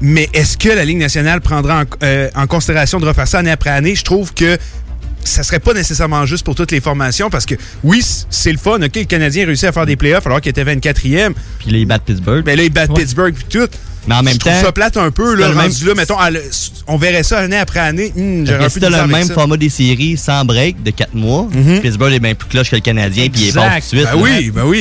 Mais est-ce que la Ligue nationale prendra en, euh, en considération de refaire ça année après année? Je trouve que ça serait pas nécessairement juste pour toutes les formations parce que oui, c'est le fun. OK, le Canadien réussit à faire des playoffs alors qu'il était 24e. Puis là, ils battent Pittsburgh. Mais là, ils battent Pittsburgh puis tout. Mais en même je trouve temps, ça plate un peu, là, le même- rendu là, mettons, à le- on verrait ça année après année. De misère le même ça. format des séries sans break de 4 mois, Pittsburgh est bien plus cloche que le Canadien, puis il est pas tout de suite. Ben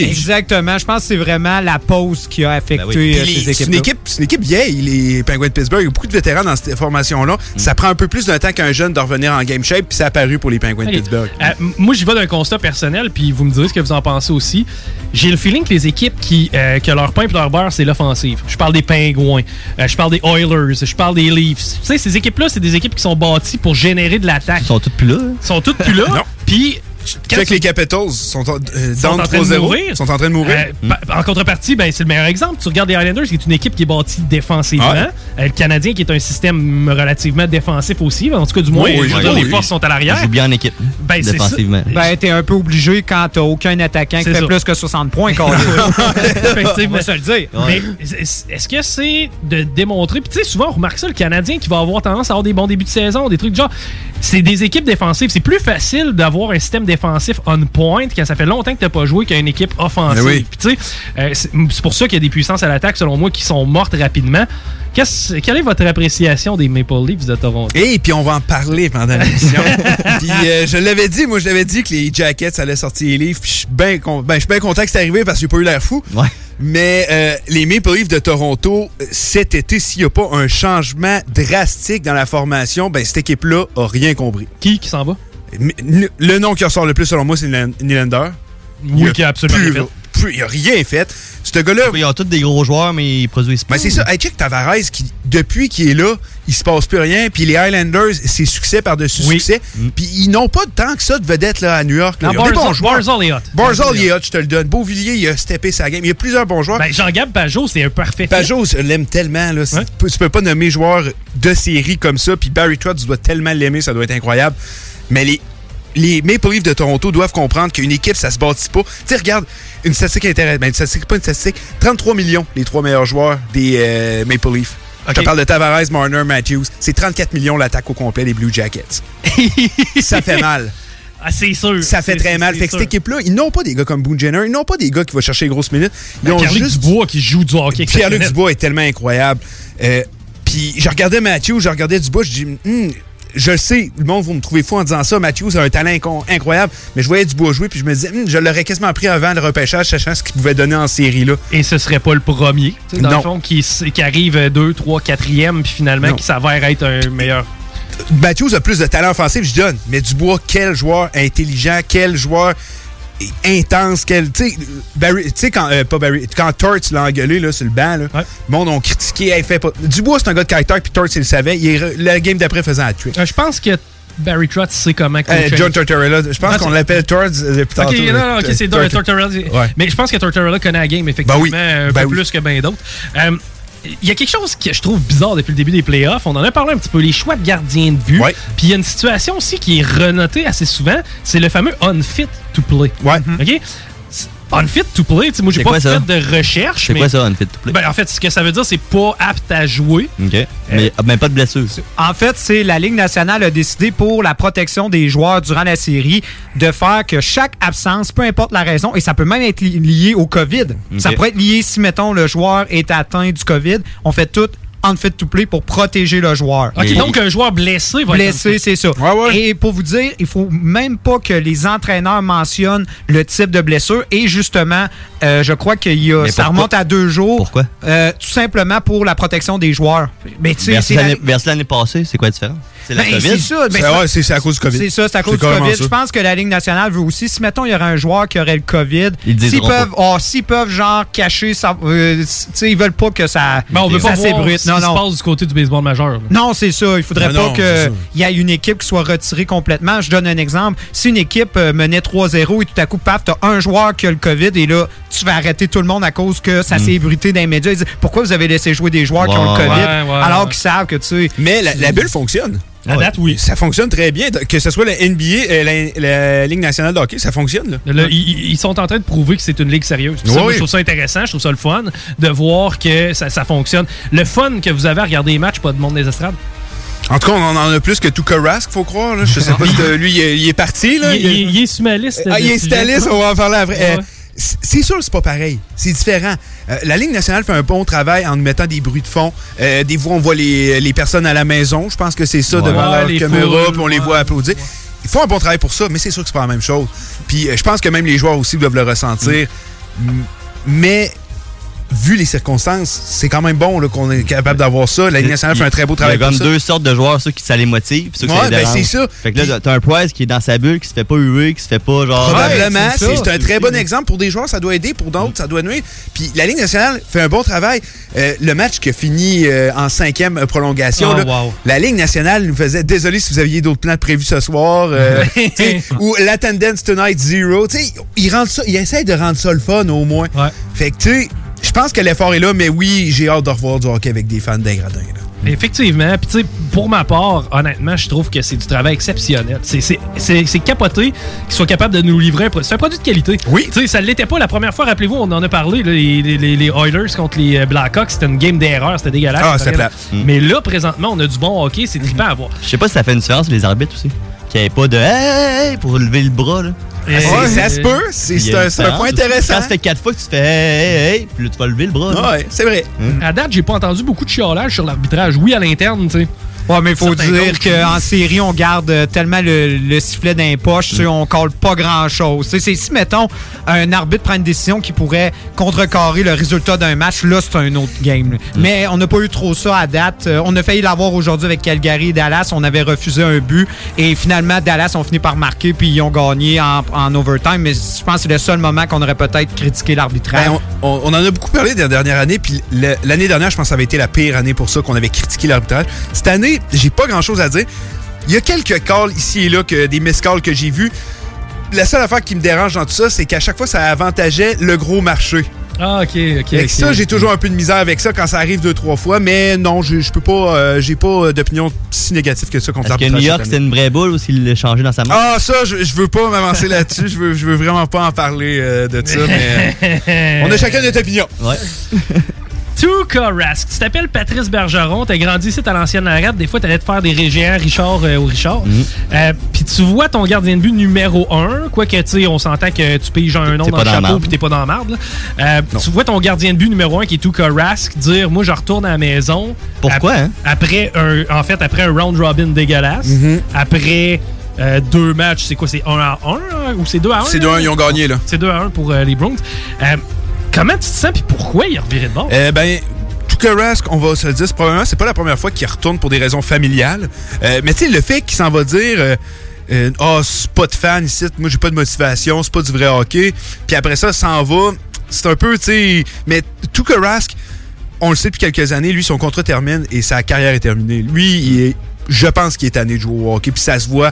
là. Exactement. Je pense que c'est vraiment la pause qui a affecté Ben Puis euh, les- ces C'est équipes. une équipe, c'est une équipe vieille, les Penguins de Pittsburgh. Il y a beaucoup de vétérans dans cette formation-là. Ça prend un peu plus de temps qu'un jeune de revenir en game shape, puis c'est apparu pour les Penguins de Pittsburgh. Euh, moi, j'y vais d'un constat personnel, puis vous me direz ce que vous en pensez aussi. J'ai le feeling que les équipes qui, euh, que leur pain et leur beurre, c'est l'offensive. Je parle des Pingouins, euh, je parle des Oilers, je parle des Leafs. Tu sais, ces équipes-là, c'est des équipes qui sont bâties pour générer de l'attaque. Ils sont toutes plus là. Ils sont toutes plus là. Non. Puis. Tu sais que les Capitals sont, en- euh, sont en train de 3-0, mourir. sont en train de mourir. Euh, pa- en contrepartie, ben, c'est le meilleur exemple. Tu regardes les Highlanders, qui est une équipe qui est bâtie défensivement. Ouais. Euh, le Canadien, qui est un système relativement défensif aussi. En tout cas, du moins, Oui, oui, oui, les oui. forces sont à l'arrière. Jouent bien en équipe, Ben, défensivement. Ben, t'es un peu obligé quand t'as aucun attaquant qui fait ça. plus que 60 points. Carlis. Effectivement. Se le dire. Est-ce que c'est de démontrer. Puis tu sais, souvent, on remarque ça, le Canadien qui va avoir tendance à avoir des bons débuts de saison, des trucs du genre. C'est des équipes défensives. C'est plus facile d'avoir un système défensif on point quand ça fait longtemps que t'as pas joué qu'une équipe offensive. Oui. Puis tu sais, euh, c'est pour ça qu'il y a des puissances à l'attaque, selon moi, qui sont mortes rapidement. Qu'est-ce- quelle est votre appréciation des Maple Leafs de Toronto? Et puis on va en parler pendant l'émission. puis euh, je l'avais dit, moi je l'avais dit que les Jackets allaient sortir les livres. Puis je suis bien con- ben, je suis bien content que c'est arrivé parce que j'ai pas eu l'air fou. Mais euh, les Maple Leafs de Toronto, cet été, s'il n'y a pas un changement drastique dans la formation, ben cette équipe-là a rien compris. Qui qui s'en va? Mais, le- nom qui ressort le plus selon moi, c'est Nylander. Oui, qui a absolument plus- rien fait. plus- il a rien fait. Ce gars-là. Ils ont tous des gros joueurs, mais ils produisent pas. Ben c'est ça. Hey, check Tavares, qui, depuis qu'il est là, il se passe plus rien. Puis les Highlanders, c'est succès par-dessus succès. Puis ils n'ont pas tant que ça de vedettes là, à New York. là. Non, des Barzal- bons joueurs. Barzal est hot. Barzal, est hot, je te le donne. Beauvillier, il a steppé sa game. Il y a plusieurs bons joueurs. Ben, Jean-Gab Pajot, c'est un parfait. Pajot, je l'aime tellement. Là. Tu, peux, tu peux pas nommer joueur de série comme ça. Puis Barry Trotz, tu dois tellement l'aimer, ça doit être incroyable. Mais les, les Maple Leafs de Toronto doivent comprendre qu'une équipe, ça se bâtit pas. Tu sais, regarde, une statistique intéressante. Ben, une statistique, pas une statistique. 33 millions, les trois meilleurs joueurs des euh, Maple Leafs. Je parle de Tavares, Marner, Matthews. C'est 34 millions l'attaque au complet des Blue Jackets. ça fait mal. Ah, c'est sûr. Ça fait très mal. Fait que cette équipe-là, ils n'ont pas des gars comme Boone Jenner, ils n'ont pas des gars qui vont chercher les grosses minutes. Ils Ben, ont Pierre-Luc juste Dubois qui joue du hockey Pierre-Luc. Dubois est tellement incroyable. Euh, Puis je regardais Matthews, je regardais Dubois, je dis, Hum, je sais, le monde va me trouver fou en disant ça. Matthews a un talent incroyable, mais je voyais Dubois jouer, puis je me disais, Hum, je l'aurais quasiment pris avant le repêchage, sachant ce qu'il pouvait donner en série. là. Et ce serait pas le premier, dans Non. le fond, qui, arrive 2, 3, 4e, puis finalement Non. qui s'avère être un meilleur. Matthews a plus de talent offensif, je donne, mais Dubois, quel joueur intelligent, quel joueur intense, quel. Tu sais, quand, euh, pas Barry, quand Torts l'a engueulé là, sur le banc, là, le monde ont critiqué, hey, fait pas. Dubois, c'est un gars de caractère, puis Torts, il le savait. Il re- la game d'après faisant un trick. Euh, je pense que Barry Trotz sait comment Euh. John Tortorella, je pense Ah, qu'on l'appelle Torts euh, depuis Ok, tantôt. non, non, ok, c'est Tor- Tortorella. Ouais. Mais je pense que Tortorella connaît la game, effectivement, Ben oui. un Ben peu oui. plus que bien d'autres. Il y a quelque chose que je trouve bizarre depuis le début des playoffs. On en a parlé un petit peu, les choix de gardien de but. Puis il y a une situation aussi qui est renotée assez souvent, c'est le fameux unfit to play. Ouais. OK? Unfit to play, tu sais, moi j'ai pas quoi ça? fait de recherche. C'est mais- quoi ça, unfit to play? Ben, en fait, ce que ça veut dire, c'est pas apte à jouer. OK. Mais, ah, ben, pas de blessure. En fait, c'est la Ligue nationale a décidé pour la protection des joueurs durant la série de faire que chaque absence, peu importe la raison, et ça peut même être li- lié au COVID. Ça pourrait être lié si, mettons, le joueur est atteint du COVID. On fait tout unfit to play pour protéger le joueur. Ok, donc un joueur blessé va Blessé, être c'est ça. Et pour vous dire, il faut même pas que les entraîneurs mentionnent le type de blessure. Et justement, euh, je crois qu'il y a, Mais ça pourquoi? remonte à deux jours. Pourquoi? Euh, tout simplement pour la protection des joueurs. Mais tu sais, Versus l'année passée, c'est quoi la différence? C'est la Ben, COVID? c'est ça. ben, C'est- ouais, c'est- c'est à cause du COVID. C'est ça, c'est à cause C'est du COVID. ça. Je pense que la Ligue nationale veut aussi, si mettons, il y aurait un joueur qui aurait le COVID, s'ils peuvent, oh, s'ils peuvent, genre, cacher ça, euh, tu sais, ils veulent pas que ça, Ben, on veut ça pas voir Non, se non. passe du côté du baseball majeur. là. Non, c'est ça. Il faudrait Ah pas qu'il y ait une équipe qui soit retirée complètement. Je donne un exemple. Si une équipe euh, menait 3-0 et tout à coup, paf, t'as un joueur qui a le COVID et là, tu vas arrêter tout le monde à cause que ça s'est ébruité dans les médias. Ils disent, pourquoi vous avez laissé jouer des joueurs qui ont le COVID? Ouais, ouais, alors ouais. qu'ils savent que, tu sais. Mais la, la bulle fonctionne. À date, oui. Ça fonctionne très bien. Que ce soit la NBA, euh, la, la Ligue nationale de hockey, ça fonctionne. Là. Là, ils, ils sont en train de prouver que c'est une ligue sérieuse. Moi, Oui. je trouve ça intéressant, je trouve ça le fun de voir que ça, ça fonctionne. Le fun que vous avez à regarder les matchs, pas de monde des estrades. En tout cas, on en a plus que Tuka Rask, faut croire. Là. Je sais pas si euh, lui, il est, il est parti. Là. Il, il- il est sur ma liste. Ah, il est styliste, on va en parler après. Ouais. Euh, c'est sûr que c'est pas pareil. C'est différent. Euh, la Ligue nationale fait un bon travail en nous mettant des bruits de fond. Euh, des fois, on voit les, les personnes à la maison. Je pense que c'est ça Ouais. devant Ouais, leur les caméra, puis on les voit applaudir. Ils font un bon travail pour ça, mais c'est sûr que c'est pas la même chose. Puis euh, je pense que même les joueurs aussi doivent le ressentir. Mais vu les circonstances, c'est quand même bon qu'on est capable d'avoir ça. La Ligue nationale fait un très beau travail Il y a comme deux sortes de joueurs, ceux qui ça les motive, ceux qui Ouais, ça les ben, c'est ça. Fait que là, t'as un Price qui est dans sa bulle, qui se fait pas huer, qui se fait pas genre. Probablement. Ouais, c'est un très bon exemple. Pour des joueurs, ça doit aider. Pour d'autres, ça doit nuire. Puis la Ligue nationale fait un bon travail. Euh, le match qui a fini euh, en cinquième prolongation, Oh, là, wow. la Ligue nationale nous faisait désolé si vous aviez d'autres plans prévus ce soir. euh, ou l'attendance tonight zero. Tu sais, Ils rendent ça, ils essayent de rendre ça le fun au moins. Fait que tu sais, je pense que l'effort est là, mais oui, j'ai hâte de revoir du hockey avec des fans d'ingradins. là. Effectivement. Puis, tu sais, pour ma part, honnêtement, je trouve que c'est du travail exceptionnel. C'est- C'est c'est- c'est capoté qu'ils soient capables de nous livrer un produit. C'est un produit de qualité. Oui. Tu sais, ça ne l'était pas la première fois. Rappelez-vous, on en a parlé, là, les, les- les Oilers contre les euh, Blackhawks. C'était une game d'erreur. C'était dégueulasse. Ah, c'était plate. Mais là, présentement, on a du bon hockey. C'est trippant à voir. Je sais pas si ça fait une différence les arbitres aussi. Qu'il n'y ait pas de hey, hey, pour lever le bras là. Ça se peut. C'est- un- point intéressant. Quand ça fait quatre fois que tu fais hey, hey, hey, puis là tu vas lever le bras. Ouais, c'est vrai. À date, j'ai pas entendu beaucoup de chiolage sur l'arbitrage. Oui, à l'interne, tu sais. Ouais, mais il faut dire qu'en série, on garde euh, tellement le, le sifflet poches, tu sais, on colle pas grand-chose. C'est si, mettons, un arbitre prend une décision qui pourrait contrecarrer le résultat d'un match, là, c'est un autre game. là. Mais on n'a pas eu trop ça à date. Euh, On a failli l'avoir aujourd'hui avec Calgary et Dallas. On avait refusé un but. Et finalement, Dallas ont fini par marquer, puis ils ont gagné en, en overtime. Mais je pense que c'est le seul moment qu'on aurait peut-être critiqué l'arbitrage. Ben, on, en a beaucoup parlé des dernières années, puis le- l'année dernière, je pense que ça avait été la pire année pour ça, qu'on avait critiqué l'arbitrage. Cette année, j'ai pas grand-chose à dire. Il y a quelques calls ici et là, que, des miscalls que j'ai vus. La seule affaire qui me dérange dans tout ça, c'est qu'à chaque fois, ça avantageait le gros marché. Ah, ok, ok. Ok. ça, j'ai toujours un peu de misère avec ça quand ça arrive deux, trois fois, mais non, je, je peux pas, euh, j'ai pas d'opinion si négative que ça contre Est-ce que. New York année. une vraie boule ou s'il l'a changé dans sa main? Ah, ça, je, je veux pas m'avancer là-dessus. Je veux, je veux vraiment pas en parler euh, de ça, mais euh, on a chacun notre opinion. Ouais. Tuka Rask. Tu t'appelles Patrice Bergeron, t'as grandi ici à l'ancienne Larette. Des fois, t'allais te faire des régéants Richard euh, au Richard. Mhm. Euh, Puis tu vois ton gardien de but numéro 1, quoique tu sais, on s'entend que tu piges un nom dans le chapeau puis t'es pas dans la marde. Euh, tu vois ton gardien de but numéro 1 qui est Tuka Rask dire Moi, je retourne à la maison. Pourquoi, Ap- hein? Après un, en fait, après un round robin dégueulasse. Mhm. Après. euh, deux matchs, c'est quoi? C'est 1 à 1 ou c'est 2 à 1? C'est 2 à 1, ils ont gagné, là. C'est 2 à 1 pour euh, les Browns. Euh, comment tu te sens puis pourquoi il a reviré de bord? Euh, ben, Rask, on va se le dire, probablement c'est pas la première fois qu'il retourne pour des raisons familiales. Euh, mais tu sais, le fait qu'il s'en va dire. euh, euh, Ah, c'est pas de fan ici, moi j'ai pas de motivation, c'est pas du vrai hockey. Puis après ça, s'en va. C'est un peu, tu sais. Mais Tuukka Rask, on le sait depuis quelques années, lui, son contrat termine et sa carrière est terminée. Lui, il est. Je pense qu'il est tanné de jouer au hockey, puis ça se voit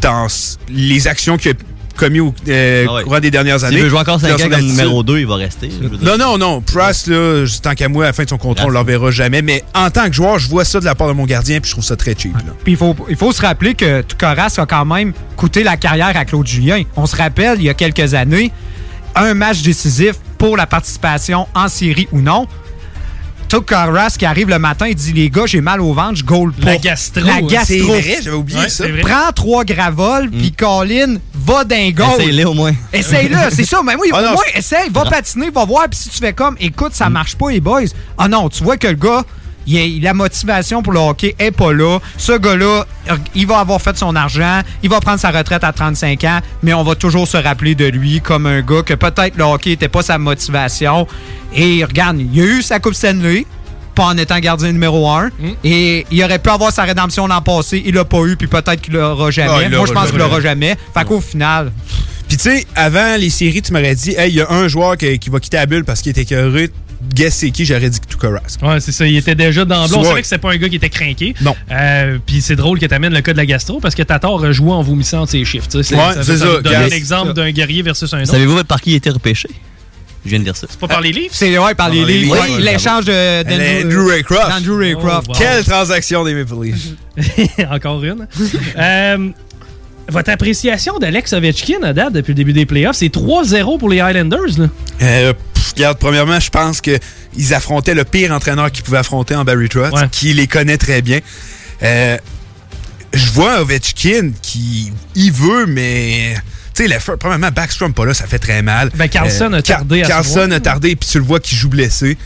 dans les actions qu'il a commis au euh, Ah ouais. courant des dernières années. S'il veut jouer encore 5 Dans ans comme numéro 2, il va rester. Non, non, non. Price, là, tant qu'à moi, à la fin de son contrat, on ne le reverra jamais. Mais en tant que joueur, je vois ça de la part de mon gardien, puis je trouve ça très cheap. là. Puis il faut, il faut se rappeler que Tucoras a quand même coûté la carrière à Claude Julien. On se rappelle, il y a quelques années, un match décisif pour la participation en série ou non. Tuck Carras qui arrive le matin, il dit Les gars, j'ai mal au ventre, je goal pas. La gastro, La hein. gastro. C'est vrai, j'avais oublié Ouais, ça. Prends trois gravoles, puis Colin, va d'un. Essaye-le au moins. Essaye-le, c'est ça. Mais oui, Ah au non, moins, je- essaye, va patiner, va voir. Puis si tu fais comme, écoute, ça marche pas, les boys. Ah non, tu vois que le gars, il a- la motivation pour le hockey est pas là. Ce gars-là, il va avoir fait son argent, il va prendre sa retraite à 35 ans, mais on va toujours se rappeler de lui comme un gars que peut-être le hockey n'était pas sa motivation. Et regarde, il a eu sa Coupe Stanley, pas en étant gardien numéro un. Et il aurait pu avoir sa rédemption l'an passé, il l'a pas eu, puis peut-être qu'il l'aura jamais. Ah, il Moi, je pense qu'il jamais. l'aura jamais. Fait qu'au final, Puis tu sais, avant les séries, tu m'aurais dit, hey, il y a un joueur qui, qui va quitter la bulle parce qu'il était écœuré. Guess c'est qui? J'aurais dit que Tukaras. Ouais, c'est ça. Il était déjà dans le On savait que c'était pas un gars qui était craqué. Non. Euh, Puis c'est drôle que t'amènes le cas de la gastro parce que Tatar a joué en vomissant entre ses chiffres. sais. Ouais, ça, c'est ça. donne un Regarde. exemple d'un guerrier versus un autre. Savez-vous par qui il était repêché? Je viens de dire ça. C'est pas par les livres? C'est ouais, par les livres. l'échange de- d'Andrew Andrew Raycroft. d'Andrew Raycroft. Oh, wow. Quelle transaction des Maple Leafs. Encore une. Euh, votre appréciation d'Alex Ovechkin à date depuis le début des playoffs, c'est 3-0 pour les Highlanders. Là. Euh, pff, regarde, premièrement, je pense qu'ils affrontaient le pire entraîneur qu'ils pouvaient affronter en Barry Trotz, Ouais. qui les connaît très bien. Euh, je vois Ovechkin qui il veut, mais. Tu sais, l'effort, premièrement, Backstrom pas là, ça fait très mal. Ben, Carlson a Car- tardé à se Carlson voir. a tardé, puis tu le vois qu'il joue blessé.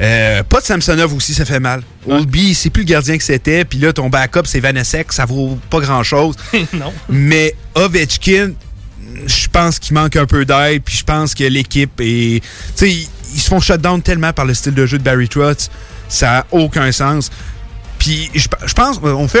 Euh, pas de Samsonov aussi, ça fait mal. Oldby, c'est plus le gardien que c'était, puis là, ton backup, c'est Vanessek, ça vaut pas grand-chose. non. Mais Ovechkin, je pense qu'il manque un peu d'aide, puis je pense que l'équipe est. Tu sais, ils, ils se font shutdown tellement par le style de jeu de Barry Trotz, ça n'a aucun sens. Puis je je pense, on fait